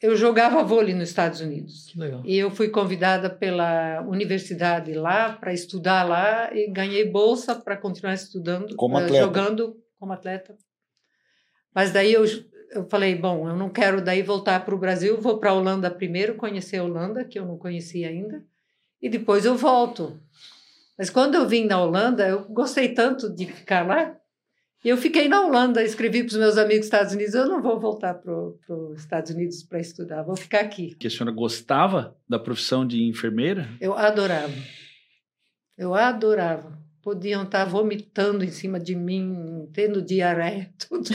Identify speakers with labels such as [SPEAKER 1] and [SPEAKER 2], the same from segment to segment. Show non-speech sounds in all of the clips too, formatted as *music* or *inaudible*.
[SPEAKER 1] Eu jogava vôlei nos Estados Unidos.
[SPEAKER 2] Que legal.
[SPEAKER 1] E eu fui convidada pela universidade lá para estudar lá e ganhei bolsa para continuar estudando,
[SPEAKER 3] Como
[SPEAKER 1] eh,
[SPEAKER 3] atleta.
[SPEAKER 1] jogando como atleta. Mas daí eu, eu falei, bom, eu não quero daí voltar para o Brasil, vou para a Holanda primeiro, conhecer a Holanda, que eu não conhecia ainda, e depois eu volto. Mas quando eu vim na Holanda, eu gostei tanto de ficar lá, e eu fiquei na Holanda, escrevi para os meus amigos dos Estados Unidos, eu não vou voltar para os Estados Unidos para estudar, vou ficar aqui.
[SPEAKER 4] Que a senhora gostava da profissão de enfermeira?
[SPEAKER 1] Eu adorava. Eu adorava. Podiam estar vomitando em cima de mim, tendo diarreia, *laughs* tudo.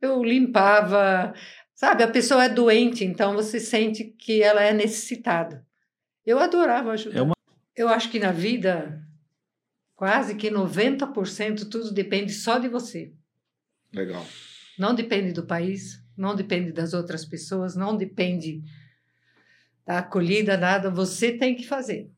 [SPEAKER 1] Eu limpava. Sabe, a pessoa é doente, então você sente que ela é necessitada. Eu adorava ajudar.
[SPEAKER 4] É uma-
[SPEAKER 1] Eu acho que na vida, quase que 90% tudo depende só de você.
[SPEAKER 3] Legal.
[SPEAKER 1] Não depende do país, não depende das outras pessoas, não depende da acolhida, nada. Você tem que fazer.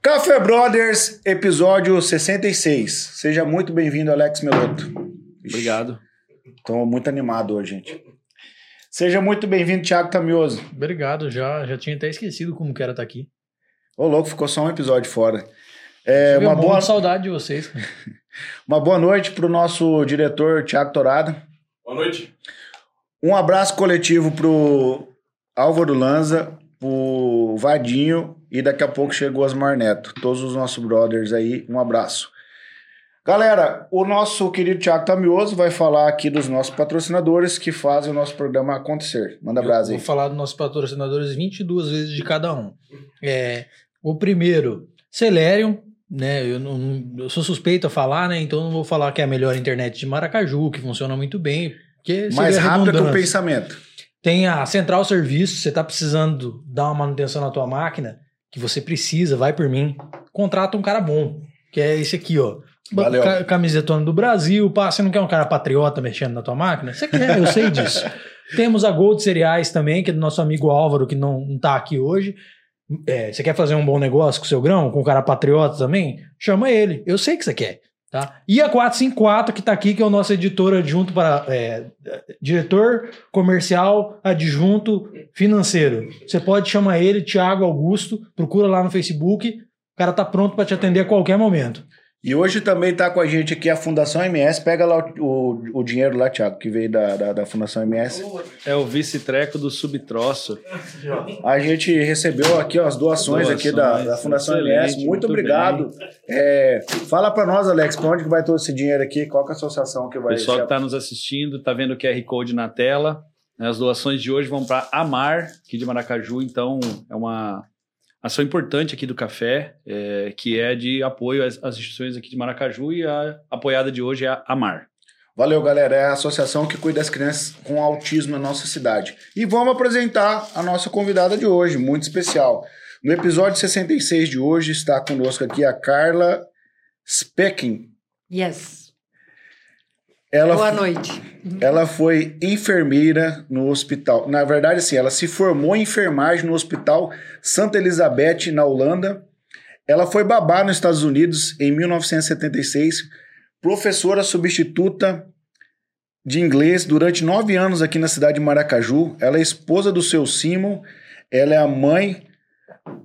[SPEAKER 3] Café Brothers, episódio 66. Seja muito bem-vindo, Alex Meloto.
[SPEAKER 4] Obrigado.
[SPEAKER 3] Estou muito animado hoje, gente. Seja muito bem-vindo, Thiago Tamioso.
[SPEAKER 2] Obrigado, já, já tinha até esquecido como que era estar aqui.
[SPEAKER 3] Ô, louco, ficou só um episódio fora. É, uma,
[SPEAKER 2] um
[SPEAKER 3] boa,
[SPEAKER 2] saudade de vocês. *laughs*
[SPEAKER 3] uma boa noite para o nosso diretor, Thiago Torado.
[SPEAKER 5] Boa noite.
[SPEAKER 3] Um abraço coletivo pro Álvaro Lanza, pro Vadinho e daqui a pouco chegou Osmar Neto. Todos os nossos brothers aí, um abraço. Galera, o nosso querido Thiago Tamioso vai falar aqui dos nossos patrocinadores que fazem o nosso programa acontecer. Manda brasa aí.
[SPEAKER 2] vou falar dos nossos patrocinadores 22 vezes de cada um. É, o primeiro, Celerium, né? Eu, não, eu sou suspeito a falar, né? Então eu não vou falar que é a melhor internet de Maracaju, que funciona muito bem.
[SPEAKER 3] Mais rápido que o pensamento.
[SPEAKER 2] Tem a Central Serviço, você está precisando dar uma manutenção na tua máquina, que você precisa, vai por mim. Contrata um cara bom, que é esse aqui, ó.
[SPEAKER 3] Valeu.
[SPEAKER 2] Ca- Camisetona do Brasil, pá, você não quer um cara patriota mexendo na tua máquina? Você quer, eu sei disso. *laughs* Temos a Gold Cereais também, que é do nosso amigo Álvaro, que não, não tá aqui hoje. É, você quer fazer um bom negócio com o seu grão, com um cara patriota também? Chama ele, eu sei que você quer. Tá? E a 454, que tá aqui, que é o nosso editor adjunto para. é, diretor comercial adjunto financeiro. Você pode chamar ele, Thiago Augusto, procura lá no Facebook. O cara tá pronto para te atender a qualquer momento.
[SPEAKER 3] E hoje também tá com a gente aqui a Fundação MS. Pega lá o, o, o dinheiro lá, Thiago, que veio da, da, da Fundação MS.
[SPEAKER 4] É o vice-treco do subtroço.
[SPEAKER 3] A gente recebeu aqui ó, as doações,
[SPEAKER 4] Doações,
[SPEAKER 3] aqui da, da Fundação MS. Muito,
[SPEAKER 4] muito
[SPEAKER 3] obrigado. É, fala para nós, Alex, para onde que vai todo esse dinheiro aqui? Qual que é a associação que
[SPEAKER 4] O
[SPEAKER 3] vai
[SPEAKER 4] pessoal que está nos assistindo, está vendo o QR Code na tela. né? As doações de hoje vão para Amar, aqui de Maracaju. Então, é uma ação importante aqui do café, é, que é de apoio às, às instituições aqui de Maracaju. E a apoiada de hoje é a Amar.
[SPEAKER 3] Valeu, galera. É a associação que cuida das crianças com autismo na nossa cidade. E vamos apresentar a nossa convidada de hoje, muito especial. No episódio 66 de hoje está conosco aqui a Carla Specking.
[SPEAKER 1] Yes.
[SPEAKER 3] Ela
[SPEAKER 1] Boa noite.
[SPEAKER 3] Ela foi enfermeira no hospital. Na verdade, assim, ela se formou em enfermagem no Hospital Santa Elizabeth, na Holanda. Ela foi babá nos Estados Unidos em 1976, professora substituta de inglês durante nove anos aqui na cidade de Maracaju. Ela é esposa do seu Simon. Ela é a mãe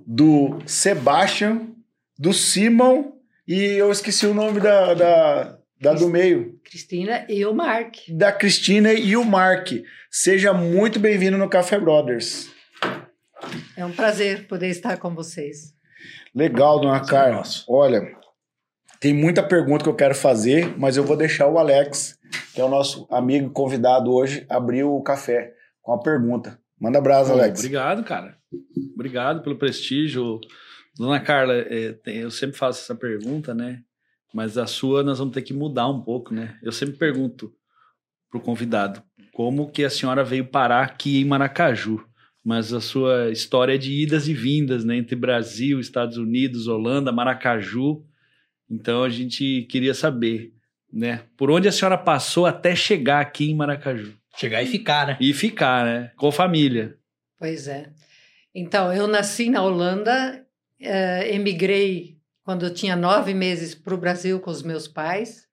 [SPEAKER 3] do Sebastian, do Simon e eu esqueci o nome da, da, da do meio
[SPEAKER 1] Cristina e o Mark.
[SPEAKER 3] da Cristina e o Mark. Seja muito bem-vindo no Café Brothers.
[SPEAKER 1] É um prazer poder estar com vocês.
[SPEAKER 3] Legal, dona
[SPEAKER 2] é
[SPEAKER 3] Carla. Olha, tem muita pergunta que eu quero fazer, mas eu vou deixar o Alex, que é o nosso amigo convidado hoje, abrir o café com a pergunta. Manda brasa,
[SPEAKER 4] Bom,
[SPEAKER 3] Alex.
[SPEAKER 4] Obrigado, cara. Obrigado pelo prestígio. Dona Carla, é, eu sempre faço essa pergunta, né? Mas a sua nós vamos ter que mudar um pouco, né? Eu sempre pergunto pro convidado como que a senhora veio parar aqui em Maracaju. Mas a sua história é de idas e vindas, né? Entre Brasil, Estados Unidos, Holanda, Maracaju. Então a gente queria saber, né? Por onde a senhora passou até chegar aqui em Maracaju?
[SPEAKER 2] Chegar e ficar, né?
[SPEAKER 4] E ficar, né? Com família.
[SPEAKER 1] Pois é. Então, eu nasci na Holanda, eh, emigrei quando eu tinha nove meses para o Brasil com os meus pais.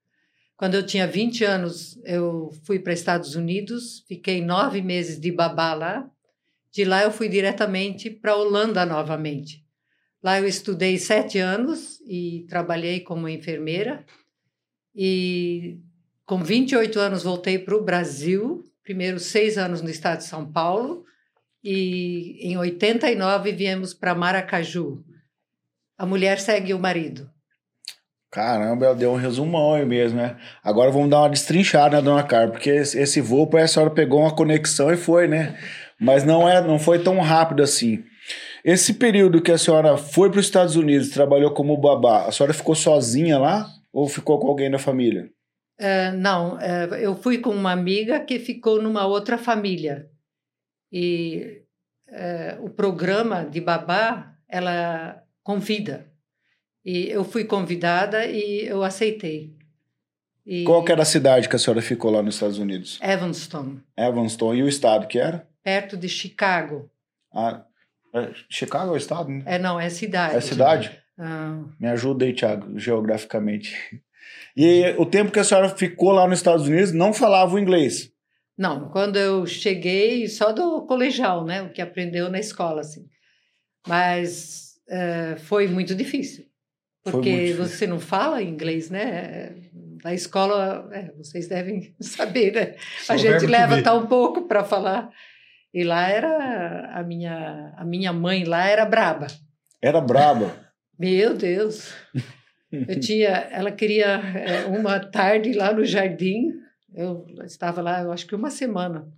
[SPEAKER 1] Quando eu tinha 20 anos, eu fui para Estados Unidos, fiquei nove meses de babá lá. De lá eu fui diretamente para Holanda novamente. Lá eu estudei sete anos e trabalhei como enfermeira. E com 28 anos voltei para o Brasil, primeiro seis anos no estado de São Paulo. E em 89 viemos para Maracaju. A mulher segue o marido.
[SPEAKER 3] Caramba, ela deu um resumão aí mesmo, né? Agora vamos dar uma destrinchada, né, dona Carla? Porque esse voo, a senhora pegou uma conexão e foi, né? Mas não, é, não foi tão rápido assim. Esse período que a senhora foi para os Estados Unidos, trabalhou como babá, a senhora ficou sozinha lá ou ficou com alguém da família?
[SPEAKER 1] Uh, não, uh, eu fui com uma amiga que ficou numa outra família. E uh, o programa de babá, ela convida. E eu fui convidada e eu aceitei.
[SPEAKER 3] E Qual era a cidade que a senhora ficou lá nos Estados Unidos?
[SPEAKER 1] Evanston.
[SPEAKER 3] Evanston. E o estado que era?
[SPEAKER 1] Perto de Chicago.
[SPEAKER 3] Ah, é, Chicago é o estado, né?
[SPEAKER 1] É, não, é cidade.
[SPEAKER 3] É cidade? Ah. Me ajuda aí, Thiago, geograficamente. E o tempo que a senhora ficou lá nos Estados Unidos, não falava o inglês?
[SPEAKER 1] Não, quando eu cheguei, só do colegial, né? O que aprendeu na escola, assim. Mas uh, foi muito difícil. Porque você não fala inglês, né? Na escola, é, vocês devem *laughs* saber, né? Só a gente leva tão pouco para falar. E lá era a minha a minha mãe lá era braba.
[SPEAKER 3] Era braba. *laughs*
[SPEAKER 1] Meu Deus. Eu tinha, ela queria é, uma tarde lá no jardim. Eu estava lá, eu acho que uma semana.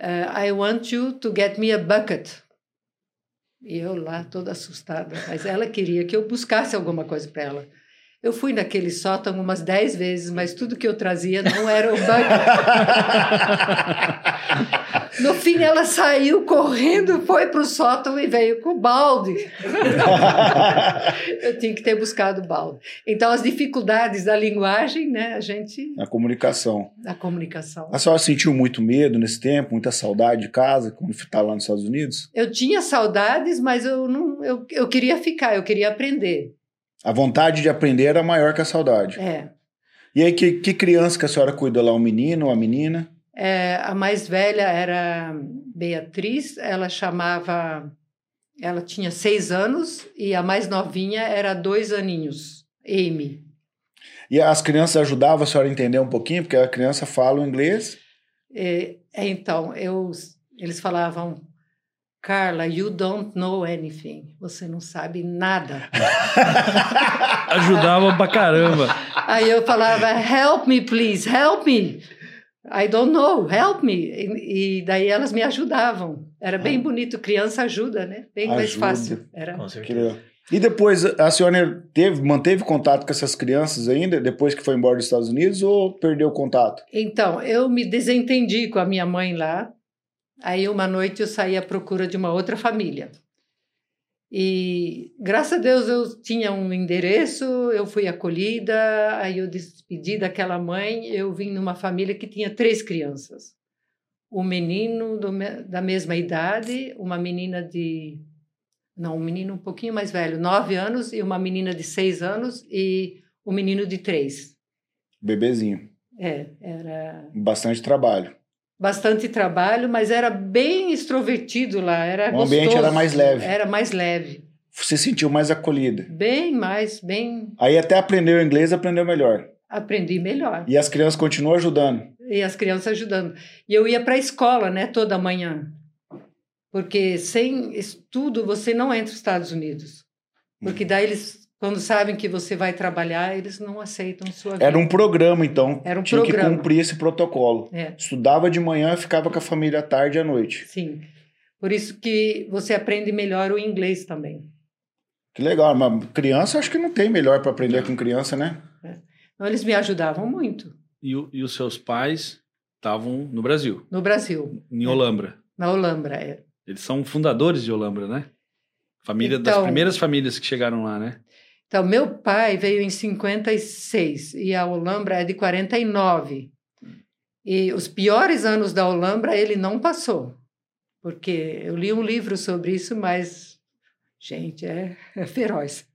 [SPEAKER 1] Uh, I want you to get me a bucket. E eu lá toda assustada, mas ela queria que eu buscasse alguma coisa para ela. Eu fui naquele sótão umas dez vezes, mas tudo que eu trazia não era o banco. *laughs* no fim, ela saiu correndo, foi para o sótão e veio com o balde. *laughs* eu tinha que ter buscado o balde. Então, as dificuldades da linguagem, né, a gente...
[SPEAKER 3] A comunicação.
[SPEAKER 1] A comunicação.
[SPEAKER 3] A senhora sentiu muito medo nesse tempo, muita saudade de casa, quando está lá nos Estados Unidos?
[SPEAKER 1] Eu tinha saudades, mas eu, não, eu, eu queria ficar, eu queria aprender.
[SPEAKER 3] A vontade de aprender era maior que a saudade.
[SPEAKER 1] É.
[SPEAKER 3] E aí, que, que criança que a senhora cuidou lá? Um menino ou a menina?
[SPEAKER 1] É, a mais velha era Beatriz, ela chamava. Ela tinha seis anos e a mais novinha era dois aninhos, Amy.
[SPEAKER 3] E as crianças ajudavam a senhora a entender um pouquinho, porque a criança fala o inglês?
[SPEAKER 1] É, é então, eu, eles falavam Carla, you don't know anything. Você não sabe nada. *laughs*
[SPEAKER 4] Ajudava pra caramba.
[SPEAKER 1] Aí eu falava, help me, please, help me. I don't know, help me. E, e daí elas me ajudavam. Era bem ah. bonito, criança ajuda, né? Bem ajuda. mais fácil. Era. Com
[SPEAKER 3] certeza. E depois, a senhora teve, manteve contato com essas crianças ainda, depois que foi embora dos Estados Unidos, ou perdeu o contato?
[SPEAKER 1] Então, eu me desentendi com a minha mãe lá, Aí uma noite eu saí à procura de uma outra família. E graças a Deus eu tinha um endereço, eu fui acolhida, aí eu despedi daquela mãe, eu vim numa família que tinha três crianças. Um menino do, da mesma idade, uma menina de. Não, um menino um pouquinho mais velho, nove anos, e uma menina de seis anos, e um menino de três.
[SPEAKER 3] Bebezinho.
[SPEAKER 1] É, era.
[SPEAKER 3] Bastante trabalho
[SPEAKER 1] bastante trabalho, mas era bem extrovertido lá, era
[SPEAKER 3] O gostoso, ambiente era mais leve.
[SPEAKER 1] Era mais leve.
[SPEAKER 3] Você sentiu mais acolhida?
[SPEAKER 1] Bem mais, bem.
[SPEAKER 3] Aí até aprendeu inglês, aprendeu melhor.
[SPEAKER 1] Aprendi melhor.
[SPEAKER 3] E as crianças continuam ajudando?
[SPEAKER 1] E as crianças ajudando. E eu ia para a escola, né, toda manhã. Porque sem estudo você não entra nos Estados Unidos. Porque daí eles quando sabem que você vai trabalhar, eles não aceitam sua vida.
[SPEAKER 3] Era um programa, então.
[SPEAKER 1] Era um
[SPEAKER 3] Tinha
[SPEAKER 1] programa.
[SPEAKER 3] que cumprir esse protocolo.
[SPEAKER 1] É.
[SPEAKER 3] Estudava de manhã, ficava com a família à tarde e à noite.
[SPEAKER 1] Sim. Por isso que você aprende melhor o inglês também.
[SPEAKER 3] Que legal. Mas criança, acho que não tem melhor para aprender com criança, né?
[SPEAKER 1] É. Então, eles me ajudavam muito.
[SPEAKER 4] E, e os seus pais estavam no Brasil?
[SPEAKER 1] No Brasil.
[SPEAKER 4] Em Olambra?
[SPEAKER 1] Na Olambra, é.
[SPEAKER 4] Eles são fundadores de Olambra, né? Família então, das primeiras famílias que chegaram lá, né?
[SPEAKER 1] Então, meu pai veio em 56 e a Olambra é de 49. E os piores anos da Olambra ele não passou. Porque eu li um livro sobre isso, mas, gente, é, é feroz.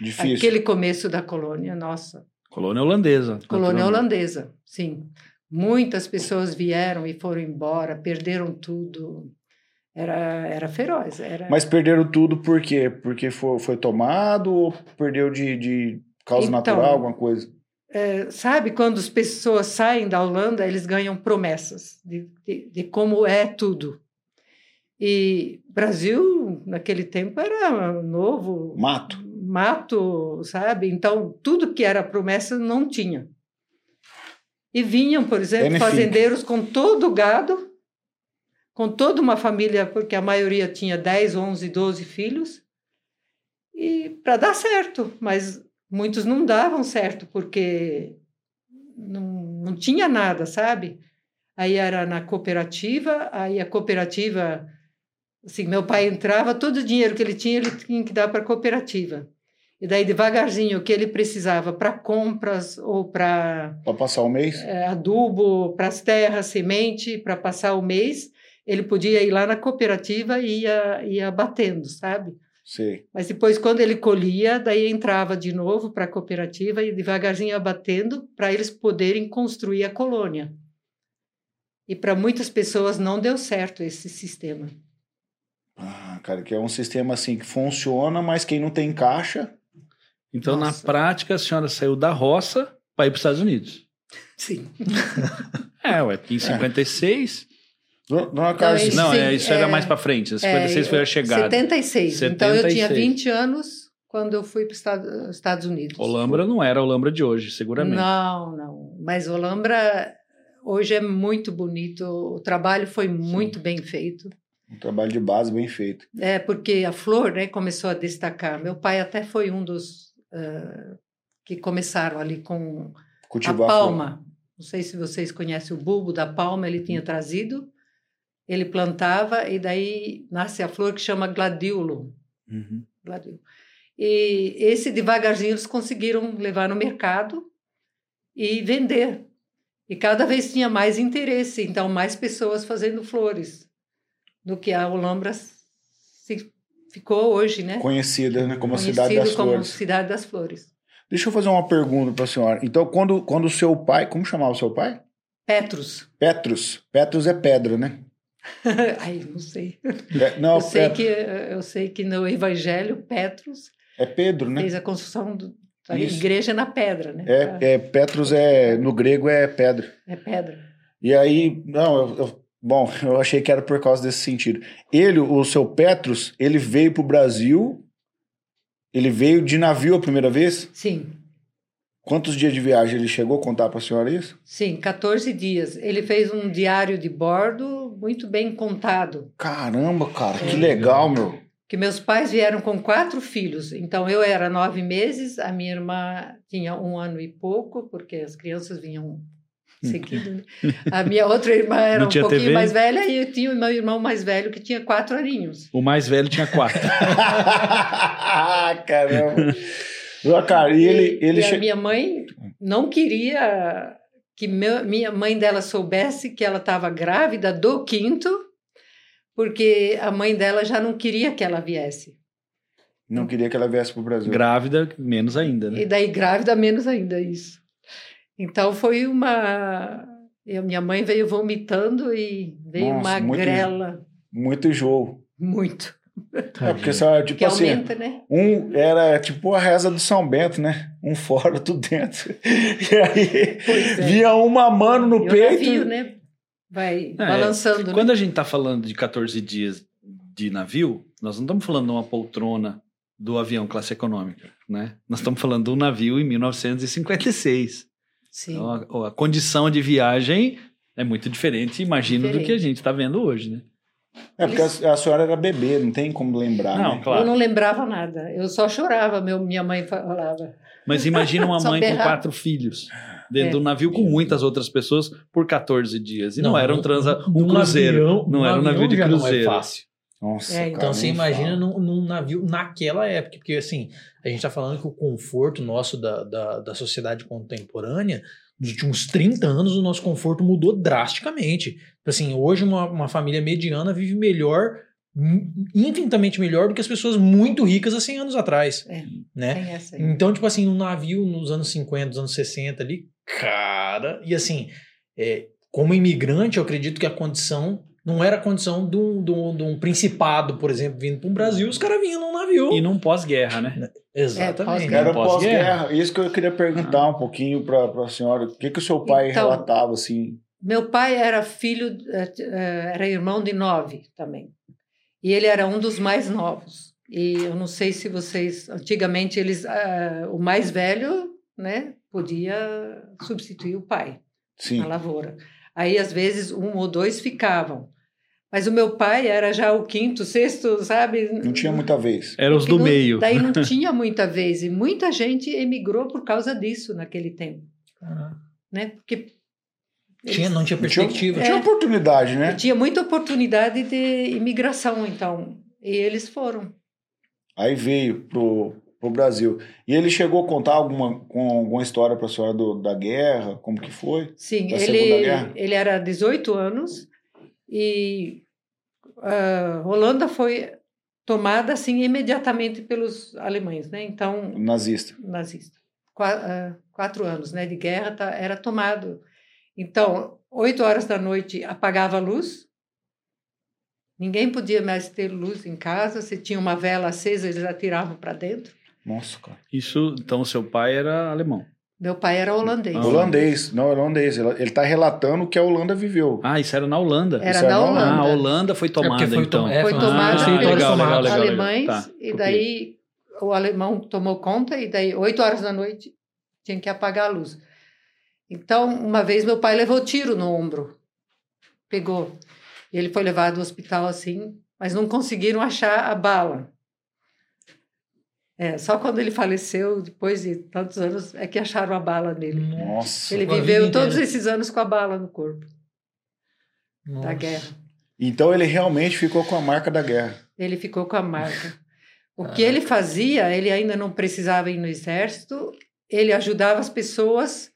[SPEAKER 3] Difícil.
[SPEAKER 1] Aquele começo da colônia, nossa.
[SPEAKER 4] Colônia holandesa.
[SPEAKER 1] Colônia holandesa, sim. Muitas pessoas vieram e foram embora, perderam tudo. Era, era feroz. Era...
[SPEAKER 3] Mas perderam tudo por quê? Porque foi, foi tomado ou perdeu de, de causa
[SPEAKER 1] Então,
[SPEAKER 3] natural, alguma coisa?
[SPEAKER 1] É, sabe quando as pessoas saem da Holanda, eles ganham promessas de, de, de como é tudo. E Brasil, naquele tempo, era novo,
[SPEAKER 3] Mato.
[SPEAKER 1] mato, sabe? Então, tudo que era promessa não tinha. E vinham, por exemplo, fazendeiros com todo o gado, com toda uma família, porque a maioria tinha 10, 11, 12 filhos, e para dar certo, mas muitos não davam certo, porque não, não tinha nada, sabe? Aí era na cooperativa, aí a cooperativa, assim, meu pai entrava, todo o dinheiro que ele tinha, ele tinha que dar para a cooperativa. E daí, devagarzinho, o que ele precisava para compras ou para
[SPEAKER 3] Pra passar o mês?
[SPEAKER 1] é, adubo para as terras, semente, para passar o mês, ele podia ir lá na cooperativa e ia, ia batendo, sabe?
[SPEAKER 3] Sei.
[SPEAKER 1] Mas depois, quando ele colhia, daí entrava de novo para a cooperativa e devagarzinho ia batendo para eles poderem construir a colônia. E para muitas pessoas não deu certo esse sistema.
[SPEAKER 3] Ah, cara, que é um sistema assim que funciona, mas quem não tem caixa.
[SPEAKER 4] Então,
[SPEAKER 1] Nossa.
[SPEAKER 4] na prática, a senhora saiu da roça para ir para os Estados Unidos.
[SPEAKER 1] Sim. *laughs*
[SPEAKER 4] É, ué, porque em 56.
[SPEAKER 3] Dona Dona Carla,
[SPEAKER 1] Então,
[SPEAKER 4] Não,
[SPEAKER 1] sim,
[SPEAKER 4] é, isso era
[SPEAKER 1] é-
[SPEAKER 4] mais para frente. A 56
[SPEAKER 1] É,
[SPEAKER 4] foi a chegada.
[SPEAKER 1] 76. Então eu tinha
[SPEAKER 4] 76.
[SPEAKER 1] 20 anos quando eu fui para os Estados Unidos.
[SPEAKER 4] Olambra não era a Olambra de hoje, seguramente.
[SPEAKER 1] Não, não. Mas Olambra hoje é muito bonito. O trabalho foi muito bem feito.
[SPEAKER 3] um trabalho de base bem feito.
[SPEAKER 1] É porque a flor, né, começou a destacar. Meu pai até foi um dos ah, que começaram ali com a
[SPEAKER 3] Cultivar flor.
[SPEAKER 1] palma. Não sei se vocês conhecem o bulbo da palma. Ele tinha trazido. Ele plantava e daí nasce a flor que chama gladiolo.
[SPEAKER 4] Uhum.
[SPEAKER 1] Gladiolo. E esse devagarzinho eles conseguiram levar no mercado e vender. E cada vez tinha mais interesse, então mais pessoas fazendo flores do que a Olambra se ficou hoje, né?
[SPEAKER 3] Conhecida né, como a Cidade das
[SPEAKER 1] como
[SPEAKER 3] Flores.
[SPEAKER 1] Cidade das Flores.
[SPEAKER 3] Deixa eu fazer uma pergunta para a senhora. Então, quando, quando o seu pai. Como chamava o seu pai?
[SPEAKER 1] Petrus.
[SPEAKER 3] Petrus. Petrus é pedra, né? *laughs*
[SPEAKER 1] Ai, não sei.
[SPEAKER 3] É, não,
[SPEAKER 1] eu, sei
[SPEAKER 3] é,
[SPEAKER 1] que, eu sei que no Evangelho, Petrus
[SPEAKER 3] é Pedro, né?
[SPEAKER 1] fez a construção do- da
[SPEAKER 3] Isso.
[SPEAKER 1] igreja na pedra, né?
[SPEAKER 3] É, é, Petrus é. No grego é pedra.
[SPEAKER 1] É pedra.
[SPEAKER 3] E aí, não, eu, eu- bom, *laughs* eu achei que era por causa desse sentido. Ele, o seu Petrus, ele veio para o Brasil, ele veio de navio a primeira vez.
[SPEAKER 1] Sim.
[SPEAKER 3] Quantos dias de viagem ele chegou a contar para a senhora isso?
[SPEAKER 1] Sim, 14 dias. Ele fez um diário de bordo muito bem contado.
[SPEAKER 3] Caramba, cara, que
[SPEAKER 1] É.
[SPEAKER 3] legal, meu.
[SPEAKER 1] Que meus pais vieram com quatro filhos. Então eu era nove meses, a minha irmã tinha um ano e pouco, porque as crianças vinham seguido. Né? A minha outra irmã era um pouquinho
[SPEAKER 4] TV?
[SPEAKER 1] mais velha e eu tinha o meu irmão mais velho que tinha quatro aninhos.
[SPEAKER 4] O mais velho tinha quatro. *laughs*
[SPEAKER 3] Caramba. Cara, e ele, ele
[SPEAKER 1] e a
[SPEAKER 3] che-
[SPEAKER 1] minha mãe não queria que meu, minha mãe dela soubesse que ela estava grávida do quinto, porque a mãe dela já não queria que ela viesse.
[SPEAKER 3] não queria que ela viesse pro Brasil.
[SPEAKER 4] Grávida, menos ainda, né?
[SPEAKER 1] E daí grávida menos ainda isso. Então foi uma e a minha mãe veio vomitando e veio
[SPEAKER 3] Nossa,
[SPEAKER 1] uma
[SPEAKER 3] muito-
[SPEAKER 1] grela
[SPEAKER 3] Muito enjoo.
[SPEAKER 1] muito.
[SPEAKER 3] É porque só, tipo
[SPEAKER 1] Que
[SPEAKER 3] assim,
[SPEAKER 1] aumenta, né?
[SPEAKER 3] um era tipo a reza do São Bento, né? Um fora, *laughs* outro dentro. E aí
[SPEAKER 1] é.
[SPEAKER 3] via um mamando no
[SPEAKER 1] E o
[SPEAKER 3] peito.
[SPEAKER 1] navio, né? Vai
[SPEAKER 4] É,
[SPEAKER 1] balançando, né?
[SPEAKER 4] Quando a gente tá falando de 14 dias de navio, nós não estamos falando de uma poltrona do avião classe econômica, né? Nós estamos falando de um navio em 1956.
[SPEAKER 1] Sim.
[SPEAKER 4] Então, a, a condição de viagem é muito diferente, imagino, do
[SPEAKER 1] Diferente.
[SPEAKER 4] que a gente está vendo hoje, né?
[SPEAKER 3] É porque a, a senhora era bebê, não tem como lembrar.
[SPEAKER 4] Não,
[SPEAKER 3] né?
[SPEAKER 4] claro.
[SPEAKER 1] Eu não lembrava nada. Eu só chorava, meu, minha mãe falava.
[SPEAKER 4] Mas imagina uma *laughs* mãe com
[SPEAKER 1] berrar.
[SPEAKER 4] quatro filhos dentro
[SPEAKER 1] É.
[SPEAKER 4] de um navio com muitas outras pessoas por 14 dias. E não,
[SPEAKER 2] Não,
[SPEAKER 4] era um, transa, um cruzeiro.
[SPEAKER 2] avião-
[SPEAKER 4] não
[SPEAKER 2] num
[SPEAKER 4] era um navio de
[SPEAKER 2] já não é
[SPEAKER 4] cruzeiro.
[SPEAKER 2] fácil.
[SPEAKER 3] Nossa,
[SPEAKER 1] É,
[SPEAKER 3] cara,
[SPEAKER 2] Então você
[SPEAKER 3] nem
[SPEAKER 2] imagina num, num navio naquela época, porque assim, a gente tá falando que o conforto nosso da, da, da sociedade contemporânea, nos últimos 30 anos, o nosso conforto mudou drasticamente. Assim, hoje uma, uma família mediana vive melhor infinitamente melhor do que as pessoas muito ricas há 100 anos atrás.
[SPEAKER 1] É,
[SPEAKER 2] né?
[SPEAKER 1] tem essa aí.
[SPEAKER 2] Então, tipo assim, um navio nos anos 50, nos anos 60 ali, cara. E assim, é, como imigrante, eu acredito que a condição não era a condição de um, de um, de um principado, por exemplo, vindo para o Brasil, os caras vinham num navio.
[SPEAKER 4] E num pós-guerra, né?
[SPEAKER 2] Exatamente.
[SPEAKER 1] pós-guerra.
[SPEAKER 3] Era
[SPEAKER 4] Pós-guerra.
[SPEAKER 3] Isso que eu queria perguntar um pouquinho para a senhora. O que, que o seu pai
[SPEAKER 1] Então-
[SPEAKER 3] relatava, assim?
[SPEAKER 1] Meu pai era filho, eh, eh, era irmão de nove também. E ele era um dos mais novos. E eu não sei se vocês, antigamente eles, ah, o mais velho, né, podia substituir o pai
[SPEAKER 3] Sim.
[SPEAKER 1] na lavoura. Aí às vezes um ou dois ficavam. Mas o meu pai era já o quinto, sexto, sabe?
[SPEAKER 3] Não tinha muita vez.
[SPEAKER 4] Era os
[SPEAKER 1] Porque
[SPEAKER 4] do
[SPEAKER 1] não-
[SPEAKER 4] meio.
[SPEAKER 1] Daí não *laughs* tinha muita vez e muita gente emigrou por causa disso naquele tempo,
[SPEAKER 2] Ah,
[SPEAKER 1] né? Porque
[SPEAKER 2] Tinha, não tinha
[SPEAKER 3] Não tinha,
[SPEAKER 2] perspectiva.
[SPEAKER 3] não tinha
[SPEAKER 1] É.
[SPEAKER 3] oportunidade,
[SPEAKER 1] E
[SPEAKER 3] né?
[SPEAKER 1] tinha muita oportunidade de imigração, então. E eles foram.
[SPEAKER 3] Aí veio pro, pro Brasil. E ele chegou a contar alguma, com alguma história para a senhora do- da guerra? Como que foi?
[SPEAKER 1] Sim,
[SPEAKER 3] Da Segunda
[SPEAKER 1] ele,
[SPEAKER 3] Guerra?
[SPEAKER 1] ele era 18 anos e a Holanda foi tomada assim imediatamente pelos alemães, né? Então,
[SPEAKER 3] Nazista.
[SPEAKER 1] nazista. Qua- ah, Quatro anos, né, de guerra tá- era tomado. Então, oito horas da noite apagava a luz. Ninguém podia mais ter luz em casa. Se tinha uma vela acesa, eles atiravam para dentro.
[SPEAKER 3] Nossa, cara.
[SPEAKER 4] Isso, então, seu pai era alemão.
[SPEAKER 1] Meu pai era holandês.
[SPEAKER 4] Ah,
[SPEAKER 3] Holandês. Não, holandês. Ele ele tá relatando o que a Holanda viveu.
[SPEAKER 4] Ah, isso era na Holanda.
[SPEAKER 1] Era da
[SPEAKER 3] é
[SPEAKER 1] Holanda.
[SPEAKER 4] Ah, a Holanda foi tomada,
[SPEAKER 2] porque foi
[SPEAKER 4] então.
[SPEAKER 2] tom- é,
[SPEAKER 1] foi tomada
[SPEAKER 2] ah,
[SPEAKER 1] pelos
[SPEAKER 2] legal, legal,
[SPEAKER 4] legal, legal.
[SPEAKER 1] alemães
[SPEAKER 4] Tá,
[SPEAKER 1] e daí o alemão tomou conta e daí oito horas da noite tinha que apagar a luz. Então uma vez meu pai levou tiro no ombro, pegou. E ele foi levado ao hospital assim, mas não conseguiram achar a bala. É, só quando ele faleceu, depois de tantos anos, é que acharam a bala nele.
[SPEAKER 3] Nossa.
[SPEAKER 1] Ele viveu todos
[SPEAKER 2] inteira.
[SPEAKER 1] esses anos com a bala no corpo da
[SPEAKER 2] Nossa.
[SPEAKER 1] guerra.
[SPEAKER 3] Então ele realmente ficou com a marca da guerra.
[SPEAKER 1] Ele ficou com a marca. *laughs* O que ele fazia, ele ainda não precisava ir no exército, ele ajudava as pessoas,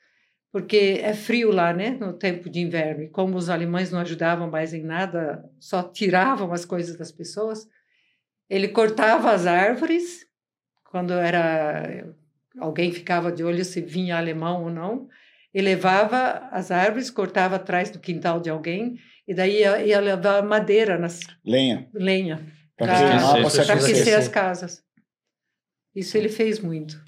[SPEAKER 1] porque é frio lá, né, no tempo de inverno. E como os alemães não ajudavam mais em nada, só tiravam as coisas das pessoas, ele cortava as árvores, quando era alguém ficava de olho se vinha alemão ou não, e levava as árvores, cortava atrás do quintal de alguém, e daí ia, ia levar madeira nas
[SPEAKER 3] Lenha.
[SPEAKER 1] lenha para
[SPEAKER 2] aquecer.
[SPEAKER 1] as casas. Isso ele fez muito.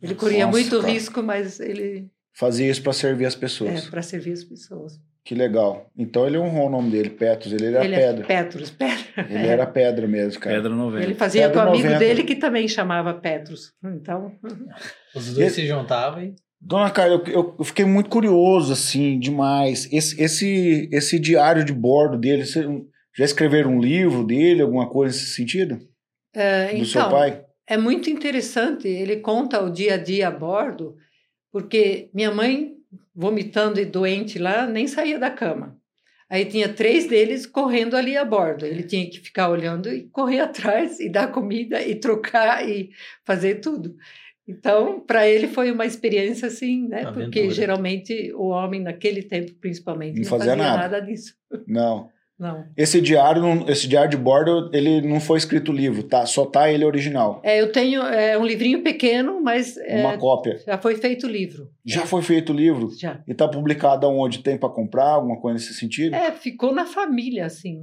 [SPEAKER 1] Ele corria
[SPEAKER 3] Nossa,
[SPEAKER 1] muito
[SPEAKER 3] cara.
[SPEAKER 1] risco, mas ele
[SPEAKER 3] Fazia isso para servir as
[SPEAKER 1] é
[SPEAKER 3] pessoas.
[SPEAKER 1] para servir as pessoas.
[SPEAKER 3] Que legal. Então ele honrou o nome dele, Petros. Ele era
[SPEAKER 1] ele
[SPEAKER 3] pedra.
[SPEAKER 1] é Petrus, Pedra.
[SPEAKER 3] Ele era pedra mesmo, cara.
[SPEAKER 4] Pedra 90.
[SPEAKER 1] Ele fazia
[SPEAKER 3] Pedra
[SPEAKER 1] com o amigo
[SPEAKER 3] 90.
[SPEAKER 1] dele que também chamava Petrus. Então, *laughs*
[SPEAKER 2] Os dois se juntavam e.
[SPEAKER 3] Dona Carla, eu, eu- fiquei muito curioso, assim, demais. Esse, esse, esse diário de bordo dele, você já escreveram um livro dele, alguma coisa nesse sentido?
[SPEAKER 1] é,
[SPEAKER 3] Do seu
[SPEAKER 1] então
[SPEAKER 3] pai?
[SPEAKER 1] é muito interessante. Ele conta o dia a dia a bordo, porque minha mãe, vomitando e doente lá, nem saía da cama. Aí tinha três deles correndo ali a bordo. Ele tinha que ficar olhando e correr atrás e dar comida e trocar e fazer tudo. Então, para ele foi uma experiência assim, né?
[SPEAKER 2] Aventura.
[SPEAKER 1] Porque geralmente o homem naquele tempo, principalmente,
[SPEAKER 3] Não
[SPEAKER 1] não,
[SPEAKER 3] fazia
[SPEAKER 1] fazia,
[SPEAKER 3] nada.
[SPEAKER 1] nada. disso.
[SPEAKER 3] Não.
[SPEAKER 1] Não.
[SPEAKER 3] Esse diário, esse diário de bordo, ele não foi escrito livro, tá? Só tá ele original.
[SPEAKER 1] É, eu tenho é, um livrinho pequeno, mas é,
[SPEAKER 3] Uma cópia.
[SPEAKER 1] já foi feito o livro.
[SPEAKER 3] Já foi feito o livro?
[SPEAKER 1] Já.
[SPEAKER 3] E tá publicado aonde? Tem para comprar? Alguma coisa nesse sentido?
[SPEAKER 1] É, ficou na família, assim.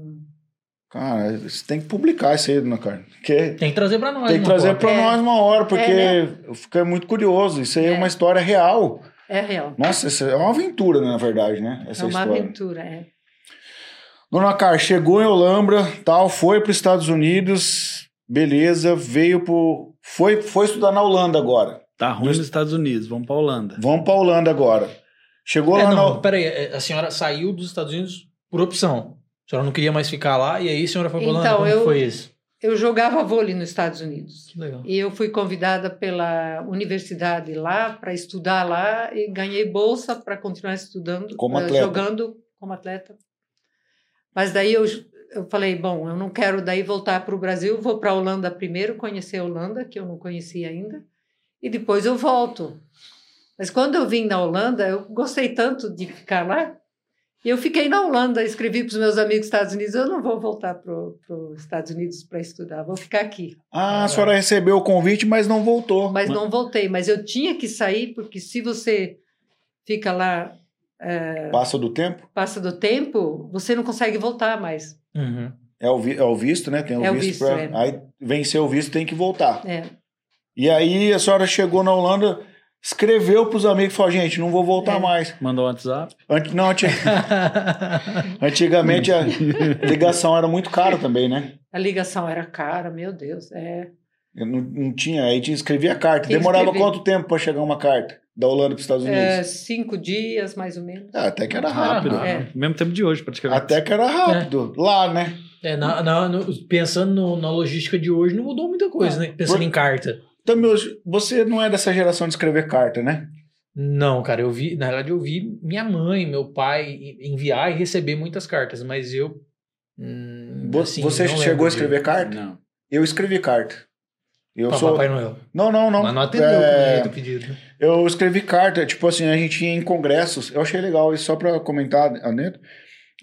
[SPEAKER 3] Cara, você tem que publicar isso aí, dona Carla. Porque
[SPEAKER 2] Tem que trazer pra nós.
[SPEAKER 3] tem que trazer para
[SPEAKER 1] É.
[SPEAKER 3] nós uma hora, porque
[SPEAKER 1] É,
[SPEAKER 3] eu fiquei muito curioso. Isso aí é,
[SPEAKER 1] É.
[SPEAKER 3] uma história real.
[SPEAKER 1] É real.
[SPEAKER 3] Nossa, isso é uma aventura, né, na verdade, né? Essa
[SPEAKER 1] é uma
[SPEAKER 3] história.
[SPEAKER 1] aventura, é.
[SPEAKER 3] Dona Car chegou em Olambra, tal, foi para os Estados Unidos, beleza, veio pro. Foi, foi estudar na Holanda agora.
[SPEAKER 4] Tá ruim nos Estados Unidos, vamos pra Holanda.
[SPEAKER 3] Vamos para Holanda agora. Chegou
[SPEAKER 2] É,
[SPEAKER 3] lá
[SPEAKER 2] não,
[SPEAKER 3] na.
[SPEAKER 2] peraí, é, a senhora saiu dos Estados Unidos por opção. A senhora não queria mais ficar lá e aí a senhora foi pra Holanda.
[SPEAKER 1] Então,
[SPEAKER 2] Como
[SPEAKER 1] eu-
[SPEAKER 2] foi isso?
[SPEAKER 1] Eu jogava vôlei nos Estados Unidos. E eu fui convidada pela universidade lá para estudar lá e ganhei bolsa para continuar estudando,
[SPEAKER 3] Como atleta.
[SPEAKER 1] jogando como atleta. Mas daí eu, eu falei, bom, eu não quero daí voltar para o Brasil, vou para a Holanda primeiro, conhecer a Holanda, que eu não conhecia ainda, e depois eu volto. Mas quando eu vim na Holanda, eu gostei tanto de ficar lá E eu fiquei na Holanda, escrevi para os meus amigos dos Estados Unidos, eu não vou voltar para os Estados Unidos para estudar, vou ficar aqui.
[SPEAKER 3] Ah, a senhora recebeu o convite, mas não voltou.
[SPEAKER 1] Mas não voltei, mas eu tinha que sair, porque se você fica lá, é,
[SPEAKER 3] Passa do tempo?
[SPEAKER 1] passa do tempo, você não consegue voltar mais.
[SPEAKER 2] Uhum.
[SPEAKER 3] É o, vi- é o visto, né? Tem o
[SPEAKER 1] É
[SPEAKER 3] visto,
[SPEAKER 1] visto,
[SPEAKER 3] pra-
[SPEAKER 1] é.
[SPEAKER 3] Aí venceu o visto, tem que voltar.
[SPEAKER 1] É.
[SPEAKER 3] E aí a senhora chegou na Holanda, escreveu pros amigos e falou: gente, não vou voltar
[SPEAKER 1] É.
[SPEAKER 3] mais.
[SPEAKER 4] Mandou um WhatsApp.
[SPEAKER 3] Ant- Não, anti- *laughs* antigamente a ligação era muito cara também, né?
[SPEAKER 1] A ligação era cara, meu Deus. É.
[SPEAKER 3] Eu Não, não tinha, aí tinha escrevia carta.
[SPEAKER 1] Tinha que
[SPEAKER 3] Demorava
[SPEAKER 1] escrever.
[SPEAKER 3] quanto tempo para chegar uma carta da Holanda para os Estados Unidos?
[SPEAKER 1] É, cinco dias, mais ou menos.
[SPEAKER 3] Ah, até que era
[SPEAKER 2] Ah,
[SPEAKER 3] rápido.
[SPEAKER 1] É.
[SPEAKER 4] Mesmo tempo de hoje, praticamente.
[SPEAKER 3] Até que era rápido. Lá, né?
[SPEAKER 2] É, na- na- no- pensando no- na logística de hoje, não mudou muita coisa, né? Pensando
[SPEAKER 3] Por-
[SPEAKER 2] em carta.
[SPEAKER 3] Também, hoje, você não é dessa geração de escrever carta, né?
[SPEAKER 2] Não, cara, eu vi, na verdade, eu vi minha mãe, meu pai enviar e receber muitas cartas, mas eu. hum, assim,
[SPEAKER 3] você chegou a escrever carta?
[SPEAKER 4] Não.
[SPEAKER 3] Eu escrevi carta. Eu
[SPEAKER 2] Para
[SPEAKER 3] sou.
[SPEAKER 2] Papai Noel.
[SPEAKER 3] Não, não, não.
[SPEAKER 2] Mas não atendeu
[SPEAKER 3] É,
[SPEAKER 2] o pedido. né?
[SPEAKER 3] Eu escrevi carta, tipo assim, a gente ia em congressos. Eu achei legal, isso só para comentar dentro.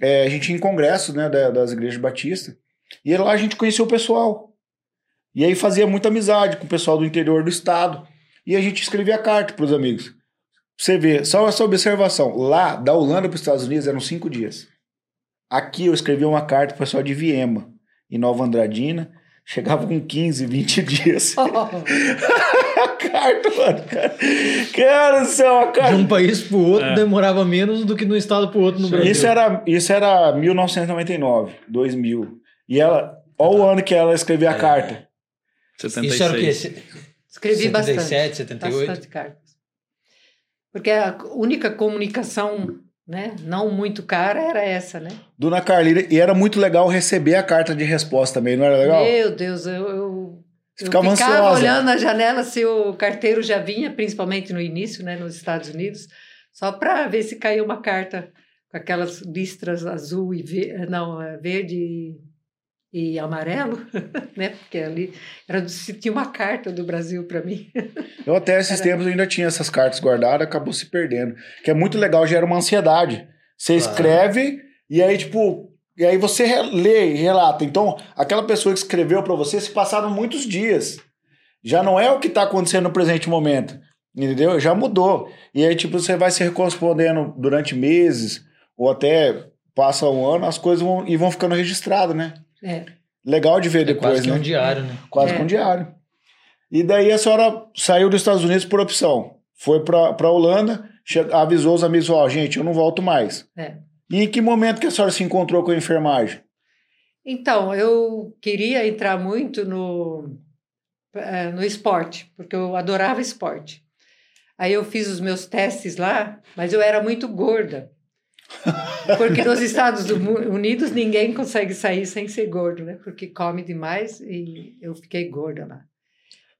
[SPEAKER 3] É, a gente ia em congressos, né, da- das igrejas batistas. E lá a gente conhecia o pessoal. E aí fazia muita amizade com o pessoal do interior do estado. E a gente escrevia carta para os amigos. Você vê, só essa observação. Lá, da Holanda para os Estados Unidos, eram cinco dias. Aqui eu escrevi uma carta para o pessoal de Viema, em Nova Andradina. Chegava com 15, 20 dias. a *laughs* carta, mano. Cara, cara do céu, a
[SPEAKER 2] De
[SPEAKER 3] carta.
[SPEAKER 2] um país pro outro
[SPEAKER 4] É.
[SPEAKER 2] demorava menos do que de um estado pro outro no Brasil.
[SPEAKER 3] Isso era, isso era 1999, 2000. E ela, olha o ano que ela escreveu a
[SPEAKER 2] É.
[SPEAKER 3] carta.
[SPEAKER 4] 76.
[SPEAKER 2] Isso era o quê?
[SPEAKER 1] Escrevi
[SPEAKER 2] 77,
[SPEAKER 1] bastante.
[SPEAKER 2] 78?
[SPEAKER 1] Bastante cartas. Porque a única comunicação, né, não muito cara, era essa, né?
[SPEAKER 3] Dona Carlina, e era muito legal receber a carta de resposta também, não era legal?
[SPEAKER 1] Meu Deus, eu, eu, eu
[SPEAKER 3] ficava
[SPEAKER 1] ficava olhando na janela se o carteiro já vinha, principalmente no início, né, nos Estados Unidos, só para ver se caía uma carta com aquelas listras azul e ver, não, é verde e- e amarelo, *laughs* né? Porque ali era do- se tinha uma carta do Brasil para mim. *laughs*
[SPEAKER 3] Eu até esses
[SPEAKER 1] Era.
[SPEAKER 3] tempos ainda tinha essas cartas guardadas, acabou se perdendo. Que é muito legal, gera uma ansiedade. Você
[SPEAKER 2] Claro.
[SPEAKER 3] escreve e aí, tipo, e aí você lê e relata. Então, aquela pessoa que escreveu para você se passaram muitos dias. Já não é o que está acontecendo no presente momento. Entendeu? Já mudou. E aí, tipo, você vai se correspondendo durante meses, ou até passa um ano, as coisas vão, e vão ficando registradas, né?
[SPEAKER 1] É.
[SPEAKER 3] Legal de ver
[SPEAKER 2] É
[SPEAKER 3] depois,
[SPEAKER 2] quase que
[SPEAKER 3] né?
[SPEAKER 2] um diário, né?
[SPEAKER 3] Quase
[SPEAKER 1] É.
[SPEAKER 3] com diário. E daí a senhora saiu dos Estados Unidos por opção. Foi pra, pra Holanda, avisou os amigos, ó, gente, eu não volto mais.
[SPEAKER 1] É.
[SPEAKER 3] E em que momento que a senhora se encontrou com a enfermagem?
[SPEAKER 1] Então, eu queria entrar muito no, eh, no esporte, porque eu adorava esporte. Aí eu fiz os meus testes lá, mas eu era muito gorda. Porque nos Estados Unidos ninguém consegue sair sem ser gordo, né? Porque come demais e eu fiquei gorda lá.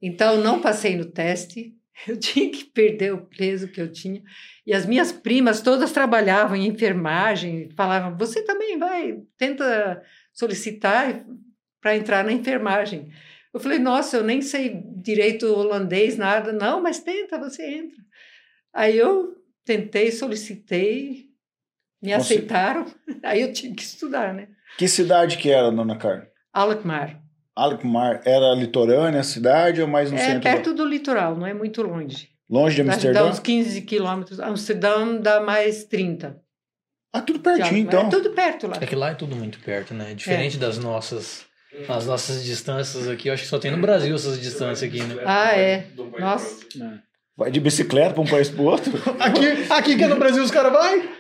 [SPEAKER 1] Então, não passei no teste, *laughs* eu tinha que perder o peso que eu tinha. E as minhas primas todas trabalhavam em enfermagem, falavam: você também vai, tenta solicitar para entrar na enfermagem. Eu falei: nossa, eu nem sei direito holandês, nada. Não, mas tenta, você entra. Aí eu tentei, solicitei, me
[SPEAKER 3] Você-
[SPEAKER 1] aceitaram, *laughs* aí eu tive que estudar, né?
[SPEAKER 3] Que cidade que era, dona Carla?
[SPEAKER 1] Alkmaar.
[SPEAKER 3] Alkmaar, era litorânea a cidade ou mais no
[SPEAKER 1] É
[SPEAKER 3] centro?
[SPEAKER 1] perto do litoral, não é muito longe.
[SPEAKER 3] Longe de
[SPEAKER 1] Dá, dá
[SPEAKER 3] Amsterdã?
[SPEAKER 1] uns 15 quilômetros. Amsterdã dá mais 30.
[SPEAKER 3] Ah, tudo pertinho,
[SPEAKER 1] Já-
[SPEAKER 3] então.
[SPEAKER 1] É tudo perto lá.
[SPEAKER 2] É que lá é tudo muito perto, né? Diferente das nossas. As nossas distâncias aqui, eu acho que só tem no Brasil essas distâncias aqui, né?
[SPEAKER 1] Ah, é. Nossa.
[SPEAKER 3] Vai de bicicleta pra um país pro outro? *laughs*
[SPEAKER 2] Aqui, aqui que é no Brasil os caras vai? *laughs*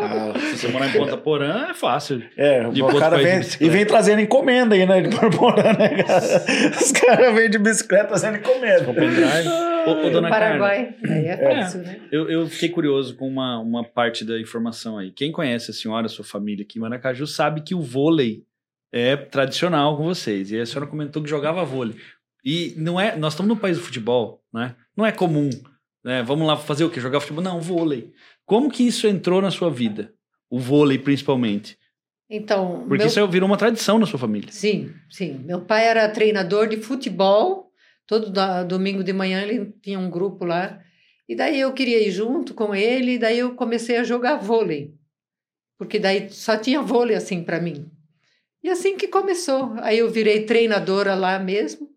[SPEAKER 3] Ah,
[SPEAKER 4] Se você morar em Ponta Porã, é fácil.
[SPEAKER 3] É,
[SPEAKER 4] De
[SPEAKER 3] o cara vem e vem trazendo encomenda aí, né? De Porporã, né, cara? *laughs* Os caras vêm de bicicleta trazendo encomenda.
[SPEAKER 4] Ô, ô,
[SPEAKER 1] no
[SPEAKER 4] dona Carla,
[SPEAKER 1] Paraguai. Aí é fácil, né?
[SPEAKER 4] eu, eu fiquei curioso com uma, uma parte da informação aí. Quem conhece a senhora, a sua família aqui em Maracaju, sabe que o vôlei é tradicional com vocês. E a senhora comentou que jogava vôlei. E não é, nós estamos no país do futebol, né? Não é comum, né? Vamos lá fazer o quê? Jogar futebol? Não, vôlei. Como que isso entrou na sua vida? O vôlei, principalmente.
[SPEAKER 1] Então,
[SPEAKER 4] Porque
[SPEAKER 1] meu-
[SPEAKER 4] isso virou uma tradição na sua família.
[SPEAKER 1] Sim, sim. Meu pai era treinador de futebol. Todo da- domingo de manhã ele tinha um grupo lá. E daí eu queria ir junto com ele, e daí eu comecei a jogar vôlei. Porque daí só tinha vôlei assim para mim. E assim que começou. Aí eu virei treinadora lá mesmo.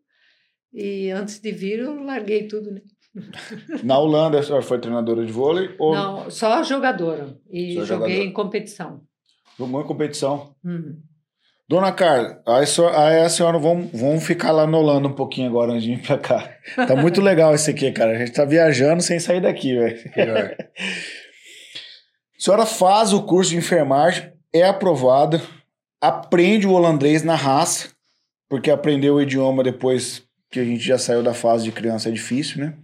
[SPEAKER 1] E antes de vir, eu larguei tudo, né? *laughs*
[SPEAKER 3] Na Holanda, a senhora foi treinadora de vôlei? Ou
[SPEAKER 1] Não, só jogadora. E
[SPEAKER 3] Só
[SPEAKER 1] joguei
[SPEAKER 3] jogadora.
[SPEAKER 1] em competição.
[SPEAKER 3] jogou em competição?
[SPEAKER 1] Uhum.
[SPEAKER 3] Dona Carla, aí a senhora, aí a senhora vamos, vamos ficar lá na Holanda um pouquinho agora antes de vir pra cá. Tá muito legal isso aqui, cara. A gente tá viajando sem sair daqui, velho. A senhora faz o curso de enfermagem, é aprovada, aprende o holandês na raça, porque aprender o idioma depois que a gente já saiu da fase de criança é difícil, né?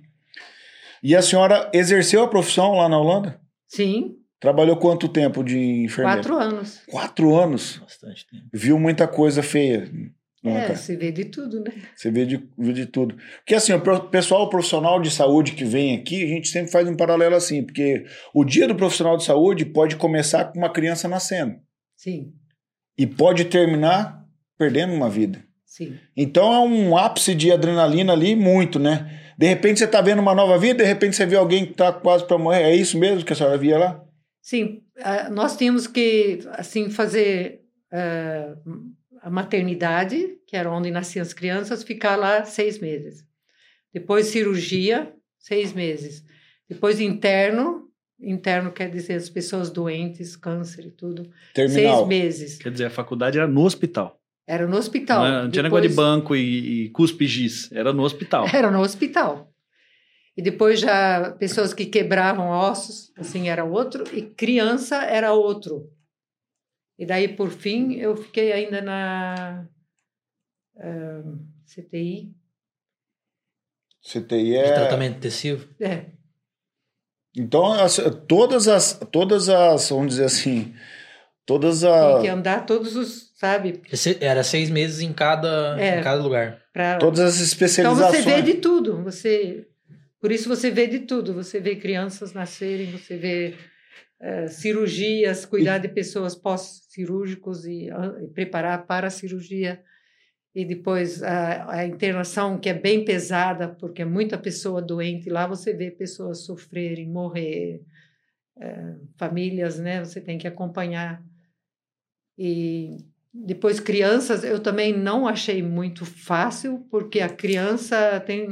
[SPEAKER 3] E a senhora exerceu a profissão lá na Holanda?
[SPEAKER 1] Sim,
[SPEAKER 3] Trabalhou quanto tempo de enfermeira?
[SPEAKER 1] quatro anos.
[SPEAKER 3] Quatro anos.
[SPEAKER 2] Bastante tempo.
[SPEAKER 3] Viu muita coisa feia.
[SPEAKER 1] É,
[SPEAKER 3] Carla.
[SPEAKER 1] se vê de tudo, né?
[SPEAKER 3] Você vê de, vê de tudo. Porque assim, o pessoal profissional de saúde que vem aqui, a gente sempre faz um paralelo assim, porque o dia do profissional de saúde pode começar com uma criança nascendo
[SPEAKER 1] Sim,
[SPEAKER 3] e pode terminar perdendo uma vida.
[SPEAKER 1] Sim.
[SPEAKER 3] Então é um ápice de adrenalina ali muito, né? De repente você tá vendo uma nova vida, de repente você vê alguém que tá quase para morrer. É isso mesmo que a senhora via lá?
[SPEAKER 1] Sim, ah, nós tínhamos que assim fazer ah, a maternidade, que era onde nasciam as crianças, ficar lá seis meses. Depois cirurgia, seis meses. Depois interno, interno quer dizer as pessoas doentes, câncer e tudo,
[SPEAKER 3] Terminal.
[SPEAKER 1] seis meses.
[SPEAKER 4] Quer dizer, a faculdade era no hospital.
[SPEAKER 1] Era no hospital.
[SPEAKER 4] não, era- não tinha negócio de
[SPEAKER 1] Depois-
[SPEAKER 4] banco e, e cuspe giz. Era no hospital. *laughs*
[SPEAKER 1] Era no hospital. E depois já pessoas que quebravam ossos, assim, era outro, e criança era outro. E daí, por fim, eu fiquei ainda na ah, CTI.
[SPEAKER 3] CTI
[SPEAKER 2] De
[SPEAKER 3] é.
[SPEAKER 2] tratamento intensivo.
[SPEAKER 1] É,
[SPEAKER 3] Então, as- todas as. Todas as. Vamos dizer assim. Todas
[SPEAKER 1] tem
[SPEAKER 3] as.
[SPEAKER 1] que andar todos os, sabe,
[SPEAKER 2] Era seis meses em cada,
[SPEAKER 1] É.
[SPEAKER 2] em cada lugar.
[SPEAKER 1] para
[SPEAKER 3] Todas as
[SPEAKER 1] Então
[SPEAKER 3] especializações.
[SPEAKER 1] você vê de tudo, você por isso você vê de tudo, você vê crianças nascerem, você vê eh, cirurgias, cuidar de pessoas pós-cirúrgicos e, ah, e preparar para a cirurgia e depois a, a internação que é bem pesada porque é muita pessoa doente lá você vê pessoas sofrerem, morrer, eh, famílias, né? Você tem que acompanhar e depois, crianças, eu também não achei muito fácil, porque a criança tem,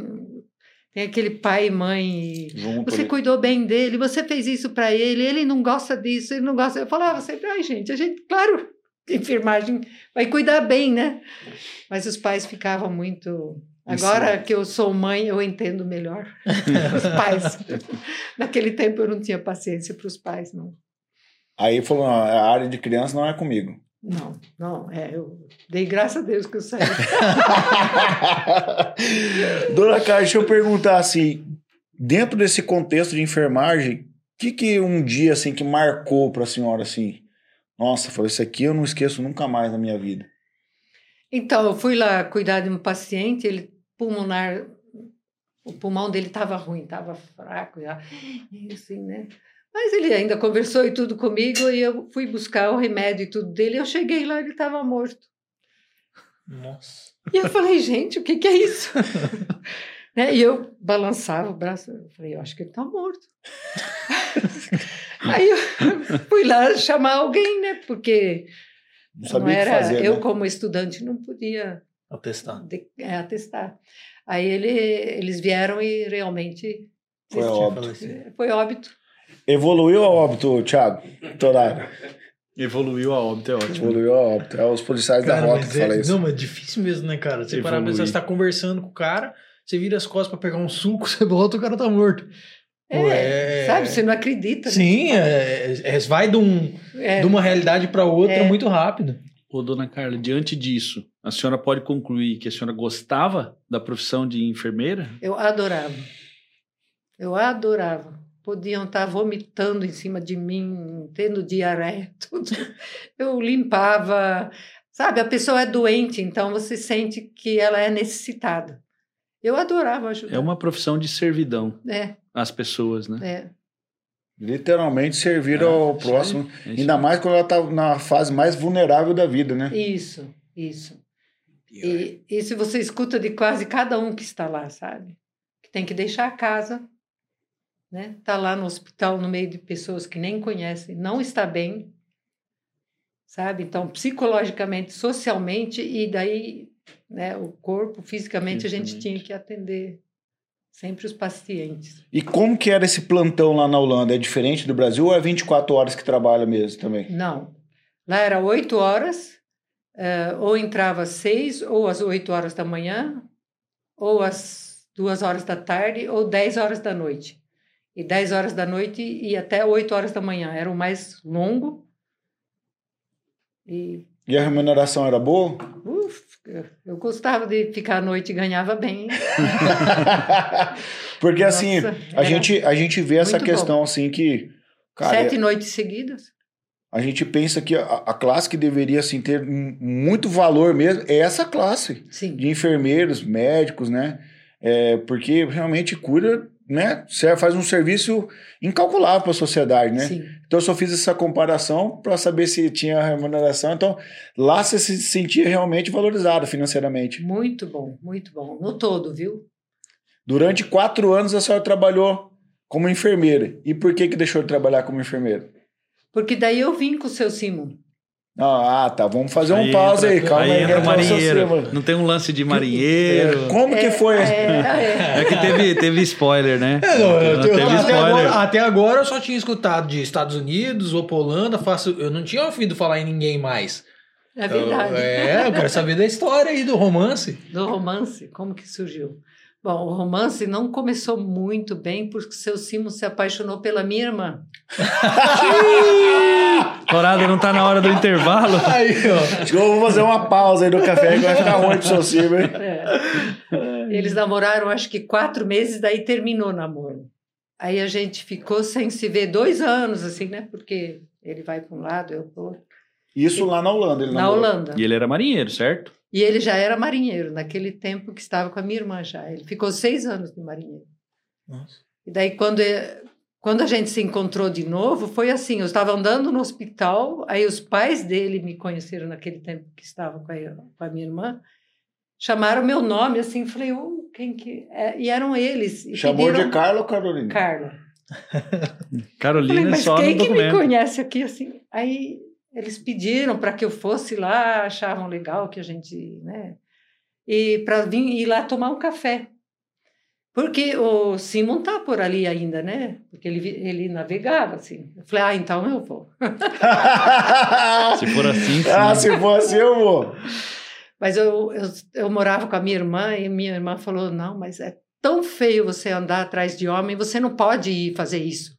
[SPEAKER 1] tem aquele pai e mãe.
[SPEAKER 3] Por
[SPEAKER 1] Você cuidou bem dele, você fez isso para ele, ele não gosta disso, ele não gosta. Eu falava sempre, ai, gente, a gente, claro, enfermagem vai cuidar bem, né? Mas os pais ficavam muito. Agora que eu sou mãe, eu entendo melhor *laughs* os pais. Naquele tempo eu não tinha paciência para os pais, não.
[SPEAKER 3] Aí falou: a área de criança não é comigo.
[SPEAKER 1] Não, não, é, eu dei graças a Deus que eu saí. *laughs*
[SPEAKER 3] Dona Carla, deixa eu perguntar assim: dentro desse contexto de enfermagem, o que, que um dia assim que marcou para a senhora assim? Nossa, falou, isso aqui eu não esqueço nunca mais na minha vida.
[SPEAKER 1] Então, eu fui lá cuidar de um paciente, ele pulmonar, o pulmão dele estava ruim, estava fraco, já, e assim, né? Mas ele ainda conversou e tudo comigo, e eu fui buscar o remédio e tudo dele. Eu cheguei lá, ele estava morto.
[SPEAKER 2] Nossa.
[SPEAKER 1] E eu falei, gente, o que, que é isso? *laughs* né? E eu balançava o braço, eu falei, eu acho que ele está morto. Aí eu *laughs* fui lá chamar alguém, né? Porque
[SPEAKER 3] Não
[SPEAKER 1] não era,
[SPEAKER 3] fazer.
[SPEAKER 1] eu
[SPEAKER 3] né?
[SPEAKER 1] como estudante não podia
[SPEAKER 2] Atestado.
[SPEAKER 1] de, é, atestar. Aí ele, eles vieram e realmente
[SPEAKER 3] Foi óbito.
[SPEAKER 1] foi óbito.
[SPEAKER 3] Evoluiu a óbito, Thiago? Torário.
[SPEAKER 4] Evoluiu a óbito, é ótimo.
[SPEAKER 3] Evoluiu a óbito. É os policiais da
[SPEAKER 2] Cara,
[SPEAKER 3] rota
[SPEAKER 2] mas
[SPEAKER 3] que
[SPEAKER 2] é,
[SPEAKER 3] falam isso.
[SPEAKER 2] Não, mas é difícil mesmo, né, cara? Você parar pra pensar,
[SPEAKER 4] Evoluir.
[SPEAKER 2] você tá conversando com o cara, você vira as costas pra pegar um suco, *laughs* você volta, o cara tá morto.
[SPEAKER 1] É,
[SPEAKER 2] é-
[SPEAKER 1] Sabe, você não acredita. né?
[SPEAKER 2] Sim, é, é- vai de, um,
[SPEAKER 1] É,
[SPEAKER 2] de uma realidade pra outra
[SPEAKER 1] É.
[SPEAKER 2] muito rápido.
[SPEAKER 4] Ô, dona Carla, diante disso, a senhora pode concluir que a senhora gostava da profissão de enfermeira?
[SPEAKER 1] Eu adorava. Eu adorava. Podiam estar vomitando em cima de mim, tendo diarreia, *laughs* tudo. Eu limpava. Sabe, a pessoa é doente, então você sente que ela é necessitada. Eu adorava ajudar.
[SPEAKER 4] É uma profissão de servidão
[SPEAKER 1] É,
[SPEAKER 4] às pessoas, né?
[SPEAKER 1] é.
[SPEAKER 3] Literalmente servir
[SPEAKER 4] Ah,
[SPEAKER 3] ao
[SPEAKER 4] isso
[SPEAKER 3] próximo.
[SPEAKER 4] É
[SPEAKER 3] Ainda mais quando ela tá na fase mais vulnerável da vida, né?
[SPEAKER 1] Isso, isso. E isso você escuta de quase cada um que está lá, sabe? Que tem que deixar a casa, né? Tá lá no hospital no meio de pessoas que nem conhecem, não está bem, sabe? Então, psicologicamente, socialmente e daí, né, o corpo, fisicamente, a gente tinha que atender sempre os pacientes.
[SPEAKER 3] E como que era esse plantão lá na Holanda? É diferente do Brasil ou é 24 horas que trabalha mesmo também?
[SPEAKER 1] Não. Lá era oito horas, eh, ou entrava às seis, ou às oito horas da manhã, ou às duas horas da tarde, ou dez horas da noite. E dez horas da noite e até oito horas da manhã. Era o mais longo. E,
[SPEAKER 3] E a remuneração era boa?
[SPEAKER 1] uf, eu- gostava de ficar à noite e ganhava bem. *laughs*
[SPEAKER 3] Porque assim,
[SPEAKER 1] Nossa,
[SPEAKER 3] a
[SPEAKER 1] era
[SPEAKER 3] gente, a gente vê essa questão assim que. Cara,
[SPEAKER 1] Sete noites seguidas.
[SPEAKER 3] a gente pensa que a, a classe que deveria assim, ter muito valor mesmo é essa classe
[SPEAKER 1] Sim.
[SPEAKER 3] de enfermeiros, médicos, né? É, porque realmente cuida, né? Você faz um serviço incalculável para a sociedade, né?
[SPEAKER 1] Sim.
[SPEAKER 3] Então eu só fiz essa comparação para saber se tinha remuneração. Então lá você se sentia realmente valorizado financeiramente.
[SPEAKER 1] Muito bom, muito bom. No todo, viu?
[SPEAKER 3] Durante quatro anos a senhora trabalhou como enfermeira. E por que que deixou de trabalhar como enfermeira?
[SPEAKER 1] Porque daí eu vim com o seu Simon.
[SPEAKER 3] Ah, tá. Vamos fazer um pause aí. Calma aí.
[SPEAKER 4] aí entra marinheiro. Não tem um lance de marinheiro.
[SPEAKER 3] Como que
[SPEAKER 1] É,
[SPEAKER 3] foi?
[SPEAKER 1] É, é.
[SPEAKER 4] É que teve, teve spoiler, né?
[SPEAKER 2] É, não, eu- eu-
[SPEAKER 4] teve
[SPEAKER 2] até,
[SPEAKER 4] spoiler.
[SPEAKER 2] agora, até agora eu só tinha escutado de Estados Unidos, ou Holanda, faço, eu não tinha ouvido falar em ninguém mais.
[SPEAKER 1] É verdade.
[SPEAKER 2] Eu- é, eu quero saber da história aí do romance.
[SPEAKER 1] Do romance, como que surgiu? Bom, o romance não começou muito bem porque o seu Simon se apaixonou pela minha irmã. *laughs* *laughs* *laughs*
[SPEAKER 4] Dourado, não tá na hora do intervalo. *laughs*
[SPEAKER 2] Aí, ó.
[SPEAKER 3] Acho que eu vou fazer uma pausa aí do café que vai ficar ruim pro seu Silvio. hein?
[SPEAKER 1] É. Eles namoraram acho que quatro meses, daí terminou o namoro. Aí a gente ficou sem se ver dois anos, assim, né? Porque ele vai para um lado, eu para outro.
[SPEAKER 3] Isso lá na Holanda. Ele
[SPEAKER 1] Na
[SPEAKER 3] namorou.
[SPEAKER 1] Holanda.
[SPEAKER 4] E ele era marinheiro, certo?
[SPEAKER 1] E ele já era marinheiro, naquele tempo que estava com a minha irmã já. Ele ficou seis anos de marinheiro.
[SPEAKER 2] Nossa.
[SPEAKER 1] E daí, quando, quando a gente se encontrou de novo, foi assim: eu estava andando no hospital, aí os pais dele me conheceram naquele tempo que estava com a, com a minha irmã, chamaram meu nome assim, falei, oh, quem que. É? E eram eles. E
[SPEAKER 3] Chamou
[SPEAKER 1] pediram
[SPEAKER 3] de Carla ou Carolina?
[SPEAKER 1] Carla. *laughs*
[SPEAKER 4] Carolina
[SPEAKER 1] Falei, mas
[SPEAKER 4] só
[SPEAKER 1] quem
[SPEAKER 4] no
[SPEAKER 1] que me
[SPEAKER 4] documento.
[SPEAKER 1] conhece aqui assim? Aí eles pediram para que eu fosse lá, achavam legal que a gente, né? E para vir ir lá tomar um café. Porque o Simon tá por ali ainda, né? Porque ele, ele navegava assim. Eu falei, ah, então eu vou. *laughs*
[SPEAKER 4] Se for assim, sim.
[SPEAKER 3] ah, se for assim, eu vou.
[SPEAKER 1] Mas eu, eu, eu morava com a minha irmã e minha irmã falou: não, mas é tão feio você andar atrás de homem, você não pode ir fazer isso.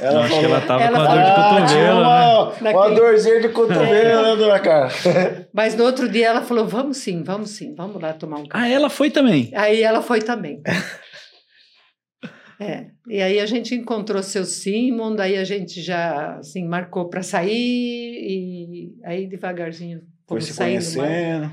[SPEAKER 4] Eu acho que ela tava
[SPEAKER 1] Ela
[SPEAKER 4] com a dor de
[SPEAKER 3] Ah,
[SPEAKER 4] cotovelo, né?
[SPEAKER 3] uma, uma
[SPEAKER 1] Naquele-
[SPEAKER 3] dorzinha de cotovelo, né, dona Carla? *laughs*
[SPEAKER 1] Mas no outro dia ela falou: vamos sim, vamos sim, vamos lá tomar um café.
[SPEAKER 4] Ah, ela foi também.
[SPEAKER 1] Aí ela foi também. É, e aí a gente encontrou seu Simon, daí a gente já assim marcou para sair e aí devagarzinho
[SPEAKER 3] Foi
[SPEAKER 1] fomos
[SPEAKER 3] se
[SPEAKER 1] saindo mais.
[SPEAKER 3] conhecendo.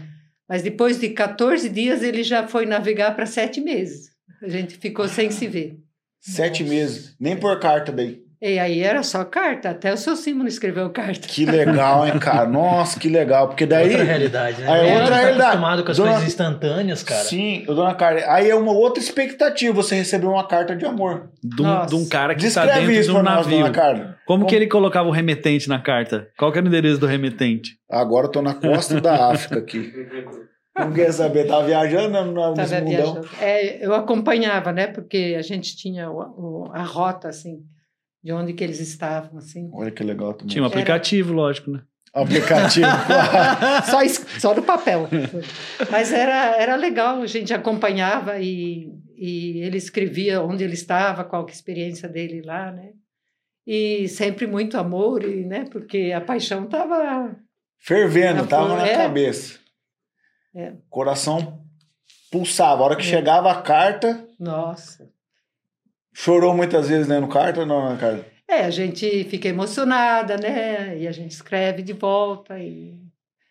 [SPEAKER 1] Mas depois de 14 dias ele já foi navegar para sete meses. A gente ficou sem se ver.
[SPEAKER 3] Sete
[SPEAKER 2] Nossa.
[SPEAKER 3] meses. Nem por carta daí.
[SPEAKER 1] E aí era só carta, até o seu Simon escreveu carta.
[SPEAKER 3] Que legal, hein, cara? *laughs* Nossa, que legal. Porque daí.
[SPEAKER 2] outra realidade, né?
[SPEAKER 3] Aí é outra
[SPEAKER 2] tá
[SPEAKER 3] realidade.
[SPEAKER 2] acostumado com as
[SPEAKER 3] Dona-
[SPEAKER 2] coisas instantâneas, cara.
[SPEAKER 3] Sim, ô, dona Carla. Aí é uma outra expectativa você receber uma carta de amor.
[SPEAKER 4] De um, de um cara que tá
[SPEAKER 3] Descreve
[SPEAKER 4] dentro
[SPEAKER 3] isso
[SPEAKER 4] de um
[SPEAKER 3] nós,
[SPEAKER 4] navio.
[SPEAKER 3] dona Carla.
[SPEAKER 4] Como que ele colocava o remetente na carta? Qual que era o endereço do remetente?
[SPEAKER 3] Agora eu tô na costa da África aqui. *laughs* Não quer saber, tá viajando no, no
[SPEAKER 1] Tava
[SPEAKER 3] mundão?
[SPEAKER 1] viajando. É, eu acompanhava, né? Porque a gente tinha o- o- a rota, assim, de onde que eles estavam, assim.
[SPEAKER 3] Olha que legal também.
[SPEAKER 4] Tinha um aplicativo, lógico, né?
[SPEAKER 3] Aplicativo. *laughs*
[SPEAKER 1] Só, só no papel. Mas era, era legal, a gente acompanhava e, e ele escrevia onde ele estava, qual que é a experiência dele lá, né? E sempre muito amor, e, né? Porque a paixão estava...
[SPEAKER 3] Fervendo, tava na
[SPEAKER 1] É.
[SPEAKER 3] cabeça.
[SPEAKER 1] É.
[SPEAKER 3] Coração pulsava. A hora que
[SPEAKER 1] É.
[SPEAKER 3] chegava a carta,
[SPEAKER 1] Nossa...
[SPEAKER 3] chorou muitas vezes lendo carta, não, dona Carla?
[SPEAKER 1] É, a gente fica emocionada, né? E a gente escreve de volta e...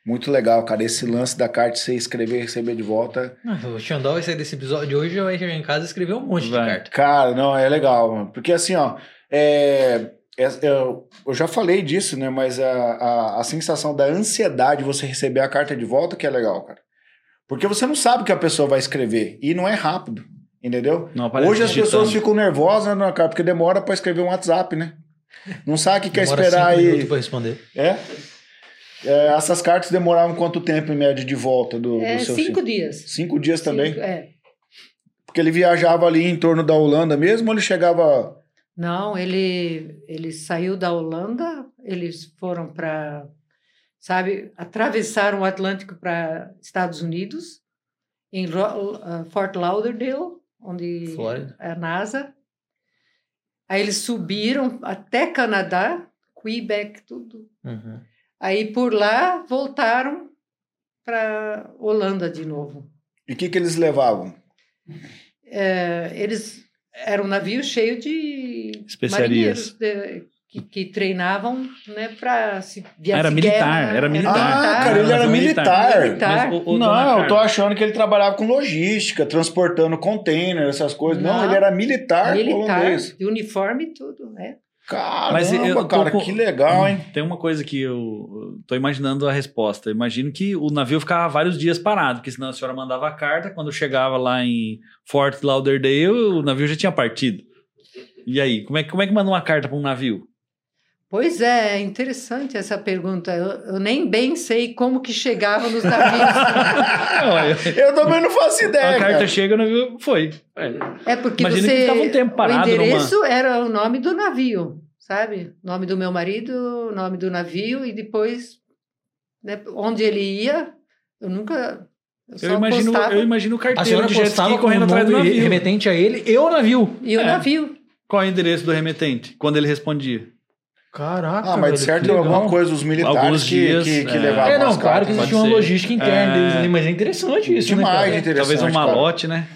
[SPEAKER 3] Muito legal, cara. Esse lance da carta, você escrever e receber de volta.
[SPEAKER 2] O Xandó vai sair desse episódio de hoje vai chegar em casa e escrever um monte
[SPEAKER 4] Vai.
[SPEAKER 2] de carta.
[SPEAKER 3] Cara, não, é legal, mano. Porque assim, ó, é, é- eu, eu já falei disso, né? Mas a, a, a sensação da ansiedade de você receber a carta de volta que é legal, cara. Porque você não sabe o que a pessoa vai escrever. E não é rápido. Entendeu? Hoje as
[SPEAKER 4] digitando.
[SPEAKER 3] pessoas ficam nervosas, né, cara, porque demora pra escrever um WhatsApp, né? Não sabe o que quer
[SPEAKER 2] Demora
[SPEAKER 3] esperar
[SPEAKER 2] cinco
[SPEAKER 3] aí.
[SPEAKER 2] minutos pra responder.
[SPEAKER 3] É? É, Essas cartas demoravam quanto tempo em média de volta do,
[SPEAKER 1] É
[SPEAKER 3] do seu
[SPEAKER 1] cinco
[SPEAKER 3] filho?
[SPEAKER 1] dias.
[SPEAKER 3] Cinco dias também?
[SPEAKER 1] Cinco, é.
[SPEAKER 3] Porque ele viajava ali em torno da Holanda mesmo ou ele chegava.
[SPEAKER 1] Não, ele, ele saiu da Holanda, eles foram para, sabe, atravessaram o Atlântico para Estados Unidos, em Ro- uh, Fort Lauderdale, onde
[SPEAKER 2] Flórida.
[SPEAKER 1] é a NASA. Aí eles subiram até Canadá, Quebec, tudo.
[SPEAKER 2] Uhum.
[SPEAKER 1] Aí por lá voltaram para Holanda de novo.
[SPEAKER 3] E o que, que eles levavam?
[SPEAKER 1] É, eles eram um navio cheio de
[SPEAKER 4] Especiarias.
[SPEAKER 1] de- que, que treinavam né, para se viajar.
[SPEAKER 4] Era militar, era militar.
[SPEAKER 3] Ah, cara, ele
[SPEAKER 4] Era militar.
[SPEAKER 3] militar.
[SPEAKER 1] Militar.
[SPEAKER 4] Mas, ô, dona
[SPEAKER 3] não, eu tô achando que ele trabalhava com logística, transportando container, essas coisas. Não,
[SPEAKER 1] Não.
[SPEAKER 3] ele era militar,
[SPEAKER 1] militar,
[SPEAKER 3] holandês.
[SPEAKER 1] de uniforme e tudo, né?
[SPEAKER 3] Caramba,
[SPEAKER 4] Mas eu
[SPEAKER 3] cara,
[SPEAKER 4] com-
[SPEAKER 3] que legal, hein?
[SPEAKER 4] Tem uma coisa que eu tô imaginando a resposta. Eu imagino que o navio ficava vários dias parado, porque senão a senhora mandava a carta, quando chegava lá em Fort Lauderdale, o navio já tinha partido. E aí, como é, que- como é que manda uma carta para um navio?
[SPEAKER 1] Pois é, é interessante essa pergunta. Eu, eu nem bem sei como que chegava nos navios. *laughs*
[SPEAKER 4] Eu-
[SPEAKER 3] Eu também não faço ideia.
[SPEAKER 4] a carta
[SPEAKER 3] cara.
[SPEAKER 4] chega, o navio foi. É.
[SPEAKER 1] É porque
[SPEAKER 4] Imagina
[SPEAKER 1] você
[SPEAKER 4] que ficava um tempo parado
[SPEAKER 1] o endereço era o nome do navio, sabe? Nome do meu marido, nome do navio e depois né, onde ele ia. Eu nunca eu
[SPEAKER 4] Eu imagino,
[SPEAKER 1] postava
[SPEAKER 4] eu imagino o
[SPEAKER 2] A
[SPEAKER 4] carteiro
[SPEAKER 2] senhora
[SPEAKER 4] de jet ski correndo
[SPEAKER 2] o
[SPEAKER 4] atrás do navio.
[SPEAKER 2] remetente a ele e o navio.
[SPEAKER 1] e o
[SPEAKER 4] É.
[SPEAKER 1] navio.
[SPEAKER 4] Qual é o endereço do remetente? Quando ele respondia.
[SPEAKER 2] Caraca,
[SPEAKER 3] Ah, mas de
[SPEAKER 2] velho,
[SPEAKER 3] certo
[SPEAKER 2] que
[SPEAKER 3] tem
[SPEAKER 2] legal.
[SPEAKER 3] alguma coisa dos militares
[SPEAKER 4] Alguns
[SPEAKER 3] que,
[SPEAKER 4] dias,
[SPEAKER 3] que, que
[SPEAKER 4] é.
[SPEAKER 3] levavam
[SPEAKER 2] É, não,
[SPEAKER 3] as
[SPEAKER 2] claro que
[SPEAKER 3] cartas.
[SPEAKER 2] existe uma
[SPEAKER 4] ser.
[SPEAKER 2] logística interna
[SPEAKER 4] É.
[SPEAKER 2] deles ali, mas é interessante isso,
[SPEAKER 3] Demais,
[SPEAKER 2] né, cara?
[SPEAKER 3] interessante.
[SPEAKER 4] Talvez um
[SPEAKER 3] cara.
[SPEAKER 4] malote, né?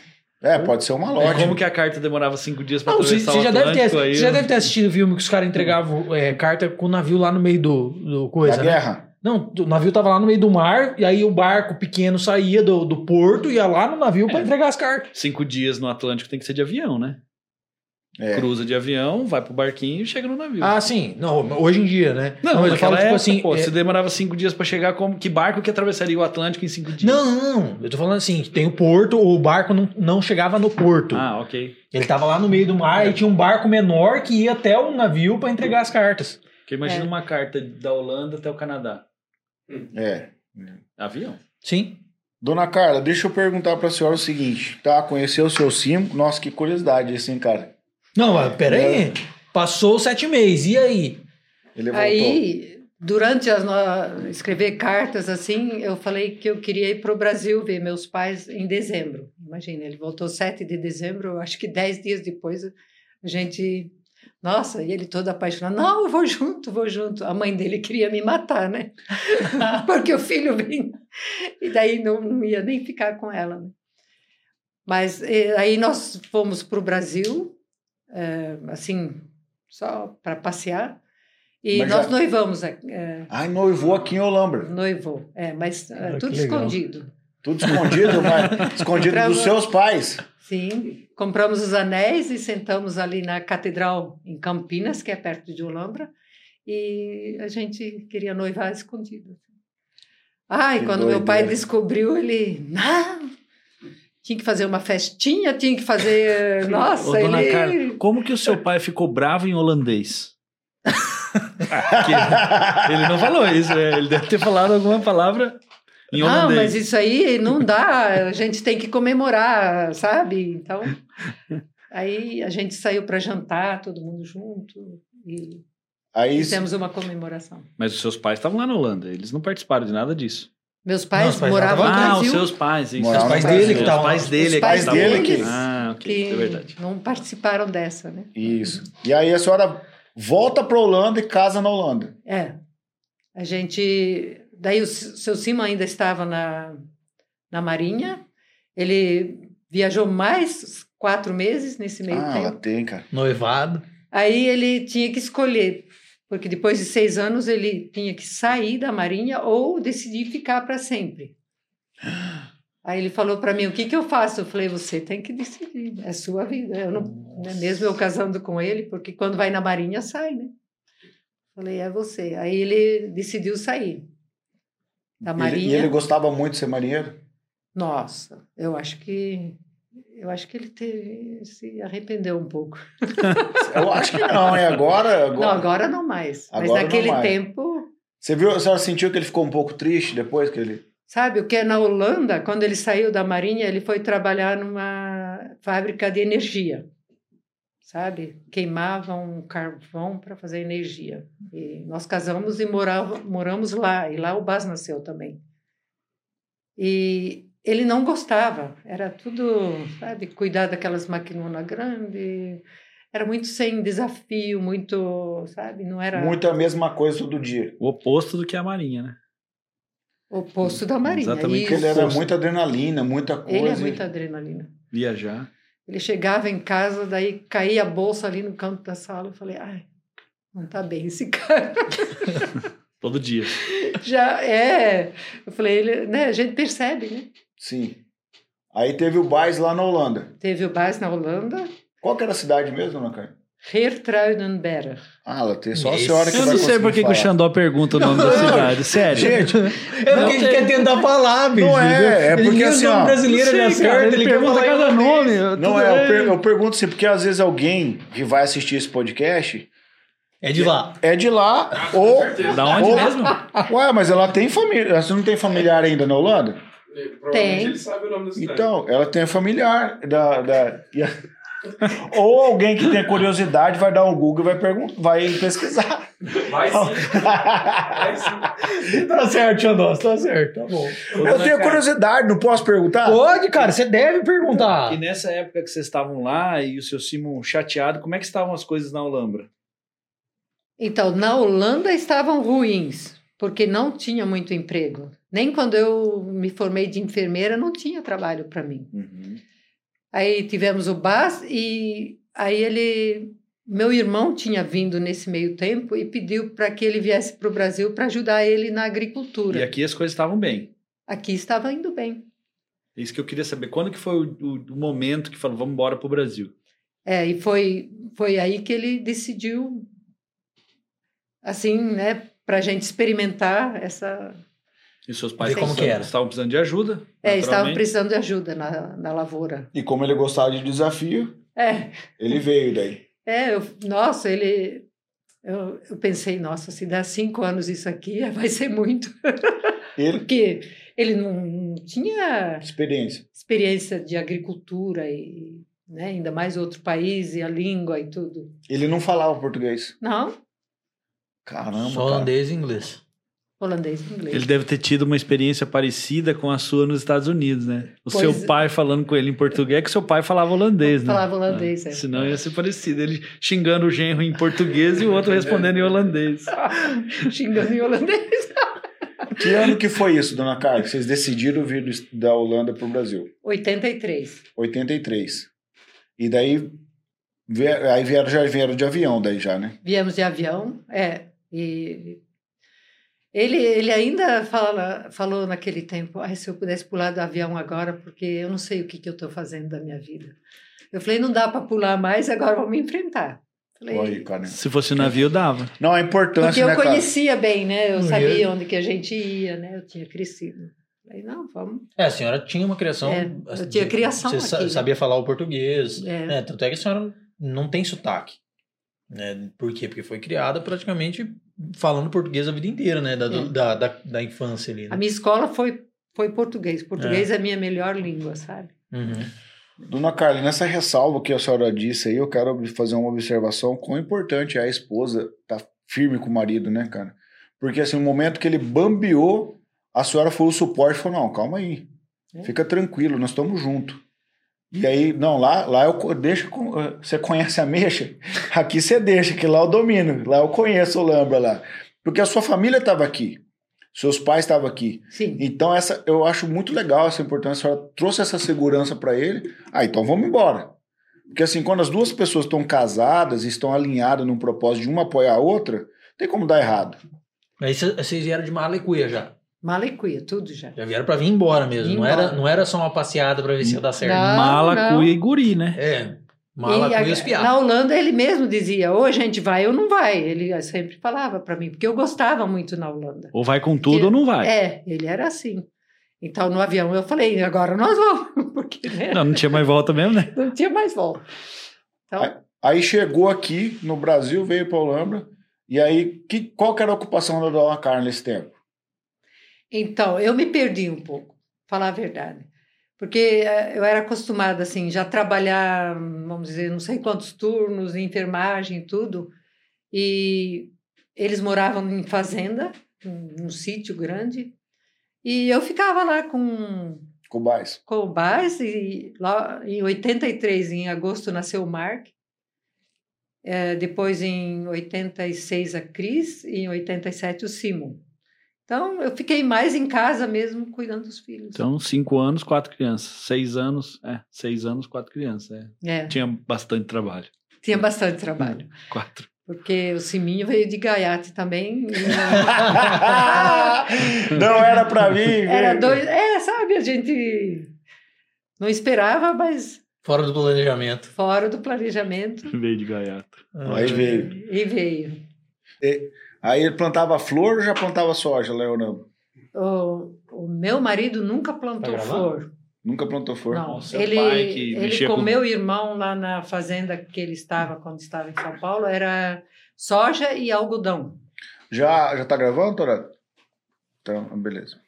[SPEAKER 3] É, pode ser uma loja.
[SPEAKER 4] como que a carta demorava cinco dias para
[SPEAKER 2] Não, você,
[SPEAKER 4] atravessar
[SPEAKER 2] você
[SPEAKER 4] o
[SPEAKER 2] já deve ter,
[SPEAKER 4] Atlântico aí?
[SPEAKER 2] você já deve ter assistido o filme que os caras entregavam é, carta com o navio lá no meio do, do coisa,
[SPEAKER 3] Da
[SPEAKER 2] né?
[SPEAKER 3] guerra.
[SPEAKER 2] Não, o navio tava lá no meio do mar, e aí o barco pequeno saía do, do porto, ia lá no navio pra
[SPEAKER 4] É.
[SPEAKER 2] entregar as cartas.
[SPEAKER 4] Cinco dias no Atlântico tem que ser de avião, né?
[SPEAKER 3] É.
[SPEAKER 4] Cruza de avião, vai pro barquinho e chega no navio.
[SPEAKER 2] Ah, sim. Não, hoje em dia, né?
[SPEAKER 4] não,
[SPEAKER 2] mas eu falo, tipo
[SPEAKER 4] época,
[SPEAKER 2] assim.
[SPEAKER 4] pô,
[SPEAKER 2] é-
[SPEAKER 4] se demorava cinco dias pra chegar, como que barco que atravessaria o Atlântico em cinco dias?
[SPEAKER 2] Não, não, não. Eu tô falando assim, tem o porto, o barco não, não chegava no porto.
[SPEAKER 4] Ah, ok.
[SPEAKER 2] Ele tava lá no meio do mar e tinha um barco menor que ia até o navio pra entregar as cartas.
[SPEAKER 4] Porque imagina
[SPEAKER 1] É.
[SPEAKER 4] uma carta da Holanda até o Canadá.
[SPEAKER 3] É.
[SPEAKER 4] Avião.
[SPEAKER 2] Sim.
[SPEAKER 3] Dona Carla, deixa eu perguntar pra senhora o seguinte, tá? Conheceu o seu sim? Nossa, que curiosidade esse, hein, cara?
[SPEAKER 2] Não, mas peraí. Passou sete meses, e aí?
[SPEAKER 3] Ele voltou.
[SPEAKER 1] Aí, durante as no... escrever cartas assim, eu falei que eu queria ir para o Brasil ver meus pais em dezembro. Imagina, ele voltou 7 de dezembro, eu acho que 10 dias depois a gente. Nossa, e ele todo apaixonado. Não, eu vou junto, vou junto. A mãe dele queria me matar, né? *laughs* Porque o filho vem. E daí não, não ia nem ficar com ela. Né? Mas eh, aí nós fomos para o Brasil, eh, assim, só para passear. E
[SPEAKER 3] Mas
[SPEAKER 1] nós
[SPEAKER 3] já-
[SPEAKER 1] noivamos, é,
[SPEAKER 3] Ai, noivou aqui em Olambra.
[SPEAKER 1] noivou, é, mas é,
[SPEAKER 2] Ah,
[SPEAKER 1] tudo escondido.
[SPEAKER 3] Tudo escondido, mas *laughs* escondido
[SPEAKER 1] Pra-
[SPEAKER 3] dos seus pais.
[SPEAKER 1] Sim, compramos os anéis e sentamos ali na catedral em Campinas, que é perto de Olambra, e a gente queria noivar escondido. Ai,
[SPEAKER 3] Que
[SPEAKER 1] quando meu pai
[SPEAKER 3] doideira.
[SPEAKER 1] descobriu, ele, não, tinha que fazer uma festinha, tinha que fazer, *laughs* nossa,
[SPEAKER 4] Ô, dona
[SPEAKER 1] ele...
[SPEAKER 4] Carla, como que o seu pai ficou bravo em holandês? *laughs* Ele não falou isso, né? Ele deve ter falado alguma palavra em
[SPEAKER 1] Não,
[SPEAKER 4] holandês.
[SPEAKER 1] mas isso aí não dá, a gente tem que comemorar, sabe? Então, aí a gente saiu para jantar, todo mundo junto, e
[SPEAKER 3] Aí,
[SPEAKER 1] fizemos uma comemoração.
[SPEAKER 4] Mas os seus pais estavam lá na Holanda, eles não participaram de nada disso.
[SPEAKER 1] Meus pais,
[SPEAKER 2] os pais
[SPEAKER 1] moravam no
[SPEAKER 2] estavam-
[SPEAKER 4] Ah, os
[SPEAKER 1] Brasil,
[SPEAKER 4] seus pais, isso.
[SPEAKER 3] Moravam
[SPEAKER 2] Os pais dele
[SPEAKER 3] Brasil.
[SPEAKER 2] que
[SPEAKER 4] Os
[SPEAKER 2] estavam.
[SPEAKER 4] pais dele
[SPEAKER 1] Os
[SPEAKER 4] que
[SPEAKER 1] pais
[SPEAKER 4] estavam
[SPEAKER 3] dele que-
[SPEAKER 4] Ah, ok,
[SPEAKER 1] que
[SPEAKER 4] é verdade.
[SPEAKER 1] não participaram dessa, né?
[SPEAKER 3] Isso. E aí a senhora volta pra Holanda e casa na Holanda.
[SPEAKER 1] É. A gente. Daí o seu Cima ainda estava na, na Marinha. Ele viajou mais quatro meses nesse meio
[SPEAKER 3] Ah, ela
[SPEAKER 1] tempo.
[SPEAKER 3] tem, cara.
[SPEAKER 2] Noivado.
[SPEAKER 1] Aí ele tinha que escolher, porque depois de seis anos ele tinha que sair da Marinha ou decidir ficar para sempre. Aí ele falou para mim: o que, que eu faço? Eu falei: você tem que decidir, é sua vida. Eu não, né, mesmo eu casando com ele, porque quando vai na Marinha sai, né? Falei: é você. Aí ele decidiu sair da
[SPEAKER 3] Ele,
[SPEAKER 1] Marinha.
[SPEAKER 3] e ele gostava muito de ser marinheiro?
[SPEAKER 1] Nossa, eu acho que Eu acho que ele teve, se arrependeu um pouco. *laughs*
[SPEAKER 3] Eu acho que não, é agora. agora...
[SPEAKER 1] Não, agora não mais.
[SPEAKER 3] Agora
[SPEAKER 1] Mas naquele
[SPEAKER 3] mais.
[SPEAKER 1] tempo,
[SPEAKER 3] Você viu, a senhora sentiu que ele ficou um pouco triste depois que ele.
[SPEAKER 1] sabe, o que é na Holanda, quando ele saiu da Marinha, ele foi trabalhar numa fábrica de energia. Sabe? Queimavam carvão para fazer energia. E nós casamos e morava, moramos lá. E lá o Bas nasceu também. E ele não gostava. Era tudo, sabe, cuidar daquelas maquinonas grandes. Era muito sem desafio, muito, sabe? Não era
[SPEAKER 3] Muito a mesma coisa todo dia.
[SPEAKER 4] O oposto do que a Marinha, né?
[SPEAKER 1] o oposto da Marinha.
[SPEAKER 4] Exatamente.
[SPEAKER 3] Porque ele
[SPEAKER 1] Isso.
[SPEAKER 3] era muita adrenalina, muita coisa.
[SPEAKER 1] Ele é muita adrenalina.
[SPEAKER 4] Viajar.
[SPEAKER 1] Ele chegava em casa, daí caía a bolsa ali no canto da sala. Eu falei, ai, não tá bem esse cara. *laughs*
[SPEAKER 4] Todo dia.
[SPEAKER 1] Já é. Eu falei, ele, né, a gente percebe, né?
[SPEAKER 3] Sim. Aí teve o Bais lá na Holanda.
[SPEAKER 1] Teve o Bas na Holanda,
[SPEAKER 3] Qual que era a cidade mesmo, Ana Caio?
[SPEAKER 1] Hertruidenberg.
[SPEAKER 3] Ah, ela tem só a senhora que
[SPEAKER 4] Eu
[SPEAKER 3] vai
[SPEAKER 4] não sei por que, o. Xandó pergunta o nome da cidade. Sério.
[SPEAKER 3] Gente,
[SPEAKER 2] É porque ele quer tentar falar, bicho.
[SPEAKER 3] Não é, é porque
[SPEAKER 2] Ele
[SPEAKER 3] assim, ó,
[SPEAKER 2] brasileiro ele
[SPEAKER 4] sei, cara,
[SPEAKER 2] acerta,
[SPEAKER 4] ele pergunta cada nome.
[SPEAKER 3] não é, eu,
[SPEAKER 4] bem.
[SPEAKER 3] per- eu pergunto assim, porque às vezes alguém que vai assistir esse podcast
[SPEAKER 2] É de lá.
[SPEAKER 3] é de lá ou...
[SPEAKER 4] Da onde
[SPEAKER 3] ou-
[SPEAKER 4] mesmo?
[SPEAKER 3] Ué, mas ela tem família. Você não tem familiar ainda na Holanda?
[SPEAKER 5] Provavelmente
[SPEAKER 1] Tem.
[SPEAKER 5] ele sabe o nome da cidade.
[SPEAKER 3] Então, ela tem familiar da. da a- *laughs* ou alguém que tem curiosidade vai dar um Google e vai, perguntar, vai pesquisar.
[SPEAKER 5] Vai sim. Vai sim.
[SPEAKER 2] Tá certo, Xandó, tá certo, tá bom.
[SPEAKER 3] Eu tenho curiosidade, não posso perguntar?
[SPEAKER 2] Pode, cara, você deve perguntar.
[SPEAKER 4] E nessa época que vocês estavam lá e o seu Simon chateado, como é que estavam as coisas na Olambra?
[SPEAKER 1] Então, na Holanda estavam ruins, porque não tinha muito emprego. Nem quando eu me formei de enfermeira, não tinha trabalho para mim.
[SPEAKER 3] Uhum.
[SPEAKER 1] Aí tivemos o Bas e aí ele, meu irmão tinha vindo nesse meio tempo e pediu para que ele viesse para o Brasil para ajudar ele na agricultura.
[SPEAKER 4] E aqui as coisas estavam bem.
[SPEAKER 1] Aqui estava indo bem.
[SPEAKER 4] É isso que eu queria saber. Quando que foi o, o- o momento que falou, vamos embora pro Brasil?
[SPEAKER 1] É, e foi foi aí que ele decidiu assim, né, para a gente experimentar essa.
[SPEAKER 4] E seus pais
[SPEAKER 2] como
[SPEAKER 4] estavam-
[SPEAKER 2] que era.
[SPEAKER 4] estavam precisando de ajuda?
[SPEAKER 1] É, estavam precisando de ajuda na, na lavoura.
[SPEAKER 3] E como ele gostava de desafio,
[SPEAKER 1] É,
[SPEAKER 3] ele veio daí.
[SPEAKER 1] é, eu, nossa, ele. Eu, eu pensei, nossa, se der cinco anos isso aqui, *laughs* vai ser muito.
[SPEAKER 3] Ele,
[SPEAKER 1] Porque ele não, tinha
[SPEAKER 3] experiência.
[SPEAKER 1] experiência de agricultura e né, ainda mais outro país e a língua e tudo.
[SPEAKER 3] Ele não falava português.
[SPEAKER 1] Não,
[SPEAKER 3] Caramba,
[SPEAKER 2] Só
[SPEAKER 3] cara.
[SPEAKER 2] holandês e inglês.
[SPEAKER 1] Holandês e inglês.
[SPEAKER 4] Ele deve ter tido uma experiência parecida com a sua nos Estados Unidos, né? O
[SPEAKER 1] Pois
[SPEAKER 4] seu
[SPEAKER 1] é.
[SPEAKER 4] pai falando com ele em português, que seu pai falava holandês, né?
[SPEAKER 1] Falava holandês, é.
[SPEAKER 4] Senão ia ser parecido. Ele xingando o genro em português e o outro respondendo em holandês. *laughs*
[SPEAKER 1] Xingando em holandês.
[SPEAKER 3] Que ano que foi isso, dona Carla? que Vocês decidiram vir da Holanda para o Brasil?
[SPEAKER 1] 83.
[SPEAKER 3] 83. E daí, aí vieram, já vieram de avião daí já, né?
[SPEAKER 1] Viemos de avião, é. E ele, ele ainda fala, falou naquele tempo: Ai, se eu pudesse pular do avião agora, porque eu não sei o que, que eu estou fazendo da minha vida. Eu falei: não dá para pular mais, agora vamos enfrentar. Falei,
[SPEAKER 3] cara.
[SPEAKER 4] Se fosse navio, dava.
[SPEAKER 3] Não, a
[SPEAKER 1] porque
[SPEAKER 3] importância,
[SPEAKER 1] eu
[SPEAKER 3] né, cara?
[SPEAKER 1] conhecia bem, né? Eu
[SPEAKER 2] Uhum.
[SPEAKER 1] sabia onde que a gente ia, né? Eu tinha crescido. Falei: não, vamos.
[SPEAKER 2] É, a senhora tinha uma criação.
[SPEAKER 1] É, eu tinha criação
[SPEAKER 2] Você
[SPEAKER 1] aqui, né?
[SPEAKER 2] sabia falar o português.
[SPEAKER 1] É.
[SPEAKER 2] né? Tanto é que a senhora não tem sotaque. Né? Por quê? Porque foi criada praticamente falando português a vida inteira, né? Da,
[SPEAKER 1] É.
[SPEAKER 2] da, da, da infância ali.
[SPEAKER 1] A
[SPEAKER 2] Né?
[SPEAKER 1] minha escola foi, foi português. Português é a minha melhor língua, sabe?
[SPEAKER 2] Uhum.
[SPEAKER 3] Dona Carla, nessa ressalva que a senhora disse aí, eu quero fazer uma observação quão importante é a esposa estar firme com o marido, né, cara? Porque assim, no momento que ele bambeou, a senhora foi o suporte e falou, não, calma aí,
[SPEAKER 1] É.
[SPEAKER 3] fica tranquilo, nós estamos juntos. E aí, não, lá, lá eu eh, você conhece a mexa? Aqui você deixa, que lá eu domino, lá eu conheço o Lambra lá. Porque a sua família estava aqui, seus pais estavam aqui.
[SPEAKER 1] Sim.
[SPEAKER 3] Então, essa, eu acho muito legal essa importância. A senhora trouxe essa segurança para ele. Ah, então vamos embora. Porque, assim, quando as duas pessoas estão casadas e estão alinhadas num propósito de uma apoiar a outra, tem como dar errado.
[SPEAKER 2] Aí cê- vocês vieram de Malecuia já.
[SPEAKER 1] Malecuia, tudo já.
[SPEAKER 2] Já vieram pra vir embora mesmo. Não era,
[SPEAKER 1] embora.
[SPEAKER 2] não era só uma passeada pra ver se ia dar certo.
[SPEAKER 1] Não,
[SPEAKER 4] Mala,
[SPEAKER 1] não.
[SPEAKER 4] cuia e guri, né?
[SPEAKER 2] É.
[SPEAKER 1] E
[SPEAKER 2] Malecuia
[SPEAKER 1] a-
[SPEAKER 2] e piá.
[SPEAKER 1] na Holanda ele mesmo dizia, ou a gente vai ou não vai. Ele sempre falava para mim, porque eu gostava muito na Holanda.
[SPEAKER 4] Ou vai com tudo
[SPEAKER 1] Que-
[SPEAKER 4] ou não vai.
[SPEAKER 1] É, ele era assim. Então no avião eu falei, agora nós vamos, *laughs* porque né?
[SPEAKER 4] Não, não tinha mais volta mesmo, né?
[SPEAKER 1] Não tinha mais volta. Então,
[SPEAKER 3] Aí chegou aqui no Brasil, veio para Olambra. E aí, que, qual que era a ocupação da Dona Carla nesse tempo?
[SPEAKER 1] Então, eu me perdi um pouco, falar a verdade. Porque eh, eu era acostumada, assim, já trabalhar, vamos dizer, não sei quantos turnos, enfermagem e tudo. E eles moravam em fazenda, num, num sítio grande. E eu ficava lá com, o Baz. E lá em 83, em agosto, nasceu o Mark. Eh, depois, em 86, a Cris. E em 87, o Simon. Então, eu fiquei mais em casa mesmo, cuidando dos filhos.
[SPEAKER 4] Então, cinco anos, quatro crianças. Seis anos, é, seis anos, quatro crianças. É.
[SPEAKER 1] É,
[SPEAKER 4] Tinha bastante trabalho.
[SPEAKER 1] tinha bastante trabalho. *laughs*
[SPEAKER 4] Quatro.
[SPEAKER 1] Porque o Siminho veio de Gaiate também. e
[SPEAKER 3] Não *laughs* era para mim.
[SPEAKER 1] Era dois. É, sabe, a gente não esperava, mas
[SPEAKER 2] Fora do planejamento.
[SPEAKER 1] fora do planejamento.
[SPEAKER 4] Veio de gaiato.
[SPEAKER 3] Aí veio.
[SPEAKER 1] E veio.
[SPEAKER 3] Aí ele plantava flor ou já plantava soja, Leonardo?
[SPEAKER 1] O, o meu marido nunca
[SPEAKER 2] Tá
[SPEAKER 1] plantou
[SPEAKER 2] gravando?
[SPEAKER 1] flor.
[SPEAKER 3] Nunca plantou flor.
[SPEAKER 1] Não,
[SPEAKER 4] seu
[SPEAKER 1] ele,
[SPEAKER 4] pai que
[SPEAKER 1] ele com
[SPEAKER 4] com-
[SPEAKER 1] meu irmão lá na fazenda que ele estava quando estava em São Paulo era soja e algodão.
[SPEAKER 3] Já, já tá gravando, Torado? Então, beleza.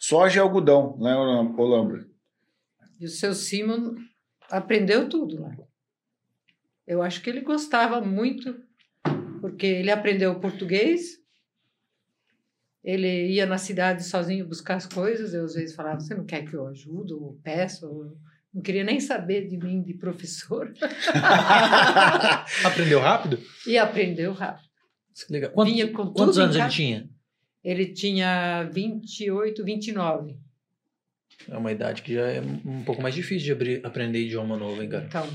[SPEAKER 3] Soja e algodão, lá em Olambra.
[SPEAKER 1] E o seu Simon aprendeu tudo lá. Eu acho que ele gostava muito, porque ele aprendeu português. Ele ia na cidade sozinho buscar as coisas. Eu às vezes falava: Você não quer que eu ajude ou peço? Eu não queria nem saber de mim, de professor. *laughs*
[SPEAKER 2] Aprendeu rápido?
[SPEAKER 1] E aprendeu rápido.
[SPEAKER 2] Que legal. Quantos,
[SPEAKER 1] Vinha com
[SPEAKER 2] quantos anos ele tinha?
[SPEAKER 1] Ele tinha 28, 29.
[SPEAKER 2] É uma idade que já é um pouco mais difícil de abrir- aprender idioma novo, hein, cara?
[SPEAKER 1] Então,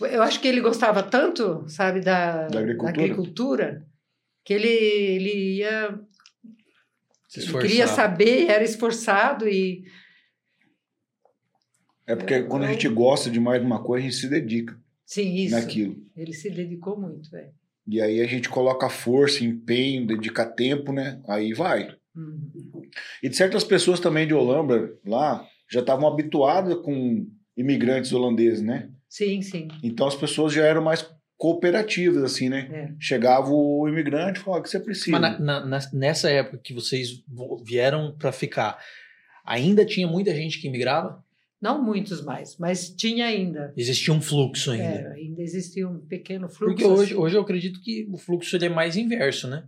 [SPEAKER 1] eu acho que ele gostava tanto, sabe, da,
[SPEAKER 3] Da agricultura?
[SPEAKER 1] agricultura, que ele, ele ia.
[SPEAKER 2] Se
[SPEAKER 1] ele queria saber, era esforçado e.
[SPEAKER 3] É porque quando a gente gosta demais de uma coisa, a gente se dedica
[SPEAKER 1] Sim, isso.
[SPEAKER 3] naquilo.
[SPEAKER 1] Ele se dedicou muito, é.
[SPEAKER 3] E aí a gente coloca força, empenho, dedica tempo, né? Aí vai.
[SPEAKER 1] Hum.
[SPEAKER 3] E de certas pessoas também de Olambra, lá, já estavam habituadas com imigrantes holandeses, né?
[SPEAKER 1] Sim, sim.
[SPEAKER 3] Então as pessoas já eram mais cooperativas, assim, né?
[SPEAKER 1] É.
[SPEAKER 3] Chegava o imigrante e falava "O que você precisa.
[SPEAKER 2] Mas na- na- nessa época que vocês vo- vieram pra ficar, ainda tinha muita gente que imigrava?
[SPEAKER 1] Não muitos mais, mas tinha ainda.
[SPEAKER 2] Existia um fluxo ainda.
[SPEAKER 1] É, ainda existia um pequeno fluxo.
[SPEAKER 2] Porque hoje,
[SPEAKER 1] assim.
[SPEAKER 2] hoje eu acredito que o fluxo ele é mais inverso, né?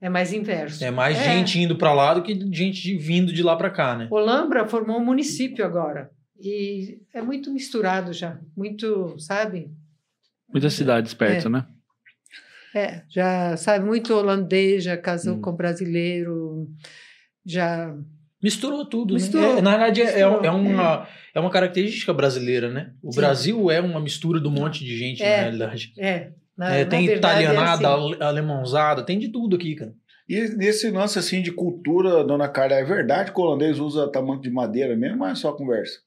[SPEAKER 1] É mais inverso.
[SPEAKER 2] É mais
[SPEAKER 1] É.
[SPEAKER 2] gente indo pra lá do que gente de- vindo de lá pra cá, né?
[SPEAKER 1] Olambra formou um município agora. E é muito misturado já. Muito, sabe?
[SPEAKER 4] Muitas cidades perto,
[SPEAKER 1] É.
[SPEAKER 4] né?
[SPEAKER 1] É, já sabe, muito holandês, já casou
[SPEAKER 4] Hum.
[SPEAKER 1] com brasileiro, já.
[SPEAKER 2] Misturou tudo,
[SPEAKER 1] Misturou.
[SPEAKER 2] né? É, na verdade, é,
[SPEAKER 1] Misturou.
[SPEAKER 2] é uma, é uma característica brasileira, né? O
[SPEAKER 1] Sim.
[SPEAKER 2] Brasil é uma mistura de um monte de gente,
[SPEAKER 1] É.
[SPEAKER 2] na realidade.
[SPEAKER 1] É, na,
[SPEAKER 2] É,
[SPEAKER 1] na
[SPEAKER 2] tem
[SPEAKER 1] é
[SPEAKER 2] italianada,
[SPEAKER 1] assim.
[SPEAKER 2] ale- alemãozada, tem de tudo aqui, cara.
[SPEAKER 3] E nesse lance assim de cultura, dona Carla, é verdade que o holandês usa tamanco de madeira mesmo, ou é só conversa?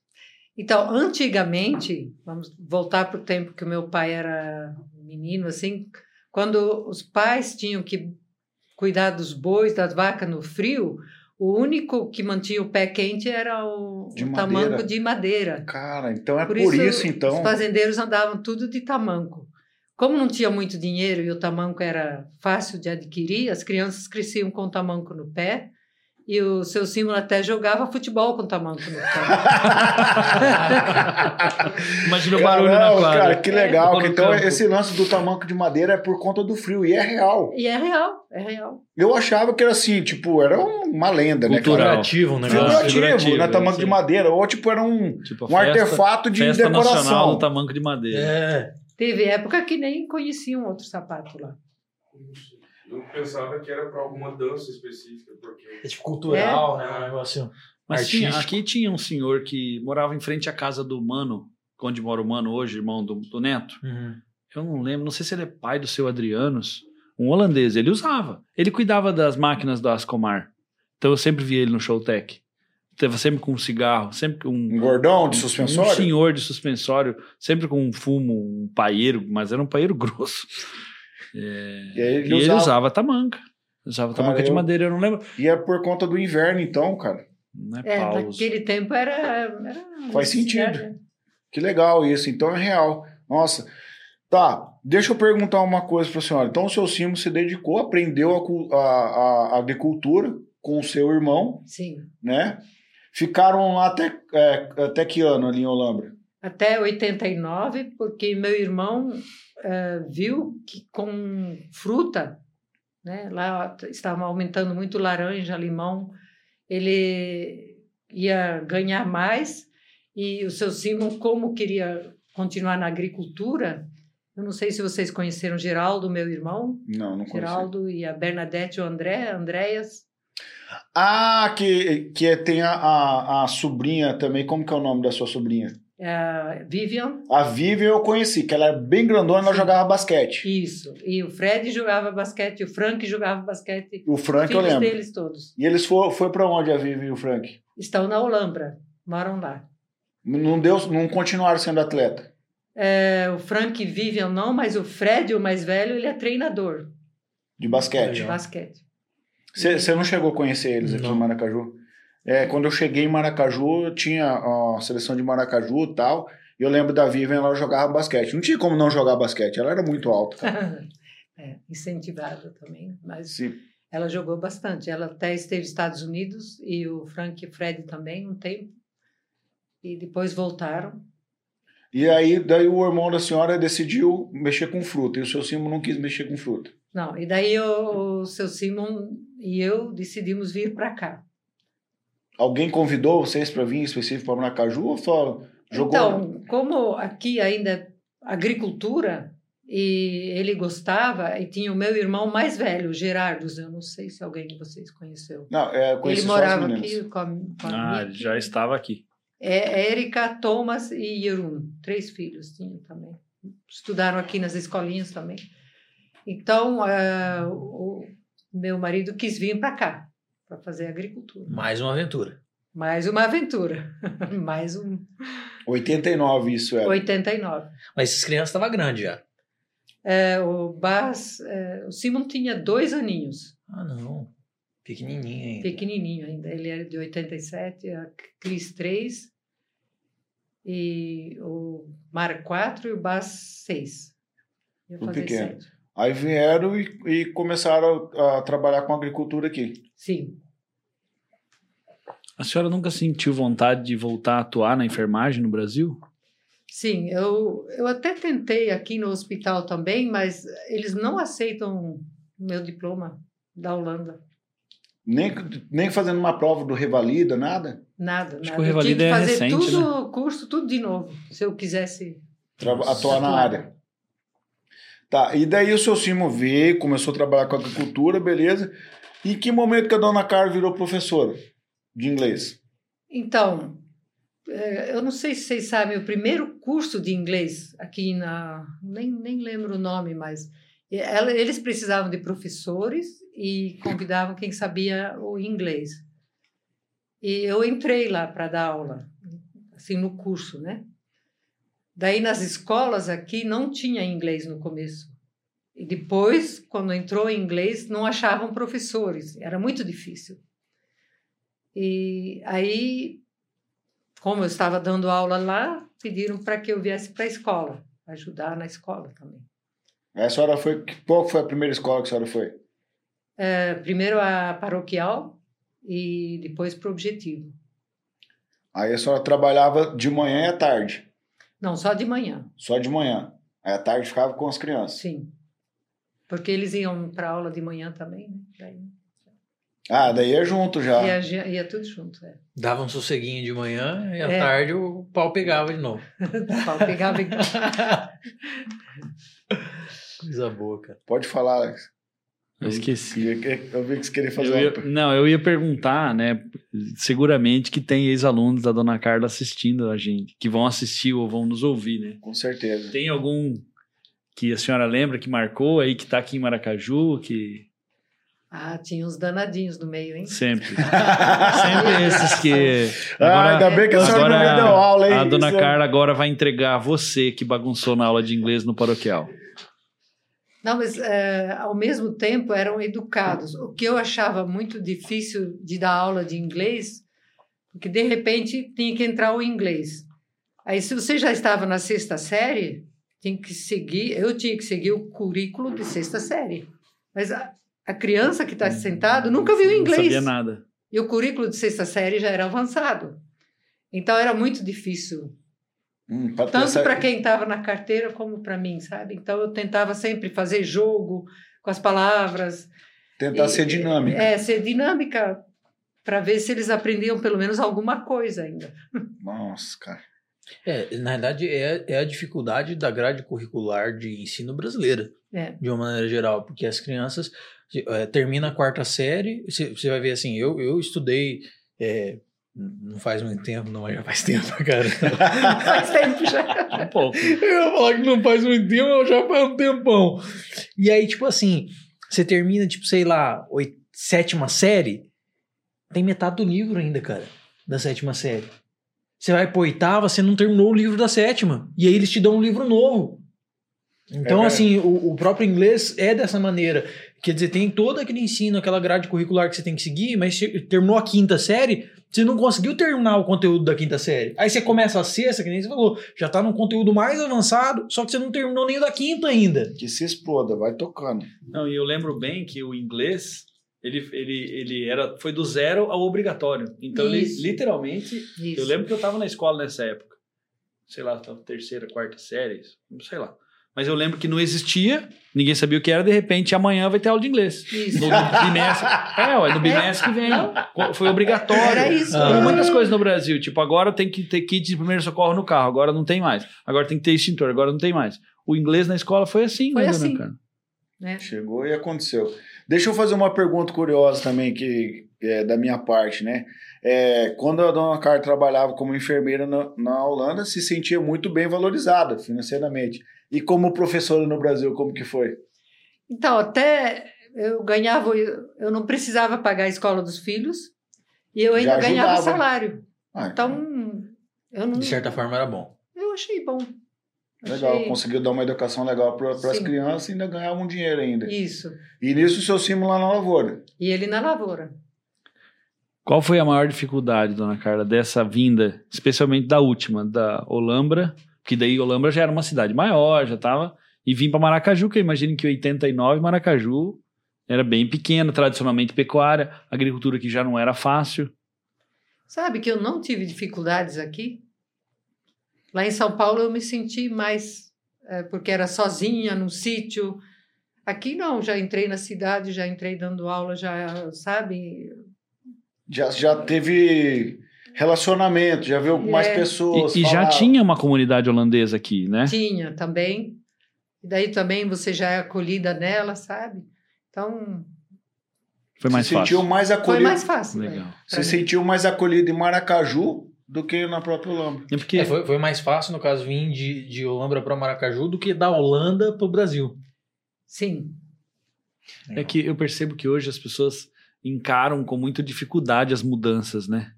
[SPEAKER 1] Então, antigamente, vamos voltar para o tempo que o meu pai era menino, assim, quando os pais tinham que cuidar dos bois, das vacas no frio, o único que mantinha o pé quente era o,
[SPEAKER 3] De
[SPEAKER 1] o tamanco de madeira.
[SPEAKER 3] Cara, então é por, isso, então.
[SPEAKER 1] Os fazendeiros andavam tudo de tamanco. Como não tinha muito dinheiro e o tamanco era fácil de adquirir, as crianças cresciam com o tamanco no pé e o seu símbolo até jogava futebol com o tamanco no pé.
[SPEAKER 4] Imagina o barulho na
[SPEAKER 3] Caramba,
[SPEAKER 4] quadra.
[SPEAKER 3] cara, que legal.
[SPEAKER 4] Lá no
[SPEAKER 3] então
[SPEAKER 4] campo.
[SPEAKER 3] esse lance do tamanco de madeira é por conta do frio, e é real.
[SPEAKER 1] e é real, é real.
[SPEAKER 3] Eu achava que era assim, tipo, era uma lenda, né?
[SPEAKER 4] Cultural.
[SPEAKER 3] cara?
[SPEAKER 2] Figurativo, um negócio.
[SPEAKER 4] Figurativo,
[SPEAKER 3] Figurativo, né?
[SPEAKER 4] é,
[SPEAKER 3] Tamanco de
[SPEAKER 4] sim.
[SPEAKER 3] madeira. Ou tipo, era um,
[SPEAKER 4] Tipo,
[SPEAKER 3] um
[SPEAKER 4] festa,
[SPEAKER 3] artefato de
[SPEAKER 4] festa nacional
[SPEAKER 3] decoração.
[SPEAKER 4] do tamanco de madeira.
[SPEAKER 2] É.
[SPEAKER 1] Teve época que nem conheciam outro sapato lá.
[SPEAKER 5] Eu pensava que era para alguma dança específica, porque
[SPEAKER 2] É tipo cultural, né? Um negócio.
[SPEAKER 4] Mas tinha, aqui tinha um senhor que morava em frente à casa do Mano, onde mora o Mano hoje, irmão do, do Neto.
[SPEAKER 2] Uhum.
[SPEAKER 4] Eu não lembro, não sei se ele é pai do seu Adrianos, um holandês. Ele usava. Ele cuidava das máquinas da Ascomar. Então eu sempre via ele no Showtech. Tava sempre com um cigarro, sempre com
[SPEAKER 3] Um gordão de
[SPEAKER 4] um
[SPEAKER 3] suspensório.
[SPEAKER 4] senhor de suspensório, sempre com um fumo, um paeiro, mas era um paeiro *laughs* grosso. É,
[SPEAKER 3] E aí ele
[SPEAKER 4] e ele
[SPEAKER 3] usava.
[SPEAKER 4] usava tamanca. Usava
[SPEAKER 3] Cara,
[SPEAKER 4] tamanca de
[SPEAKER 3] eu-
[SPEAKER 4] madeira, eu não lembro.
[SPEAKER 3] E é por conta do inverno, então, cara.
[SPEAKER 4] Não é,
[SPEAKER 1] É,
[SPEAKER 4] pausa.
[SPEAKER 1] naquele tempo era. era
[SPEAKER 3] Faz sentido.
[SPEAKER 1] né?
[SPEAKER 3] Que legal isso, então é real. Nossa. Tá, deixa eu perguntar uma coisa para a senhora. Então o seu Simo se dedicou, aprendeu a- a- a agricultura com o seu irmão,
[SPEAKER 1] Sim.
[SPEAKER 3] né? Ficaram lá até, é, até que ano ali em Olambra?
[SPEAKER 1] Até 89, porque meu irmão eh, viu que com fruta, né, lá estavam aumentando muito laranja, limão, ele ia ganhar mais e o seu Simon, como queria continuar na agricultura, eu não sei se vocês conheceram Geraldo, meu irmão,
[SPEAKER 3] Não, não conheci.
[SPEAKER 1] Geraldo e a Bernadette o André, Andréas,
[SPEAKER 3] Ah, que, que tem a, a, a sobrinha também. Como que é o nome da sua sobrinha?
[SPEAKER 1] A Vivian,
[SPEAKER 3] A Vivian eu conheci, que ela era bem grandona, ela
[SPEAKER 1] Sim.
[SPEAKER 3] jogava basquete.
[SPEAKER 1] isso, e o Fred jogava basquete, o Frank jogava basquete,
[SPEAKER 3] O Frank eu
[SPEAKER 1] filhos
[SPEAKER 3] lembro.
[SPEAKER 1] deles todos.
[SPEAKER 3] E eles foram foi para onde a Vivian e o Frank?
[SPEAKER 1] Estão na Olambra, moram lá.
[SPEAKER 3] Não deu, não continuaram sendo atleta.
[SPEAKER 1] É, o Frank Vivian não, mas o Fred, o mais velho, ele é treinador
[SPEAKER 3] De basquete.
[SPEAKER 1] de basquete.
[SPEAKER 3] Você não chegou a conhecer eles aqui
[SPEAKER 2] Não.
[SPEAKER 3] em Maracaju? É, quando eu cheguei em Maracaju, tinha a seleção de Maracaju e tal. E eu lembro da Vivian, ela jogava basquete. Não tinha como não jogar basquete, ela era muito alta. *laughs*
[SPEAKER 1] é, incentivada também, mas
[SPEAKER 3] Se-
[SPEAKER 1] ela jogou bastante. Ela até esteve nos Estados Unidos e o Frank e Fred também um tempo. E depois voltaram.
[SPEAKER 3] E aí, daí o irmão da senhora decidiu mexer com fruta. E o seu Simo não quis mexer com fruta.
[SPEAKER 1] Não, e daí o, o seu Simon e eu decidimos vir para cá.
[SPEAKER 3] Alguém convidou vocês para vir específico para Maracaju ou só jogou?
[SPEAKER 1] Então, como aqui ainda é agricultura e ele gostava, e tinha o meu irmão mais velho, o Gerardo, eu não sei se alguém de vocês conheceu.
[SPEAKER 3] Não, é, eu conheci
[SPEAKER 1] Ele morava aqui com a, com a
[SPEAKER 4] Ah, ele já estava aqui.
[SPEAKER 1] É, Érica, Thomas e Jeroen, três filhos tinham também. Estudaram aqui nas escolinhas também. Então, ah, o meu marido quis vir para cá, para fazer agricultura.
[SPEAKER 2] Mais uma aventura.
[SPEAKER 1] Mais uma aventura. *laughs* Mais um.
[SPEAKER 3] 89, isso é.
[SPEAKER 1] 89.
[SPEAKER 2] Mas essas crianças estavam grandes já.
[SPEAKER 1] É, o Bas, é, o Simon tinha dois aninhos.
[SPEAKER 2] Ah, não. Pequenininho ainda.
[SPEAKER 1] Pequenininho ainda. Ele era de 87, a Cris 3, e o Mar 4 e o Bas 6. Ia fazer 7.
[SPEAKER 3] Aí vieram e, e começaram a, a trabalhar com agricultura aqui.
[SPEAKER 1] Sim.
[SPEAKER 4] A senhora nunca sentiu vontade de voltar a atuar na enfermagem no Brasil?
[SPEAKER 1] Sim, eu, eu até tentei aqui no hospital também, mas eles não aceitam o meu diploma da Holanda.
[SPEAKER 3] Nem, nem fazendo uma prova do Revalida, nada.
[SPEAKER 1] Nada,
[SPEAKER 4] Acho
[SPEAKER 1] nada.
[SPEAKER 4] que o
[SPEAKER 1] eu tinha
[SPEAKER 4] Revalida
[SPEAKER 1] que
[SPEAKER 4] é
[SPEAKER 1] fazer
[SPEAKER 4] recente,
[SPEAKER 1] tudo, curso, tudo de novo, se eu quisesse.
[SPEAKER 3] Traba- atuar na
[SPEAKER 1] Atuar.
[SPEAKER 3] área. Tá, e daí o seu Simo veio, começou a trabalhar com agricultura, beleza. E que momento que a dona Carla virou professora de inglês?
[SPEAKER 1] Então, eh, eu não sei se vocês sabem, o primeiro curso de inglês aqui na. Nem, nem lembro o nome, mas. ela- Eles precisavam de professores e convidavam quem sabia o inglês. E eu entrei lá para dar aula, assim, no curso, né? Daí, nas escolas aqui, não tinha inglês no começo. E depois, quando entrou em inglês, não achavam professores, era muito difícil. E aí, como eu estava dando aula lá, pediram para que eu viesse para a escola, ajudar na escola também.
[SPEAKER 3] A senhora foi. Qual foi a primeira escola que a senhora foi?
[SPEAKER 1] É, primeiro a paroquial e depois para o objetivo.
[SPEAKER 3] Aí a senhora trabalhava de manhã e à tarde.
[SPEAKER 1] Não, só de manhã,
[SPEAKER 3] Só de manhã. Aí à tarde ficava com as crianças.
[SPEAKER 1] sim. Porque eles iam para aula de manhã também, né? Daí,
[SPEAKER 3] Ah, daí é junto já.
[SPEAKER 1] ia, ia, ia tudo junto. É.
[SPEAKER 2] Dava um sosseguinho de manhã e à
[SPEAKER 1] É.
[SPEAKER 2] tarde o pau pegava de novo. *laughs*
[SPEAKER 1] O pau pegava igual. *laughs*
[SPEAKER 2] Coisa boa, cara.
[SPEAKER 3] Pode falar, Alex.
[SPEAKER 4] Eu esqueci.
[SPEAKER 3] Eu, vi que você queria fazer
[SPEAKER 4] Eu ia-
[SPEAKER 3] uma...
[SPEAKER 4] não, eu ia perguntar, né? Seguramente que tem ex-alunos da Dona Carla assistindo a gente, que vão assistir ou vão nos ouvir, né?
[SPEAKER 3] Com certeza.
[SPEAKER 4] Tem algum que a senhora lembra que marcou aí, que tá aqui em Maracaju, que
[SPEAKER 1] Ah, tinha uns danadinhos no meio, hein?
[SPEAKER 4] sempre. *laughs* sempre esses que.
[SPEAKER 3] ah, ainda bem que a senhora não me deu aula, hein?
[SPEAKER 4] a Dona
[SPEAKER 3] Isso
[SPEAKER 4] Carla agora vai entregar você que bagunçou na aula de inglês no paroquial.
[SPEAKER 1] Não, mas é, ao mesmo tempo eram educados. O que eu achava muito difícil de dar aula de inglês Porque de repente tinha que entrar o inglês. Aí, se você já estava na sexta série, tinha que seguir, eu tinha que seguir o currículo de sexta série. Mas a, a criança que está sentada nunca viu
[SPEAKER 4] Não
[SPEAKER 1] inglês.
[SPEAKER 4] sabia nada.
[SPEAKER 1] E o currículo de sexta série já era avançado. Então era muito difícil,
[SPEAKER 3] Hum, pra
[SPEAKER 1] tanto para quem estava na carteira como para mim, sabe? Então eu tentava sempre fazer jogo com as palavras,
[SPEAKER 3] Tentar
[SPEAKER 1] E-
[SPEAKER 3] ser dinâmico.
[SPEAKER 1] é, ser dinâmica para ver se eles aprendiam pelo menos alguma coisa ainda. *laughs*
[SPEAKER 3] Nossa, cara.
[SPEAKER 2] É, na verdade, é, é a dificuldade da grade curricular de ensino brasileira,
[SPEAKER 1] É.
[SPEAKER 2] de uma maneira geral, porque as crianças é, termina a quarta série, você, você vai ver assim, eu, eu estudei, é, não faz muito tempo, não, mas já faz tempo, *laughs* cara. *laughs*
[SPEAKER 1] Faz tempo já.
[SPEAKER 4] Um pouco.
[SPEAKER 2] Eu ia falar que não faz muito tempo, mas já faz um tempão. E aí, tipo assim, você termina, tipo, sei lá, oit- sétima série, tem metade do livro ainda, cara, da sétima série. Você vai pra oitava, você não terminou o livro da sétima. E aí eles te dão um livro novo. Então,
[SPEAKER 3] É.
[SPEAKER 2] assim, o, o próprio inglês é dessa maneira. Quer dizer, tem todo aquele ensino, aquela grade curricular que você tem que seguir, mas você terminou a quinta série, você não conseguiu terminar o conteúdo da quinta série. Aí você começa a sexta, que nem você falou, já tá num conteúdo mais avançado, só que você não terminou nem o da quinta ainda.
[SPEAKER 3] Que se exploda, vai tocando.
[SPEAKER 4] Não, e eu lembro bem que o inglês, ele, ele, ele era, foi do zero ao obrigatório. Então, ele
[SPEAKER 1] Isso.
[SPEAKER 4] literalmente
[SPEAKER 1] Isso.
[SPEAKER 4] Eu lembro que eu tava na escola nessa época. Sei lá, tava terceira, quarta série, sei lá. Mas eu lembro que não existia, ninguém sabia o que era, de repente amanhã vai ter aula de inglês.
[SPEAKER 1] Isso.
[SPEAKER 4] No bimestre. É, ué, no bimestre que vem. Foi obrigatório.
[SPEAKER 1] Era isso.
[SPEAKER 2] Ah.
[SPEAKER 4] Como muitas coisas no Brasil. Tipo, agora tem que ter kit de primeiro socorro no carro, agora não tem mais. Agora tem que ter extintor, agora não tem mais. O inglês na escola foi assim,
[SPEAKER 1] Foi
[SPEAKER 4] né,
[SPEAKER 1] assim.
[SPEAKER 4] dona
[SPEAKER 1] né?
[SPEAKER 3] Chegou e aconteceu. Deixa eu fazer uma pergunta curiosa também, que é da minha parte, né? É, quando a dona Carla trabalhava como enfermeira na, na Holanda, se sentia muito bem valorizada financeiramente. E como professora no Brasil, como que foi?
[SPEAKER 1] Então, até eu ganhava, eu não precisava pagar a escola dos filhos e eu ainda ganhava
[SPEAKER 3] ajudava.
[SPEAKER 1] salário.
[SPEAKER 3] Ah,
[SPEAKER 1] Então, eu não.
[SPEAKER 2] De certa forma era bom.
[SPEAKER 1] Eu achei bom.
[SPEAKER 3] legal,
[SPEAKER 1] Achei-
[SPEAKER 3] conseguiu dar uma educação legal para as crianças e ainda ganhar um dinheiro ainda.
[SPEAKER 1] Isso.
[SPEAKER 3] E nisso o seu símbolo lá na lavoura.
[SPEAKER 1] E ele na lavoura.
[SPEAKER 4] Qual foi a maior dificuldade, dona Carla, dessa vinda, especialmente da última, da Olambra? Que daí Olambra já era uma cidade maior, já tava. E vim para Maracaju, que eu imagino que em 89 Maracaju era bem pequena, tradicionalmente pecuária, agricultura aqui já não era fácil.
[SPEAKER 1] Sabe que eu não tive dificuldades aqui? Lá em São Paulo eu me senti mais, é, porque era sozinha num sítio. Aqui não, já entrei na cidade, já entrei dando aula, já, sabe?
[SPEAKER 3] Já, já teve relacionamento, já viu mais
[SPEAKER 1] É.
[SPEAKER 3] pessoas.
[SPEAKER 4] E, e já tinha uma comunidade holandesa aqui, né?
[SPEAKER 1] Tinha também. E daí também você já é acolhida nela, sabe? Então,
[SPEAKER 4] Foi mais
[SPEAKER 3] se sentiu
[SPEAKER 4] fácil.
[SPEAKER 3] mais
[SPEAKER 1] foi
[SPEAKER 3] acolhido.
[SPEAKER 1] mais fácil.
[SPEAKER 4] Legal.
[SPEAKER 1] né,
[SPEAKER 3] Se sentiu mais acolhido em Maracaju do que na própria Holambra.
[SPEAKER 4] É porque
[SPEAKER 2] É, foi, foi mais fácil, no caso, vir de, de Holambra para Maracaju do que da Holanda para o Brasil.
[SPEAKER 1] Sim.
[SPEAKER 4] É que eu percebo que hoje as pessoas encaram com muita dificuldade as mudanças, né?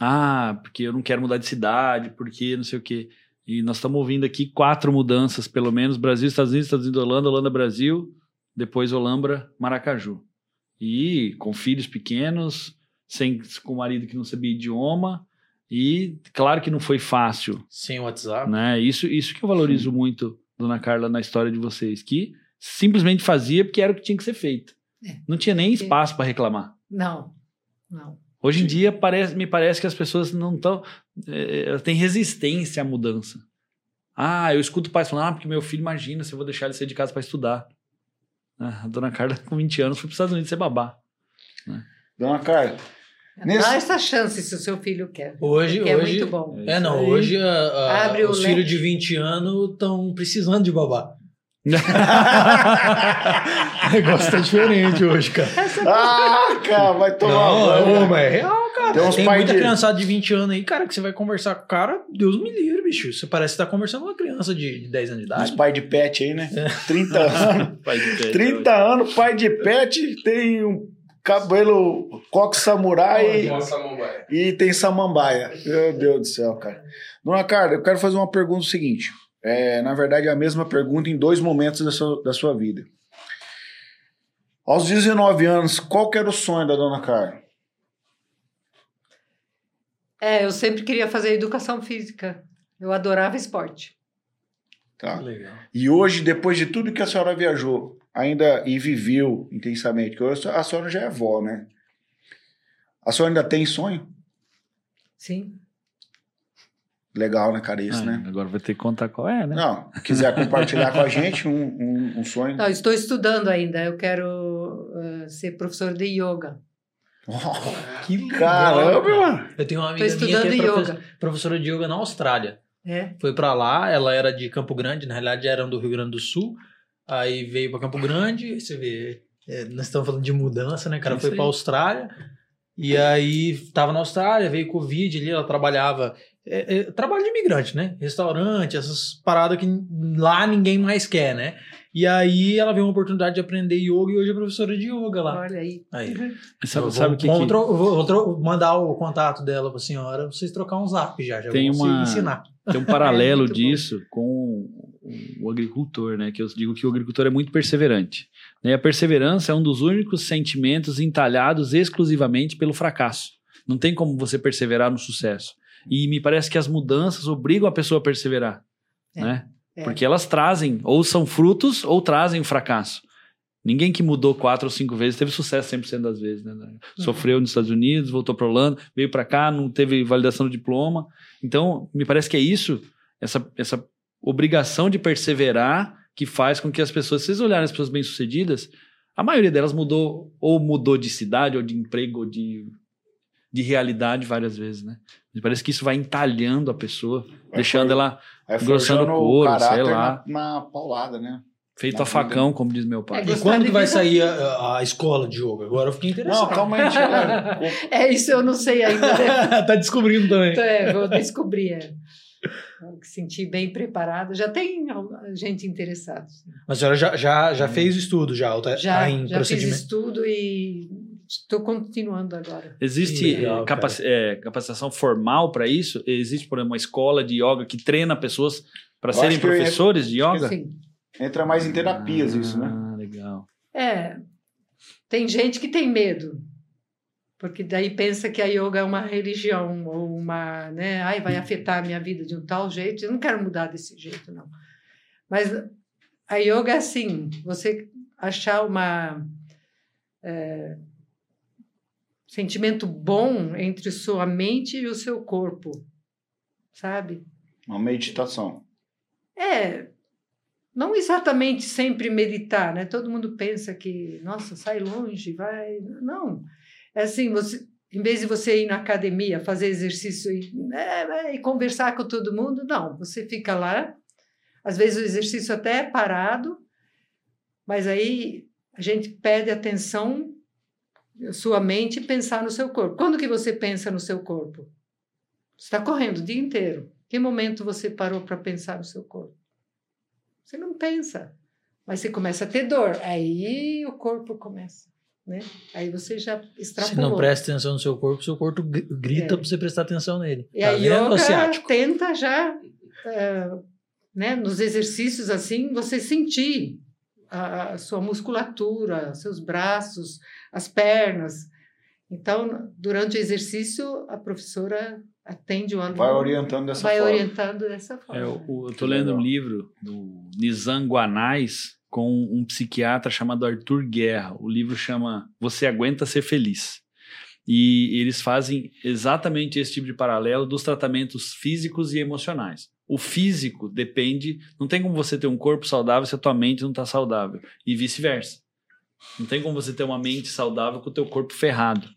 [SPEAKER 4] Ah, porque eu não quero mudar de cidade, porque não sei o quê. E nós estamos ouvindo aqui quatro mudanças, pelo menos: Brasil, Estados Unidos, Estados Unidos, Holanda, Holanda, Brasil, depois Holambra, Maracaju. E com filhos pequenos, sem, com marido que não sabia idioma. E claro que não foi fácil,
[SPEAKER 2] Sem WhatsApp.
[SPEAKER 4] né? Isso, isso que eu valorizo muito, dona Carla, na história de vocês, que simplesmente fazia porque era o que tinha que ser feito.
[SPEAKER 1] É.
[SPEAKER 4] Não tinha nem espaço para reclamar.
[SPEAKER 1] Não, não.
[SPEAKER 4] Hoje em dia parece, me parece que as pessoas não estão. elas têm resistência à mudança. Ah, eu escuto pais falando, ah, porque meu filho, imagina se eu vou deixar ele sair de casa para estudar. Ah, a dona Carla, com 20 anos, foi para os Estados Unidos ser babá.
[SPEAKER 3] Dona Carla, Nesse-
[SPEAKER 1] Dá essa chance se o seu filho quer.
[SPEAKER 2] Hoje,
[SPEAKER 1] que é
[SPEAKER 2] hoje,
[SPEAKER 1] muito bom.
[SPEAKER 2] É, não, hoje a- a- os filhos de 20 anos estão precisando de babá. *laughs* o negócio tá diferente hoje, cara.
[SPEAKER 3] ah, cara, vai tomar
[SPEAKER 2] Não,
[SPEAKER 3] banho.
[SPEAKER 2] é real, cara.
[SPEAKER 3] Tem
[SPEAKER 2] Tem,
[SPEAKER 3] uns pai
[SPEAKER 2] muita
[SPEAKER 3] de-
[SPEAKER 2] criançada de 20 anos aí, cara, que você vai conversar com o cara, Deus me livre, bicho. Você parece que tá conversando com uma criança de, de 10 anos de idade.
[SPEAKER 3] pai de pet aí, né? 30 *laughs* anos.
[SPEAKER 4] Pai de pé,
[SPEAKER 3] 30 anos, pai de pet, tem um cabelo coque samurai
[SPEAKER 5] Samambaia.
[SPEAKER 3] e tem samambaia. Meu Deus do céu, cara. Dona Carla, eu quero fazer uma pergunta seguinte. É, na verdade, é a mesma pergunta em dois momentos da sua, da sua vida. Aos 19 anos, qual que era o sonho da Dona Carla?
[SPEAKER 1] É, eu sempre queria fazer educação física. Eu adorava esporte.
[SPEAKER 3] Tá?
[SPEAKER 2] Legal.
[SPEAKER 3] E hoje, depois de tudo que a senhora viajou, ainda e viveu intensamente, que hoje a senhora já é avó, né? A senhora ainda tem sonho?
[SPEAKER 1] Sim.
[SPEAKER 3] Legal, né, cara? Isso,
[SPEAKER 4] Ah,
[SPEAKER 3] né?
[SPEAKER 4] Agora vai ter que contar qual é, né?
[SPEAKER 3] Não, quiser compartilhar com a gente um, um, um sonho.
[SPEAKER 1] Não, estou estudando ainda. Eu quero eh, ser professor de yoga.
[SPEAKER 2] Que legal,
[SPEAKER 3] Caramba,
[SPEAKER 2] cara.
[SPEAKER 3] mano!
[SPEAKER 2] Eu tenho uma amiga minha que
[SPEAKER 1] estudando
[SPEAKER 2] é profe-
[SPEAKER 1] yoga.
[SPEAKER 2] professora de yoga na Austrália.
[SPEAKER 1] É.
[SPEAKER 2] Foi pra lá, ela era de Campo Grande, na realidade eram do Rio Grande do Sul. Aí veio pra Campo Grande, você vê, é, nós estamos falando de mudança, né? O cara
[SPEAKER 4] É
[SPEAKER 2] foi
[SPEAKER 4] aí.
[SPEAKER 2] Austrália. E aí tava na Austrália, veio Covid ali, ela trabalhava. É, é, trabalho de imigrante, né? Restaurante, essas paradas que lá ninguém mais quer, né? E aí ela veio uma oportunidade de aprender yoga e hoje é professora de yoga lá.
[SPEAKER 1] Olha aí.
[SPEAKER 2] Aí.
[SPEAKER 4] Sabe,
[SPEAKER 2] Eu
[SPEAKER 4] sabe
[SPEAKER 2] vou,
[SPEAKER 4] o que,
[SPEAKER 2] vou
[SPEAKER 4] que-
[SPEAKER 2] tro- vou- mandar o contato dela pra senhora, pra vocês trocar um zap já. já
[SPEAKER 4] Tem
[SPEAKER 2] vou
[SPEAKER 4] uma-
[SPEAKER 2] se ensinar.
[SPEAKER 4] Tem um paralelo *laughs*
[SPEAKER 1] bom.
[SPEAKER 4] disso com o agricultor, né? Que eu digo que o agricultor é muito perseverante. Né? A perseverança é um dos únicos sentimentos entalhados exclusivamente pelo fracasso. Não tem como você perseverar no sucesso. E me parece que as mudanças obrigam a pessoa a perseverar,
[SPEAKER 1] É,
[SPEAKER 4] né?
[SPEAKER 1] é.
[SPEAKER 4] Porque elas trazem, ou são frutos, ou trazem o fracasso. Ninguém que mudou quatro ou cinco vezes teve sucesso 100% das vezes, né? Sofreu nos Estados Unidos, voltou para Holanda, veio para cá, não teve validação do diploma. Então, me parece que é isso, essa, essa obrigação de perseverar que faz com que as pessoas, se vocês olharem as pessoas bem-sucedidas, a maioria delas mudou, ou mudou de cidade, ou de emprego, ou de, de realidade várias vezes, né? Parece que isso vai entalhando a pessoa, deixando ela
[SPEAKER 3] Aí
[SPEAKER 4] Engrossando o couro, sei lá.
[SPEAKER 3] Na, na paulada, né?
[SPEAKER 4] feito
[SPEAKER 3] Na
[SPEAKER 4] a facão, como diz meu pai.
[SPEAKER 1] É,
[SPEAKER 2] E quando que vai
[SPEAKER 1] vida-
[SPEAKER 2] sair a, a escola de yoga? Agora eu fiquei interessado.
[SPEAKER 3] Não, calma aí. *laughs*
[SPEAKER 1] É isso, eu não sei ainda. né? *laughs*
[SPEAKER 2] tá descobrindo também.
[SPEAKER 1] Então, é, vou descobrir. É. Vou me sentir bem preparada. Já tem gente interessada.
[SPEAKER 2] Mas a senhora já, já, já fez o estudo, já, tá,
[SPEAKER 1] Já,
[SPEAKER 2] tá em
[SPEAKER 1] já fiz estudo e estou continuando agora.
[SPEAKER 4] Existe
[SPEAKER 2] legal,
[SPEAKER 4] eh, capaci- eh, capacitação formal para isso? Existe, por exemplo, uma escola de yoga que treina pessoas para serem
[SPEAKER 3] que eu-
[SPEAKER 4] professores de yoga?
[SPEAKER 1] Sim.
[SPEAKER 3] Entra mais em terapias isso, né?
[SPEAKER 4] Ah, legal.
[SPEAKER 1] É, tem gente que tem medo, porque daí pensa que a yoga é uma religião ou uma, né, ai, vai afetar a minha vida de um tal jeito. Eu não quero mudar desse jeito, não. Mas a yoga é assim, você achar uma é, sentimento bom entre sua mente e o seu corpo, sabe?
[SPEAKER 3] Uma meditação.
[SPEAKER 1] É, não exatamente sempre meditar, né? Todo mundo pensa que, nossa, sai longe, vai. Não. É assim, você, em vez de você ir na academia, fazer exercício e, né, e conversar com todo mundo, não. Você fica lá, às vezes o exercício até é parado, mas aí a gente pede atenção, sua mente, pensar no seu corpo. Quando que você pensa no seu corpo? Você está correndo o dia inteiro. Que momento você parou para pensar no seu corpo? Você não pensa, mas você começa a ter dor. Aí o corpo começa, né? Aí você já
[SPEAKER 2] Se
[SPEAKER 1] extrapolou.
[SPEAKER 2] não presta atenção no seu corpo, seu corpo gr- grita
[SPEAKER 1] É.
[SPEAKER 2] pra você prestar atenção nele.
[SPEAKER 1] E
[SPEAKER 2] tá
[SPEAKER 1] a
[SPEAKER 2] vendo,
[SPEAKER 1] yoga
[SPEAKER 2] ciático?
[SPEAKER 1] tenta já, eh, né, nos exercícios assim, você sentir a, a sua musculatura, seus braços, as pernas. Então, durante o exercício, a professora atende o aluno,
[SPEAKER 3] Vai orientando dessa
[SPEAKER 1] vai
[SPEAKER 3] forma.
[SPEAKER 1] orientando dessa forma.
[SPEAKER 4] É, eu, tô lendo
[SPEAKER 3] legal.
[SPEAKER 4] um livro do Nizam Guanais com um psiquiatra chamado Arthur Guerra. O livro chama Você Aguenta Ser Feliz. E eles fazem exatamente esse tipo de paralelo dos tratamentos físicos e emocionais. O físico depende, não tem como você ter um corpo saudável se a tua mente não está saudável e vice-versa. Não tem como você ter uma mente saudável com o teu corpo ferrado.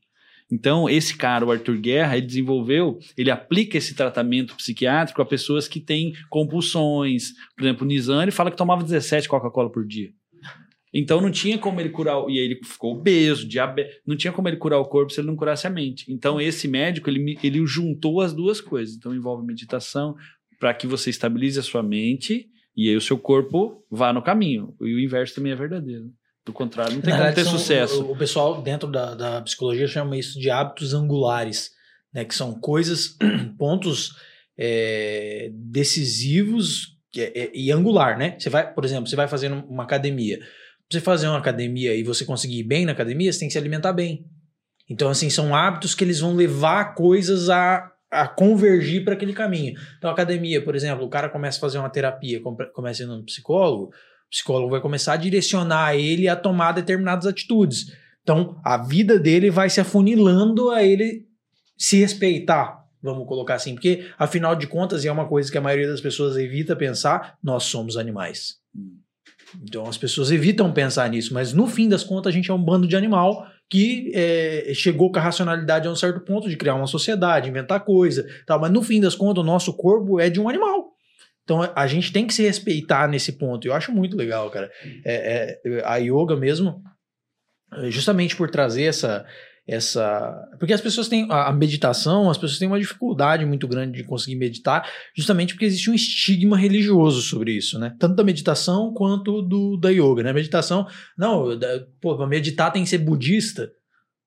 [SPEAKER 4] Então, esse cara, o Arthur Guerra, ele desenvolveu, ele aplica esse tratamento psiquiátrico a pessoas que têm compulsões. Por exemplo, o Nizam, ele fala que tomava 17 Coca-Cola por dia. Então, não tinha como ele curar, e aí ele ficou obeso, diabetes, não tinha como ele curar o corpo se ele não curasse a mente. Então, esse médico, ele, ele juntou as duas coisas. Então, envolve meditação para que você estabilize a sua mente e aí o seu corpo vá no caminho. E o inverso também é verdadeiro. Do contrário, não tem
[SPEAKER 2] Na
[SPEAKER 4] como ter
[SPEAKER 2] são-
[SPEAKER 4] sucesso.
[SPEAKER 2] O, o pessoal dentro da, da psicologia chama isso de hábitos angulares, né? Que são coisas, *clears throat* pontos é, decisivos que é- é- e angular, né? Você vai, por exemplo, você vai fazer uma academia. Pra você fazer uma academia e você conseguir ir bem na academia, você tem que se alimentar bem. Então, assim, são hábitos que eles vão levar coisas a, a convergir para aquele caminho. Então, a academia, por exemplo, o cara começa a fazer uma terapia, come- começa indo no psicólogo, psicólogo vai começar a direcionar ele a tomar determinadas atitudes. Então, a vida dele vai se afunilando a ele se respeitar, vamos colocar assim, porque afinal de contas, é uma coisa que a maioria das pessoas evita pensar, nós somos animais. Então as pessoas evitam pensar nisso, mas no fim das contas a gente é um bando de animal que é, chegou com a racionalidade a um certo ponto de criar uma sociedade, inventar coisa, tal. Mas no fim das contas o nosso corpo é de um animal. Então a gente tem que se respeitar nesse ponto. Eu acho muito legal, cara. É, é, a yoga mesmo, é, justamente por trazer essa essa porque as pessoas têm a meditação as pessoas têm uma dificuldade muito grande de conseguir meditar justamente porque existe um estigma religioso sobre isso né tanto da meditação quanto do da yoga né meditação não da- pô meditar tem que ser budista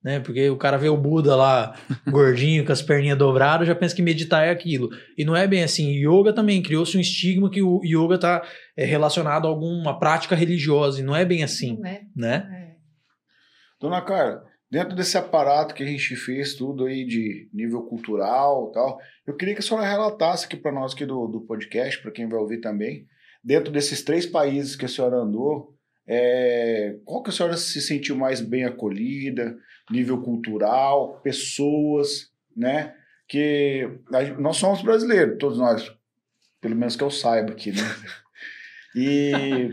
[SPEAKER 2] né porque o cara vê o Buda lá *laughs* gordinho com as perninhas dobradas já pensa que meditar é aquilo e não é bem assim yoga também criou-se um estigma que o yoga tá é, relacionado a alguma prática religiosa e não é bem assim
[SPEAKER 1] é?
[SPEAKER 2] né
[SPEAKER 1] É.
[SPEAKER 3] Dona Carla, dentro desse aparato que a gente fez, tudo aí de nível cultural e tal, eu queria que a senhora relatasse aqui para nós aqui do, do podcast, para quem vai ouvir também, dentro desses três países que a senhora andou, é, qual que a senhora se sentiu mais bem acolhida, nível cultural, pessoas, né? Que a- nós somos brasileiros, todos nós, pelo menos que eu saiba aqui, né? *laughs* E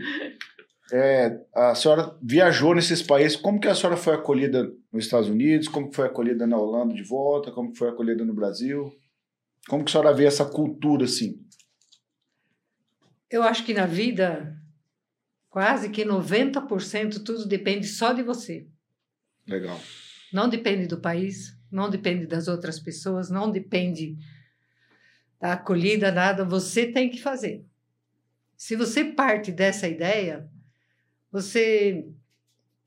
[SPEAKER 3] é, a senhora viajou nesses países, como que a senhora foi acolhida nos Estados Unidos, como que foi acolhida na Holanda de volta, como que foi acolhida no Brasil? Como que a senhora vê essa cultura assim?
[SPEAKER 1] Eu acho que na vida, quase que 90% tudo depende só de você.
[SPEAKER 3] Legal.
[SPEAKER 1] Não depende do país, não depende das outras pessoas, não depende da acolhida, nada. Você tem que fazer. Se você parte dessa ideia, você,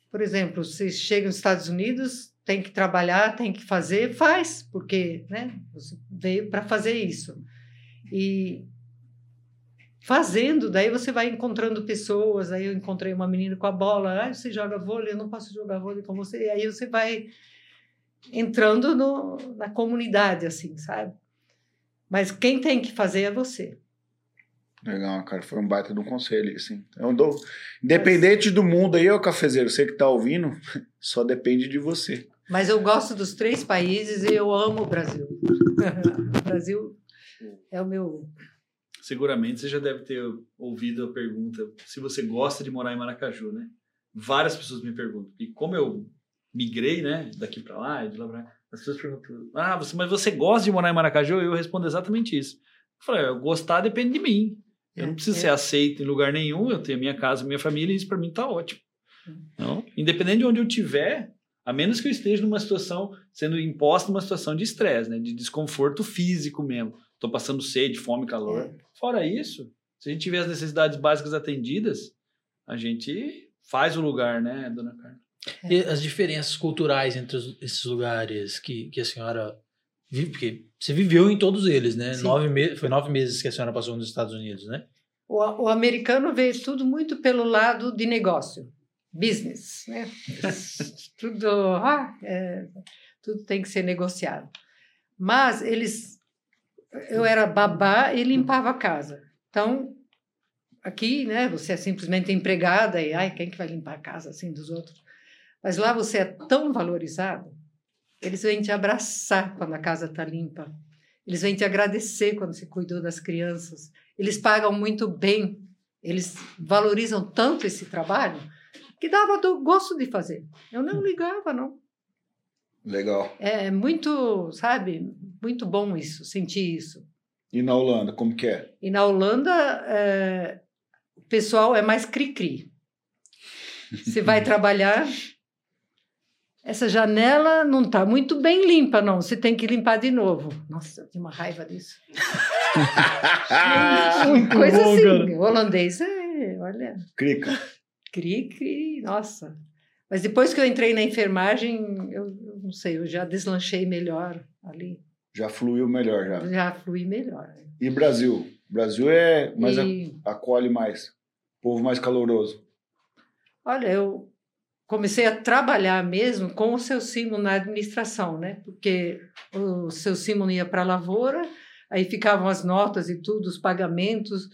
[SPEAKER 1] por exemplo, você chega nos Estados Unidos, tem que trabalhar, tem que fazer, faz, porque né, você veio para fazer isso. E fazendo, daí você vai encontrando pessoas. Aí eu encontrei uma menina com a bola, ah, você joga vôlei, eu não posso jogar vôlei com você. E aí você vai entrando no, na comunidade, assim, sabe? Mas quem tem que fazer é você.
[SPEAKER 3] Legal, cara. Foi um baita de um conselho, assim. Eu dou... Independente do mundo aí, ô cafezeiro, você que tá ouvindo, *laughs* só depende de você.
[SPEAKER 1] Mas eu gosto dos três países e eu amo o Brasil. *laughs* o Brasil é o meu.
[SPEAKER 4] Seguramente você já deve ter ouvido a pergunta se você gosta de morar em Maracaju, né? Várias pessoas me perguntam. E como eu migrei, né, daqui para lá de lá para lá, as pessoas perguntam: "Ah, você, mas você gosta de morar em Maracaju?" Eu respondo exatamente isso. Eu falei: "Eu gostar depende de mim. Eu não
[SPEAKER 1] É,
[SPEAKER 4] preciso
[SPEAKER 1] é.
[SPEAKER 4] ser aceito em lugar nenhum, eu tenho minha casa, minha família, e isso para mim tá ótimo."
[SPEAKER 1] Hum.
[SPEAKER 4] Não? Independente de onde eu tiver, a menos que eu esteja numa situação sendo imposta numa situação de estresse, né, de desconforto físico mesmo. Tô passando sede, fome, calor.
[SPEAKER 1] É.
[SPEAKER 4] Fora isso, se a gente tiver as necessidades básicas atendidas, a gente faz o lugar, né, dona Carla?
[SPEAKER 2] E as diferenças culturais entre os- esses lugares que, que a senhora vive, porque você viveu em todos eles, né?
[SPEAKER 1] Sim.
[SPEAKER 2] Nove me foi nove meses que a senhora passou nos Estados Unidos, né?
[SPEAKER 1] O, o americano vê tudo muito pelo lado de negócio, business, né? *laughs* tudo, ah, é, tudo tem que ser negociado. Mas eles, eu era babá e limpava a casa. Então, aqui, né? Você é simplesmente empregada e, ai, quem que vai limpar a casa assim dos outros? Mas lá você é tão valorizado, eles vêm te abraçar quando a casa está limpa. Eles vêm te agradecer quando você cuidou das crianças. Eles pagam muito bem. Eles valorizam tanto esse trabalho que dava do gosto de fazer. Eu não ligava, não.
[SPEAKER 3] Legal.
[SPEAKER 1] É muito, sabe, muito bom isso, sentir isso.
[SPEAKER 3] E na Holanda, como que é?
[SPEAKER 1] E na Holanda, é, o pessoal é mais cri-cri. Você vai *laughs* trabalhar, essa janela não está muito bem limpa, não. Você tem que limpar de novo. Nossa, eu tinha uma raiva disso. *laughs*
[SPEAKER 2] Muito
[SPEAKER 1] Coisa
[SPEAKER 2] bom,
[SPEAKER 1] assim.
[SPEAKER 2] cara.
[SPEAKER 1] O holandês é, olha,
[SPEAKER 3] Crica.
[SPEAKER 1] cri-cri, nossa. Mas depois que eu entrei na enfermagem, eu, eu não sei, eu já deslanchei melhor ali.
[SPEAKER 3] Já fluiu melhor já.
[SPEAKER 1] Já flui melhor.
[SPEAKER 3] E Brasil? Brasil é mais
[SPEAKER 1] E-
[SPEAKER 3] acolhe mais. Povo mais caloroso.
[SPEAKER 1] Olha, eu, comecei a trabalhar mesmo com o seu Simon na administração, né? Porque o seu Simon ia para a lavoura, aí ficavam as notas e tudo, os pagamentos,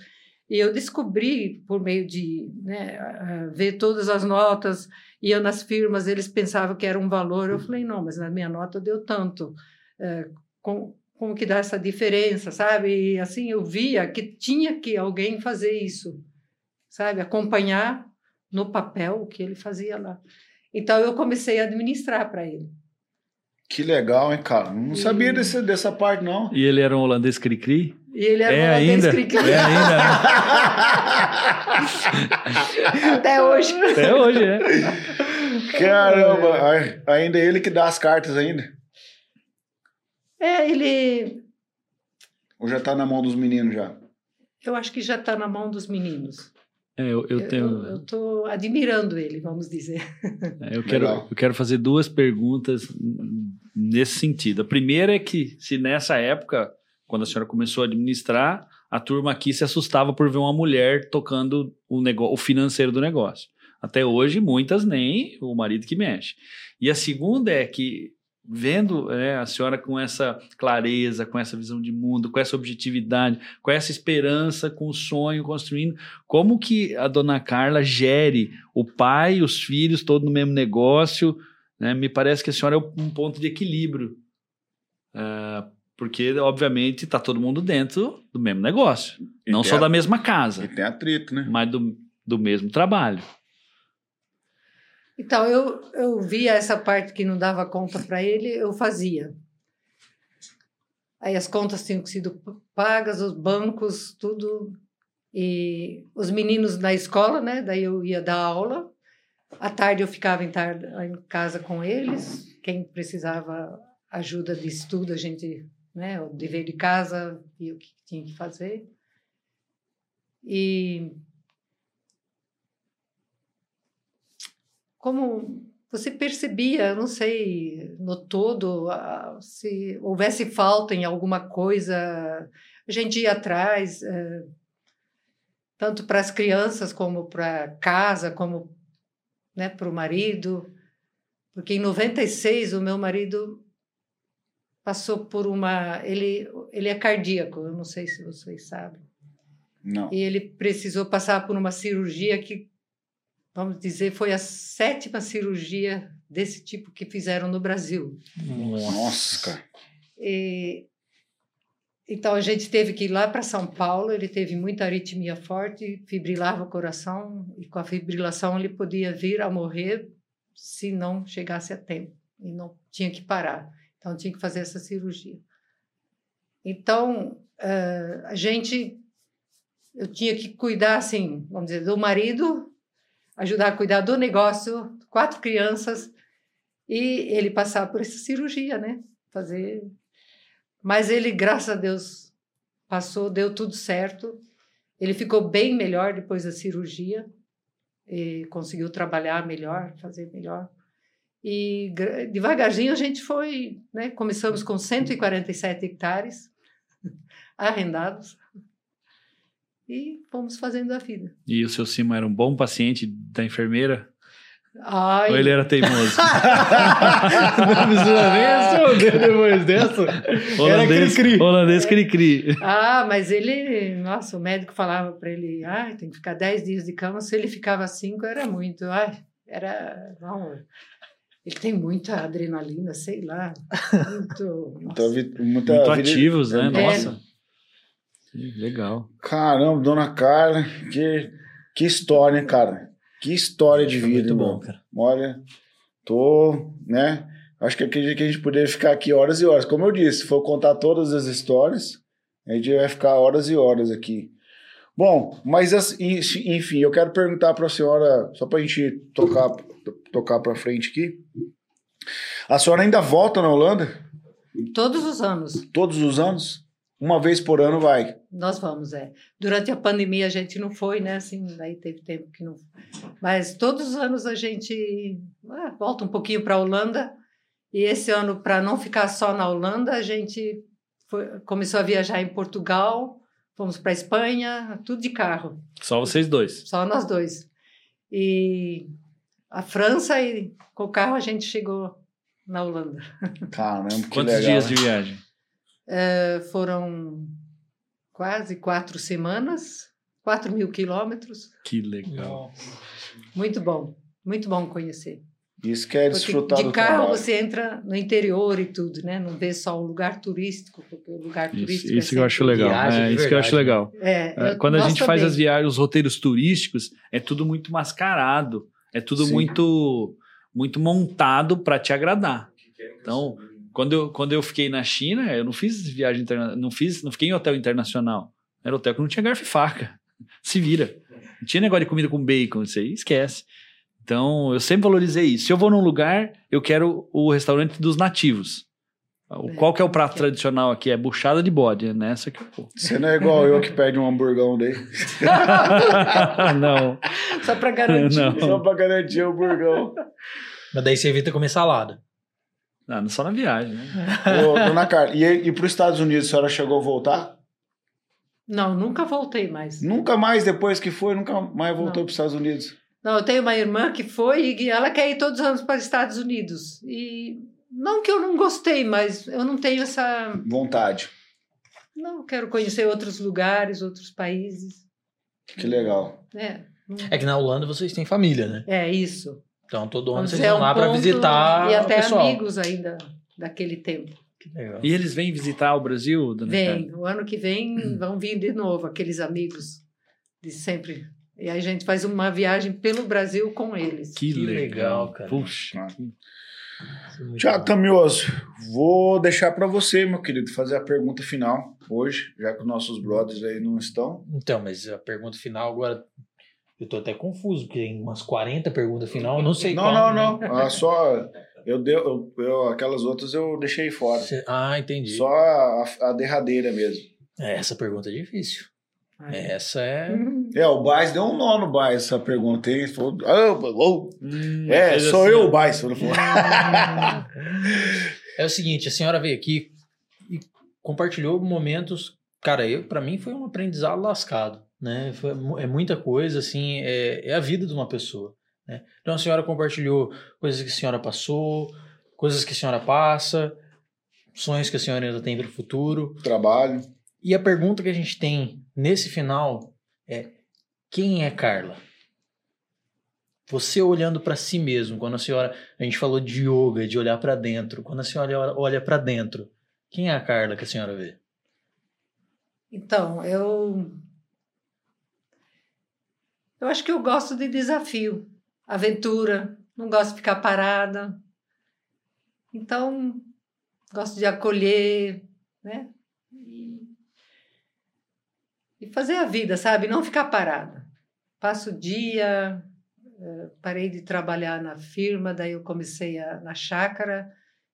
[SPEAKER 1] e eu descobri por meio de né, ver todas as notas, ia nas firmas, eles pensavam que era um valor, eu falei não, mas na minha nota deu tanto, é, com, como que dá essa diferença, sabe? E assim eu via que tinha que alguém fazer isso, sabe? Acompanhar no papel o que ele fazia lá. Então eu comecei a administrar para ele.
[SPEAKER 3] Que legal, hein, cara? Não
[SPEAKER 1] E-
[SPEAKER 3] sabia desse, dessa parte, não.
[SPEAKER 4] E ele era um holandês cri-cri?
[SPEAKER 1] E ele era
[SPEAKER 4] É
[SPEAKER 1] um holandês
[SPEAKER 4] ainda?
[SPEAKER 1] cri-cri.
[SPEAKER 4] É ainda. *laughs*
[SPEAKER 1] até hoje.
[SPEAKER 4] Até hoje, é.
[SPEAKER 3] Caramba, ai- ainda é ele que dá as cartas ainda.
[SPEAKER 1] É, ele,
[SPEAKER 3] Ou já tá na mão dos meninos já?
[SPEAKER 1] eu acho que já está na mão dos meninos.
[SPEAKER 4] É, eu, eu tenho.
[SPEAKER 1] eu estou admirando ele, vamos dizer. *laughs*
[SPEAKER 4] É, Eu quero,
[SPEAKER 3] Legal.
[SPEAKER 4] eu quero fazer duas perguntas nesse sentido. A primeira é que, se nessa época, quando a senhora começou a administrar, a turma aqui se assustava por ver uma mulher tocando o, negócio, o financeiro do negócio. Até hoje, muitas nem o marido que mexe. E a segunda é que, vendo né, a senhora com essa clareza, com essa visão de mundo, com essa objetividade, com essa esperança, com o sonho construindo, como que a dona Carla gere o pai, os filhos, todo no mesmo negócio, né? Me parece que a senhora é um ponto de equilíbrio. Ah, porque, obviamente, está todo mundo dentro do mesmo negócio.
[SPEAKER 3] E
[SPEAKER 4] não só
[SPEAKER 3] a-
[SPEAKER 4] da mesma
[SPEAKER 3] E
[SPEAKER 4] casa,
[SPEAKER 3] tem atrito, né?
[SPEAKER 4] mas do, do mesmo trabalho.
[SPEAKER 1] Então, eu, eu via essa parte que não dava conta para ele, eu fazia. Aí as contas tinham sido pagas, os bancos, tudo. E os meninos na escola, né? Daí eu ia dar aula. À tarde eu ficava em, tarde, em casa com eles. Quem precisava ajuda de estudo, a gente, né? O dever de casa, via o que tinha que fazer. E como você percebia, não sei, no todo, se houvesse falta em alguma coisa, a gente ia atrás, eh, tanto para as crianças como para casa, como né, para o marido, porque em 96 o meu marido passou por uma, ele ele é cardíaco, eu não sei se vocês sabem.
[SPEAKER 3] Não.
[SPEAKER 1] E ele precisou passar por uma cirurgia que, vamos dizer, foi a sétima cirurgia desse tipo que fizeram no Brasil.
[SPEAKER 3] Nossa.
[SPEAKER 1] E, então a gente teve que ir lá para São Paulo. Ele teve muita aritmia forte, fibrilava o coração, e com a fibrilação ele podia vir a morrer se não chegasse a tempo. E não tinha que parar. Então tinha que fazer essa cirurgia. Então eh, a gente eu tinha que cuidar, assim, vamos dizer, do marido, ajudar a cuidar do negócio, quatro crianças, e ele passar por essa cirurgia, né? Fazer. Mas ele, graças a Deus, passou, deu tudo certo. Ele ficou bem melhor depois da cirurgia, e conseguiu trabalhar melhor, fazer melhor. E devagarzinho a gente foi, né? Começamos com 147 hectares *laughs* arrendados e fomos fazendo a vida.
[SPEAKER 4] E o seu Simon era um bom paciente da enfermeira?
[SPEAKER 1] Ai,
[SPEAKER 4] Ou ele era teimoso? *laughs*
[SPEAKER 2] Não precisa nem responder depois dessa.
[SPEAKER 4] holandês,
[SPEAKER 2] cri-cri.
[SPEAKER 4] holandês cri-cri.
[SPEAKER 1] Ah, mas ele, nossa, o médico falava para ele, ai, tem que ficar 10 dias de cama. Se ele ficava 5, era muito. Ai, era, não, ele tem muita adrenalina, sei lá, muito.
[SPEAKER 3] Muita
[SPEAKER 4] Muito
[SPEAKER 3] vida-
[SPEAKER 4] ativos, né?
[SPEAKER 3] É.
[SPEAKER 4] Nossa. Legal.
[SPEAKER 3] Caramba, dona Carla, que, que história, hein, cara? Que história de vida,
[SPEAKER 2] muito
[SPEAKER 3] irmão.
[SPEAKER 2] bom, cara.
[SPEAKER 3] Olha, tô, né? Acho que acredito que a gente poderia ficar aqui horas e horas. Como eu disse, se for contar todas as histórias, a gente vai ficar horas e horas aqui. Bom, mas enfim, eu quero perguntar para a senhora, só para a gente tocar, tocar para frente aqui. A senhora ainda volta na Holanda?
[SPEAKER 1] Todos os anos
[SPEAKER 3] Todos os anos? Uma vez por ano vai.
[SPEAKER 1] nós vamos, é. Durante a pandemia a gente não foi, né? Assim, daí teve tempo que não. Mas todos os anos a gente ah, volta um pouquinho para a Holanda. E esse ano, para não ficar só na Holanda, a gente foi- começou a viajar em Portugal, fomos para a Espanha, tudo de carro.
[SPEAKER 4] Só vocês dois.
[SPEAKER 1] Só nós dois. E a França e com o carro a gente chegou na Holanda.
[SPEAKER 3] Caramba, que
[SPEAKER 4] Quantos
[SPEAKER 3] legal.
[SPEAKER 4] dias de viagem?
[SPEAKER 1] Eh, foram quase quatro semanas, quatro mil quilômetros.
[SPEAKER 4] Que legal.
[SPEAKER 1] Muito bom, muito bom conhecer.
[SPEAKER 3] Isso que é
[SPEAKER 1] Porque
[SPEAKER 3] desfrutar
[SPEAKER 1] de
[SPEAKER 3] do
[SPEAKER 1] carro
[SPEAKER 3] trabalho.
[SPEAKER 1] você entra no interior e tudo, né? Não vê só o lugar turístico, porque o lugar
[SPEAKER 4] Isso,
[SPEAKER 1] turístico
[SPEAKER 4] isso que eu
[SPEAKER 1] é
[SPEAKER 4] acho legal.
[SPEAKER 2] Viagem
[SPEAKER 4] É, isso que eu acho
[SPEAKER 2] verdade,
[SPEAKER 4] legal.
[SPEAKER 1] É,
[SPEAKER 4] É,
[SPEAKER 1] eu-
[SPEAKER 4] Quando a gente faz
[SPEAKER 1] também.
[SPEAKER 4] as viagens, os roteiros turísticos, é tudo muito mascarado. É tudo
[SPEAKER 3] Sim.
[SPEAKER 4] muito muito montado para te agradar.
[SPEAKER 5] Que
[SPEAKER 4] Então. Quando eu, quando eu fiquei na China, eu não fiz viagem internacional, não fiz, não fiquei em hotel internacional. Era hotel que não tinha garfo e faca. *laughs* Se vira. Não tinha negócio de comida com bacon, isso aí esquece. Então, eu sempre valorizei isso. Se eu vou num lugar, eu quero o restaurante dos nativos. O-
[SPEAKER 1] É.
[SPEAKER 4] Qual que é o prato tradicional aqui? É buchada de bode. É nessa que eu vou.
[SPEAKER 3] Você não é igual eu que pede um hamburgão daí. *laughs*
[SPEAKER 4] não.
[SPEAKER 1] Só para garantir.
[SPEAKER 4] Não.
[SPEAKER 3] Só pra garantir o hamburgão.
[SPEAKER 2] Mas daí você evita comer salada.
[SPEAKER 4] Não, só na viagem, né?
[SPEAKER 3] Ô, dona Carla, e, e para os Estados Unidos, a senhora chegou a voltar?
[SPEAKER 1] Não, nunca voltei mais.
[SPEAKER 3] Nunca mais, depois que foi, nunca mais voltou para os Estados Unidos.
[SPEAKER 1] Não, eu tenho uma irmã que foi e ela quer ir todos os anos para os Estados Unidos. E não que eu não gostei, mas eu não tenho essa.
[SPEAKER 3] Vontade.
[SPEAKER 1] Não, quero conhecer outros lugares, outros países.
[SPEAKER 3] Que legal.
[SPEAKER 1] É,
[SPEAKER 2] É que na Holanda vocês têm família, né?
[SPEAKER 1] é isso.
[SPEAKER 2] Então todo ano vocês vão
[SPEAKER 1] é um
[SPEAKER 2] lá pra
[SPEAKER 1] ponto-
[SPEAKER 2] visitar
[SPEAKER 1] E até amigos ainda daquele tempo.
[SPEAKER 4] E eles vêm visitar o Brasil, dona?
[SPEAKER 1] Vem, o ano que vem vão vir de novo aqueles amigos de sempre. E aí a gente faz uma viagem pelo Brasil com eles.
[SPEAKER 4] Que,
[SPEAKER 2] Que
[SPEAKER 4] legal,
[SPEAKER 2] legal, cara.
[SPEAKER 4] Puxa.
[SPEAKER 2] É
[SPEAKER 3] Tiago
[SPEAKER 2] bom.
[SPEAKER 3] Camioso, vou deixar para você, meu querido, fazer a pergunta final hoje, já que os nossos brothers aí não estão.
[SPEAKER 2] Então, mas a pergunta final agora. Eu tô até confuso, porque tem umas 40 perguntas final, eu não sei
[SPEAKER 3] Não,
[SPEAKER 2] qual.
[SPEAKER 3] não, não. Ah, só. Eu, deu, eu, eu- aquelas outras eu deixei fora.
[SPEAKER 2] Você- Ah, entendi.
[SPEAKER 3] Só a, a derradeira mesmo.
[SPEAKER 2] É, Essa pergunta é difícil. Essa é. *laughs*
[SPEAKER 3] É, o Baez deu um nó no Baez essa pergunta, hein? Ele Falou, ah, oh,
[SPEAKER 4] Hum,
[SPEAKER 3] é, sou
[SPEAKER 4] assim,
[SPEAKER 3] eu
[SPEAKER 4] ó.
[SPEAKER 3] o falou. *laughs* *laughs*
[SPEAKER 2] É o seguinte, a senhora veio aqui e compartilhou momentos. Cara, eu para mim foi um aprendizado lascado, né? Foi, é muita coisa, assim, é, é a vida de uma pessoa. Né? Então a senhora compartilhou coisas que a senhora passou, coisas que a senhora passa, sonhos que a senhora ainda tem para o futuro.
[SPEAKER 3] Trabalho.
[SPEAKER 2] E a pergunta que a gente tem nesse final é: quem é Carla? Você olhando para si mesmo, quando a senhora, a gente falou de yoga, de olhar para dentro, quando a senhora olha- olha para dentro, quem é a Carla que a senhora vê?
[SPEAKER 1] Então, eu. Eu acho que eu gosto de desafio, aventura, não gosto de ficar parada. Então, gosto de acolher, né? E, fazer a vida, sabe? Não ficar parada. Passo o dia, eh, parei de trabalhar na firma, daí eu comecei a, na chácara.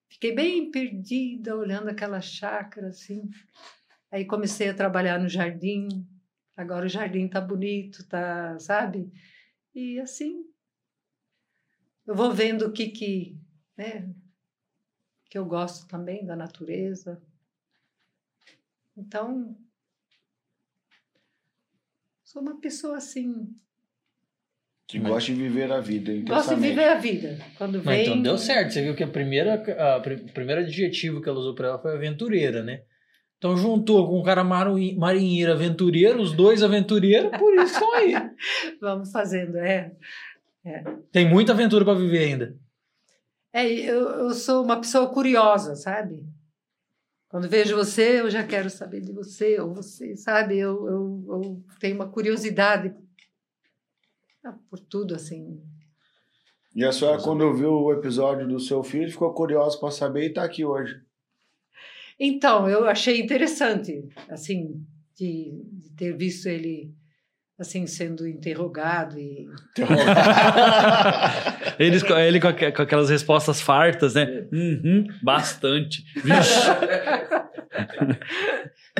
[SPEAKER 1] Fiquei bem perdida olhando aquela chácara, assim. Aí comecei a trabalhar no jardim. Agora o jardim tá bonito, tá, sabe? E assim, eu vou vendo o que que, né, que eu gosto também da natureza. Então, sou uma pessoa assim,
[SPEAKER 3] Que gosta de viver a vida
[SPEAKER 1] gosto de viver a vida. Quando
[SPEAKER 2] Mas
[SPEAKER 1] vem,
[SPEAKER 2] então deu certo, você viu que a primeira, a, pri- o primeiro adjetivo que ela usou para ela foi aventureira, né? Então juntou com um cara marinheiro aventureiro, os dois aventureiros, por isso estão aí. *laughs*
[SPEAKER 1] vamos fazendo, é.
[SPEAKER 2] Tem muita aventura para viver ainda.
[SPEAKER 1] É, eu, eu sou uma pessoa curiosa, sabe? Quando vejo você, eu já quero saber de você, ou você, sabe? Eu, eu, eu tenho uma curiosidade por tudo, assim.
[SPEAKER 3] E a senhora, quando viu o episódio do seu filho, ficou curiosa para saber e tá aqui hoje.
[SPEAKER 1] Então, eu achei interessante, assim, de, de ter visto ele, assim, sendo interrogado e... *laughs*
[SPEAKER 4] Eles, ele com, aque- com aquelas respostas fartas, né? Uhum, bastante. Vixe.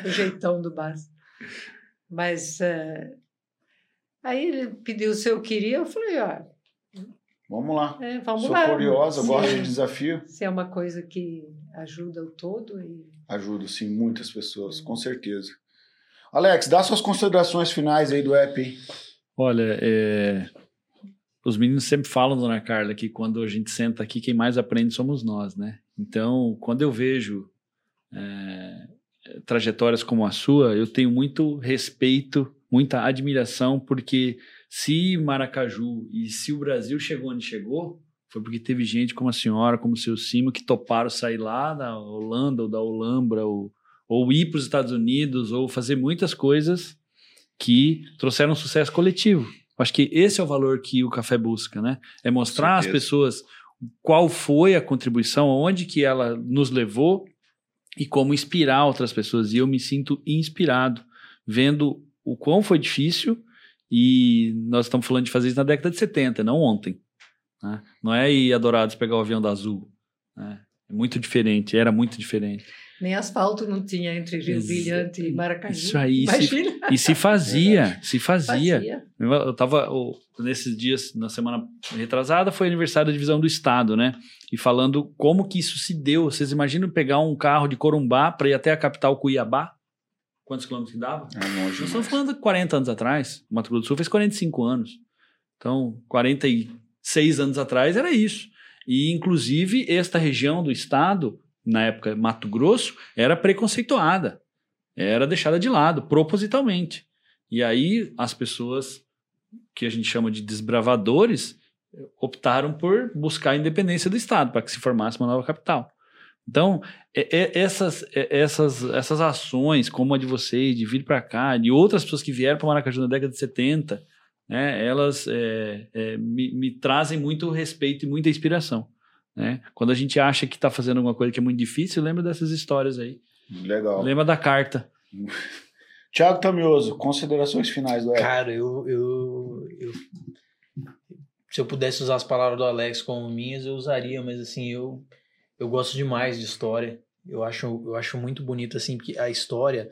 [SPEAKER 4] *laughs*
[SPEAKER 1] o jeitão do Bas. Mas eh, aí ele pediu se eu queria, eu falei, ó,
[SPEAKER 3] Vamos lá.
[SPEAKER 1] é, vamos
[SPEAKER 3] Sou
[SPEAKER 1] lá.
[SPEAKER 3] curiosa, gosto de desafio.
[SPEAKER 1] Se é uma coisa que ajuda o todo e
[SPEAKER 3] Ajuda, sim, muitas pessoas, com certeza. Alex, dá suas considerações finais aí do app.
[SPEAKER 4] Olha, é, os meninos sempre falam, dona Carla, que quando a gente senta aqui, quem mais aprende somos nós, né? Então, quando eu vejo é, trajetórias como a sua, eu tenho muito respeito, muita admiração, porque se Maracaju e se o Brasil chegou onde chegou, foi porque teve gente como a senhora, como o seu Simo, que toparam sair lá da Holanda ou da Olambra, ou, ou ir para os Estados Unidos, ou fazer muitas coisas que trouxeram sucesso coletivo. Acho que esse é o valor que o café busca, né? É mostrar às pessoas qual foi a contribuição, onde que ela nos levou e como inspirar outras pessoas. E eu me sinto inspirado vendo o quão foi difícil e nós estamos falando de fazer isso na década de 70, não ontem. Né? Não é ir adorados pegar o avião da Azul. Né? É muito diferente, era muito diferente.
[SPEAKER 1] Nem asfalto não tinha entre Rio Brilhante e Maracaju.
[SPEAKER 4] Isso aí. Se, *laughs* e se fazia, se fazia. fazia. Eu estava nesses dias, na semana retrasada, foi aniversário da divisão do Estado, né? E falando como que isso se deu. Vocês imaginam pegar um carro de Corumbá para ir até a capital Cuiabá? Quantos quilômetros que dava?
[SPEAKER 3] É longe
[SPEAKER 4] Nós estamos falando de 40 anos atrás. O Mato Grosso do Sul fez 45 anos. Então, 46 anos atrás era isso. E, inclusive, esta região do estado na época Mato Grosso, era preconceituada, era deixada de lado, propositalmente. E aí as pessoas que a gente chama de desbravadores optaram por buscar a independência do Estado para que se formasse uma nova capital. Então, é, é, essas, é, essas, essas ações, como a de vocês, de vir para cá, de outras pessoas que vieram para Maracaju na década de 70, né, elas é, é, me, me trazem muito respeito e muita inspiração. Né? Quando a gente acha que está fazendo alguma coisa que é muito difícil, lembra dessas histórias aí.
[SPEAKER 3] Legal.
[SPEAKER 4] Lembra da carta. *laughs*
[SPEAKER 3] Tiago Tamioso, considerações finais do
[SPEAKER 2] Cara, eu, eu, eu, Se eu pudesse usar as palavras do Alex como minhas, eu usaria, mas assim, eu, eu gosto demais de história. Eu acho, eu acho muito bonito, assim, porque a história.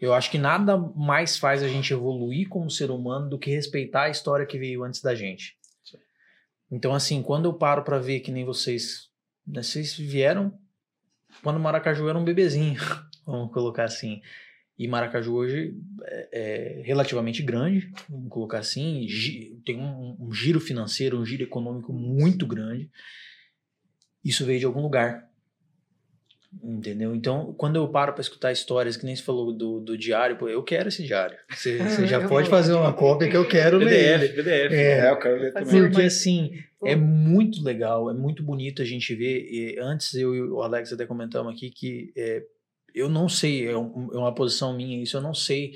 [SPEAKER 2] Eu acho que nada mais faz a gente evoluir como ser humano do que respeitar a história que veio antes da gente. Então, assim, quando eu paro para ver que nem vocês, né, vocês vieram quando Maracaju era um bebezinho, *laughs* vamos colocar assim. E Maracaju hoje é, é relativamente grande, vamos colocar assim, tem um, um giro financeiro, um giro econômico muito grande. Isso veio de algum lugar. Entendeu? Então, quando eu paro para escutar histórias, que nem você falou do, do diário, pô, eu quero esse diário. Você, *laughs* você já pode fazer uma cópia que eu quero
[SPEAKER 4] PDF,
[SPEAKER 2] ler.
[SPEAKER 4] PDF.
[SPEAKER 2] É,
[SPEAKER 3] é, eu quero ler também.
[SPEAKER 2] Porque assim, é muito legal, é muito bonito a gente ver. E antes eu e o Alex até comentamos aqui que é, eu não sei, é, é uma posição minha isso, eu não sei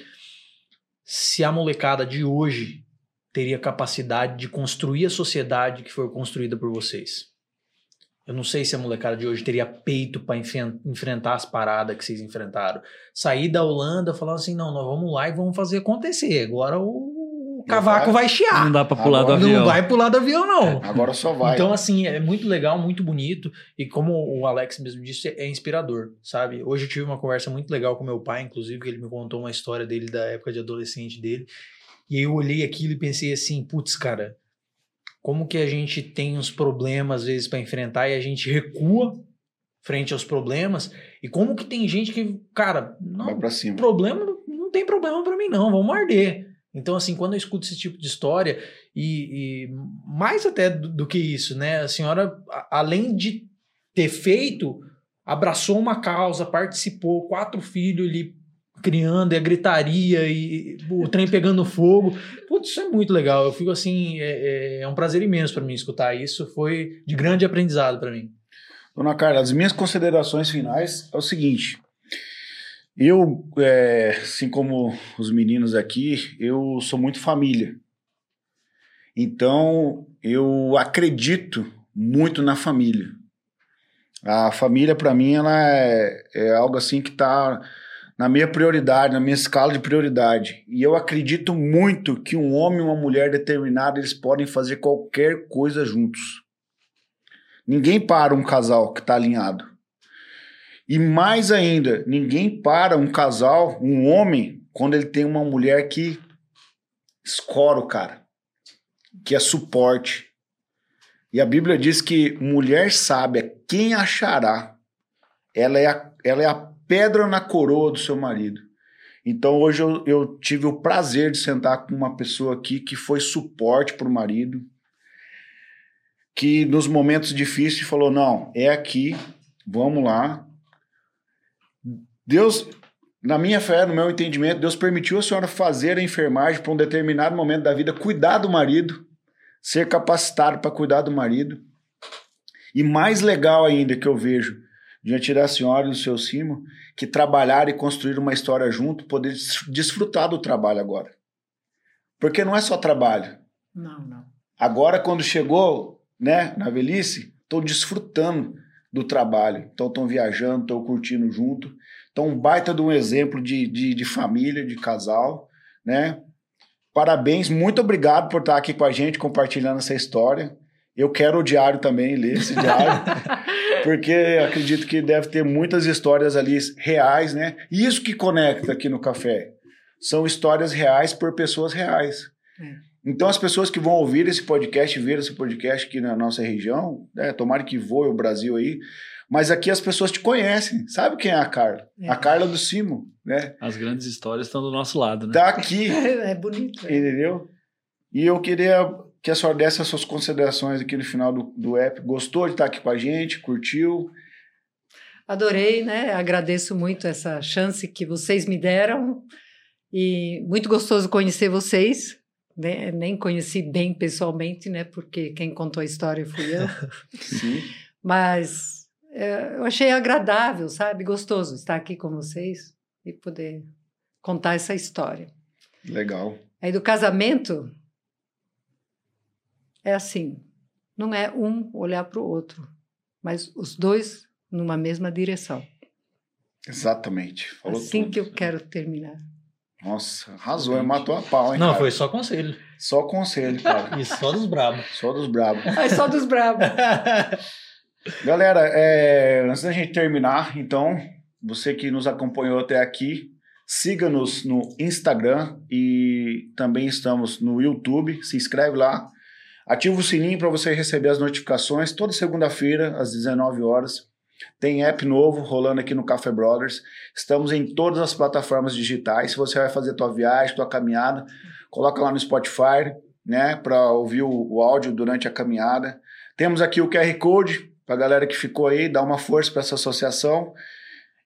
[SPEAKER 2] se a molecada de hoje teria capacidade de construir a sociedade que foi construída por vocês. Eu não sei se a molecada de hoje teria peito para enfrentar as paradas que vocês enfrentaram. Sair da Holanda falando assim: não, nós vamos lá e vamos fazer acontecer. Agora o cavaco vai chiar.
[SPEAKER 4] Não dá para pular Agora, do avião.
[SPEAKER 2] Não vai pular do avião, não.
[SPEAKER 3] É, agora só vai.
[SPEAKER 2] Então, assim, é muito legal, muito bonito. E como o Alex mesmo disse, é inspirador, sabe? Hoje eu tive uma conversa muito legal com meu pai, inclusive, que ele me contou uma história dele da época de adolescente dele. E aí eu olhei aquilo e pensei assim: putz, cara como que a gente tem uns problemas às vezes para enfrentar e a gente recua frente aos problemas e como que tem gente que, cara, não, problema não tem problema para mim não, vamos arder. Então assim, quando eu escuto esse tipo de história e, e mais até do, do, que isso, né? A senhora, além de ter feito, abraçou uma causa, participou, quatro filhos ali criando, e a gritaria e o trem pegando fogo. Putz, isso é muito legal. Eu fico assim, é, é, é um prazer imenso para mim escutar isso. Foi de grande aprendizado para mim.
[SPEAKER 3] Dona Carla, as minhas considerações finais é o seguinte. Eu, é, assim como os meninos aqui, eu sou muito família. Então, eu acredito muito na família. A família, para mim, ela é, é algo assim que está na minha prioridade, na minha escala de prioridade. E eu acredito muito que um homem e uma mulher determinada, eles podem fazer qualquer coisa juntos. Ninguém para um casal que está alinhado. E mais ainda, ninguém para um casal, um homem, quando ele tem uma mulher que escora o cara, que é suporte. E a Bíblia diz que mulher sábia, quem achará? Ela é a, ela é a pedra na coroa do seu marido. Então hoje eu, eu tive o prazer de sentar com uma pessoa aqui que foi suporte para o marido, que nos momentos difíceis falou: não, é aqui, vamos lá. Deus, na minha fé, no meu entendimento, Deus permitiu a senhora fazer a enfermagem para um determinado momento da vida, cuidar do marido, ser capacitado para cuidar do marido. E mais legal ainda que eu vejo senhora e do seu Simo, que trabalhar e construir uma história junto, poder desfrutar do trabalho agora. Porque não é só trabalho.
[SPEAKER 1] Não, não.
[SPEAKER 3] Agora, quando chegou né, na velhice, estão desfrutando do trabalho. Então, estão viajando, estão curtindo junto. Então, um baita de um exemplo de, de, de família, de casal, né? Parabéns, muito obrigado por estar aqui com a gente, compartilhando essa história. Eu quero o diário também, ler esse diário, *laughs* porque acredito que deve ter muitas histórias ali reais, né? E isso que conecta aqui no café. São histórias reais por pessoas reais.
[SPEAKER 1] É.
[SPEAKER 3] Então, as pessoas que vão ouvir esse podcast, ver esse podcast aqui na nossa região, né, tomara que voe o Brasil aí, mas aqui as pessoas te conhecem, sabe quem é a Carla?
[SPEAKER 1] É.
[SPEAKER 3] A Carla do Simo, né?
[SPEAKER 4] As grandes histórias estão do nosso lado, né?
[SPEAKER 3] Tá aqui, *laughs*
[SPEAKER 1] É bonito. é.
[SPEAKER 3] entendeu? E eu queria que a senhora desse as suas considerações aqui no final do, do app. Gostou de estar aqui com a gente? Curtiu?
[SPEAKER 1] Adorei, né? Agradeço muito essa chance que vocês me deram. E muito gostoso conhecer vocês. né? Nem conheci bem pessoalmente, né? Porque quem contou a história fui eu. *laughs*
[SPEAKER 3] Sim.
[SPEAKER 1] Mas é, eu achei agradável, sabe? Gostoso estar aqui com vocês e poder contar essa história.
[SPEAKER 3] Legal.
[SPEAKER 1] Aí do casamento é assim, não é um olhar para o outro, mas os dois numa mesma direção.
[SPEAKER 3] Exatamente. Falou
[SPEAKER 1] assim
[SPEAKER 3] tudo.
[SPEAKER 1] que eu quero terminar.
[SPEAKER 3] Nossa, arrasou, matou a pau, hein?
[SPEAKER 2] Não,
[SPEAKER 3] cara?
[SPEAKER 2] foi só conselho.
[SPEAKER 3] Só conselho, cara. *laughs*
[SPEAKER 2] Isso, só dos brabos.
[SPEAKER 3] Só dos bravos. *laughs*
[SPEAKER 1] É só dos bravos. *laughs*
[SPEAKER 3] Galera, é, antes da gente terminar, então, você que nos acompanhou até aqui, siga-nos no Instagram e também estamos no YouTube. Se inscreve lá, ativa o sininho para você receber as notificações toda segunda-feira às 19 horas. Tem app novo rolando aqui no Café Brothers. Estamos em todas as plataformas digitais. Se você vai fazer tua viagem, tua caminhada, coloca lá no Spotify, né, para ouvir o, o áudio durante a caminhada. Temos aqui o QR Code para a galera que ficou aí, dá uma força para essa associação.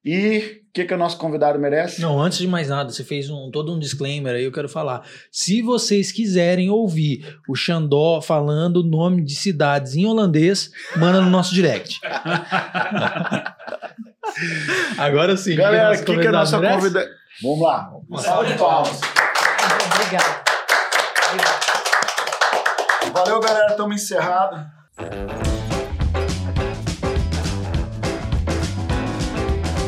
[SPEAKER 3] E o que, que o nosso convidado merece?
[SPEAKER 2] Não, antes de mais nada, você fez um, todo um disclaimer aí, eu quero falar. Se vocês quiserem ouvir o Xandó falando o nome de cidades em holandês, manda no nosso direct. *laughs* Agora sim.
[SPEAKER 3] Galera, o que, que a
[SPEAKER 2] convidado
[SPEAKER 3] nossa convidada. Vamos lá. Uma salva de palmas.
[SPEAKER 1] Obrigada.
[SPEAKER 3] Valeu, galera. Estamos encerrados.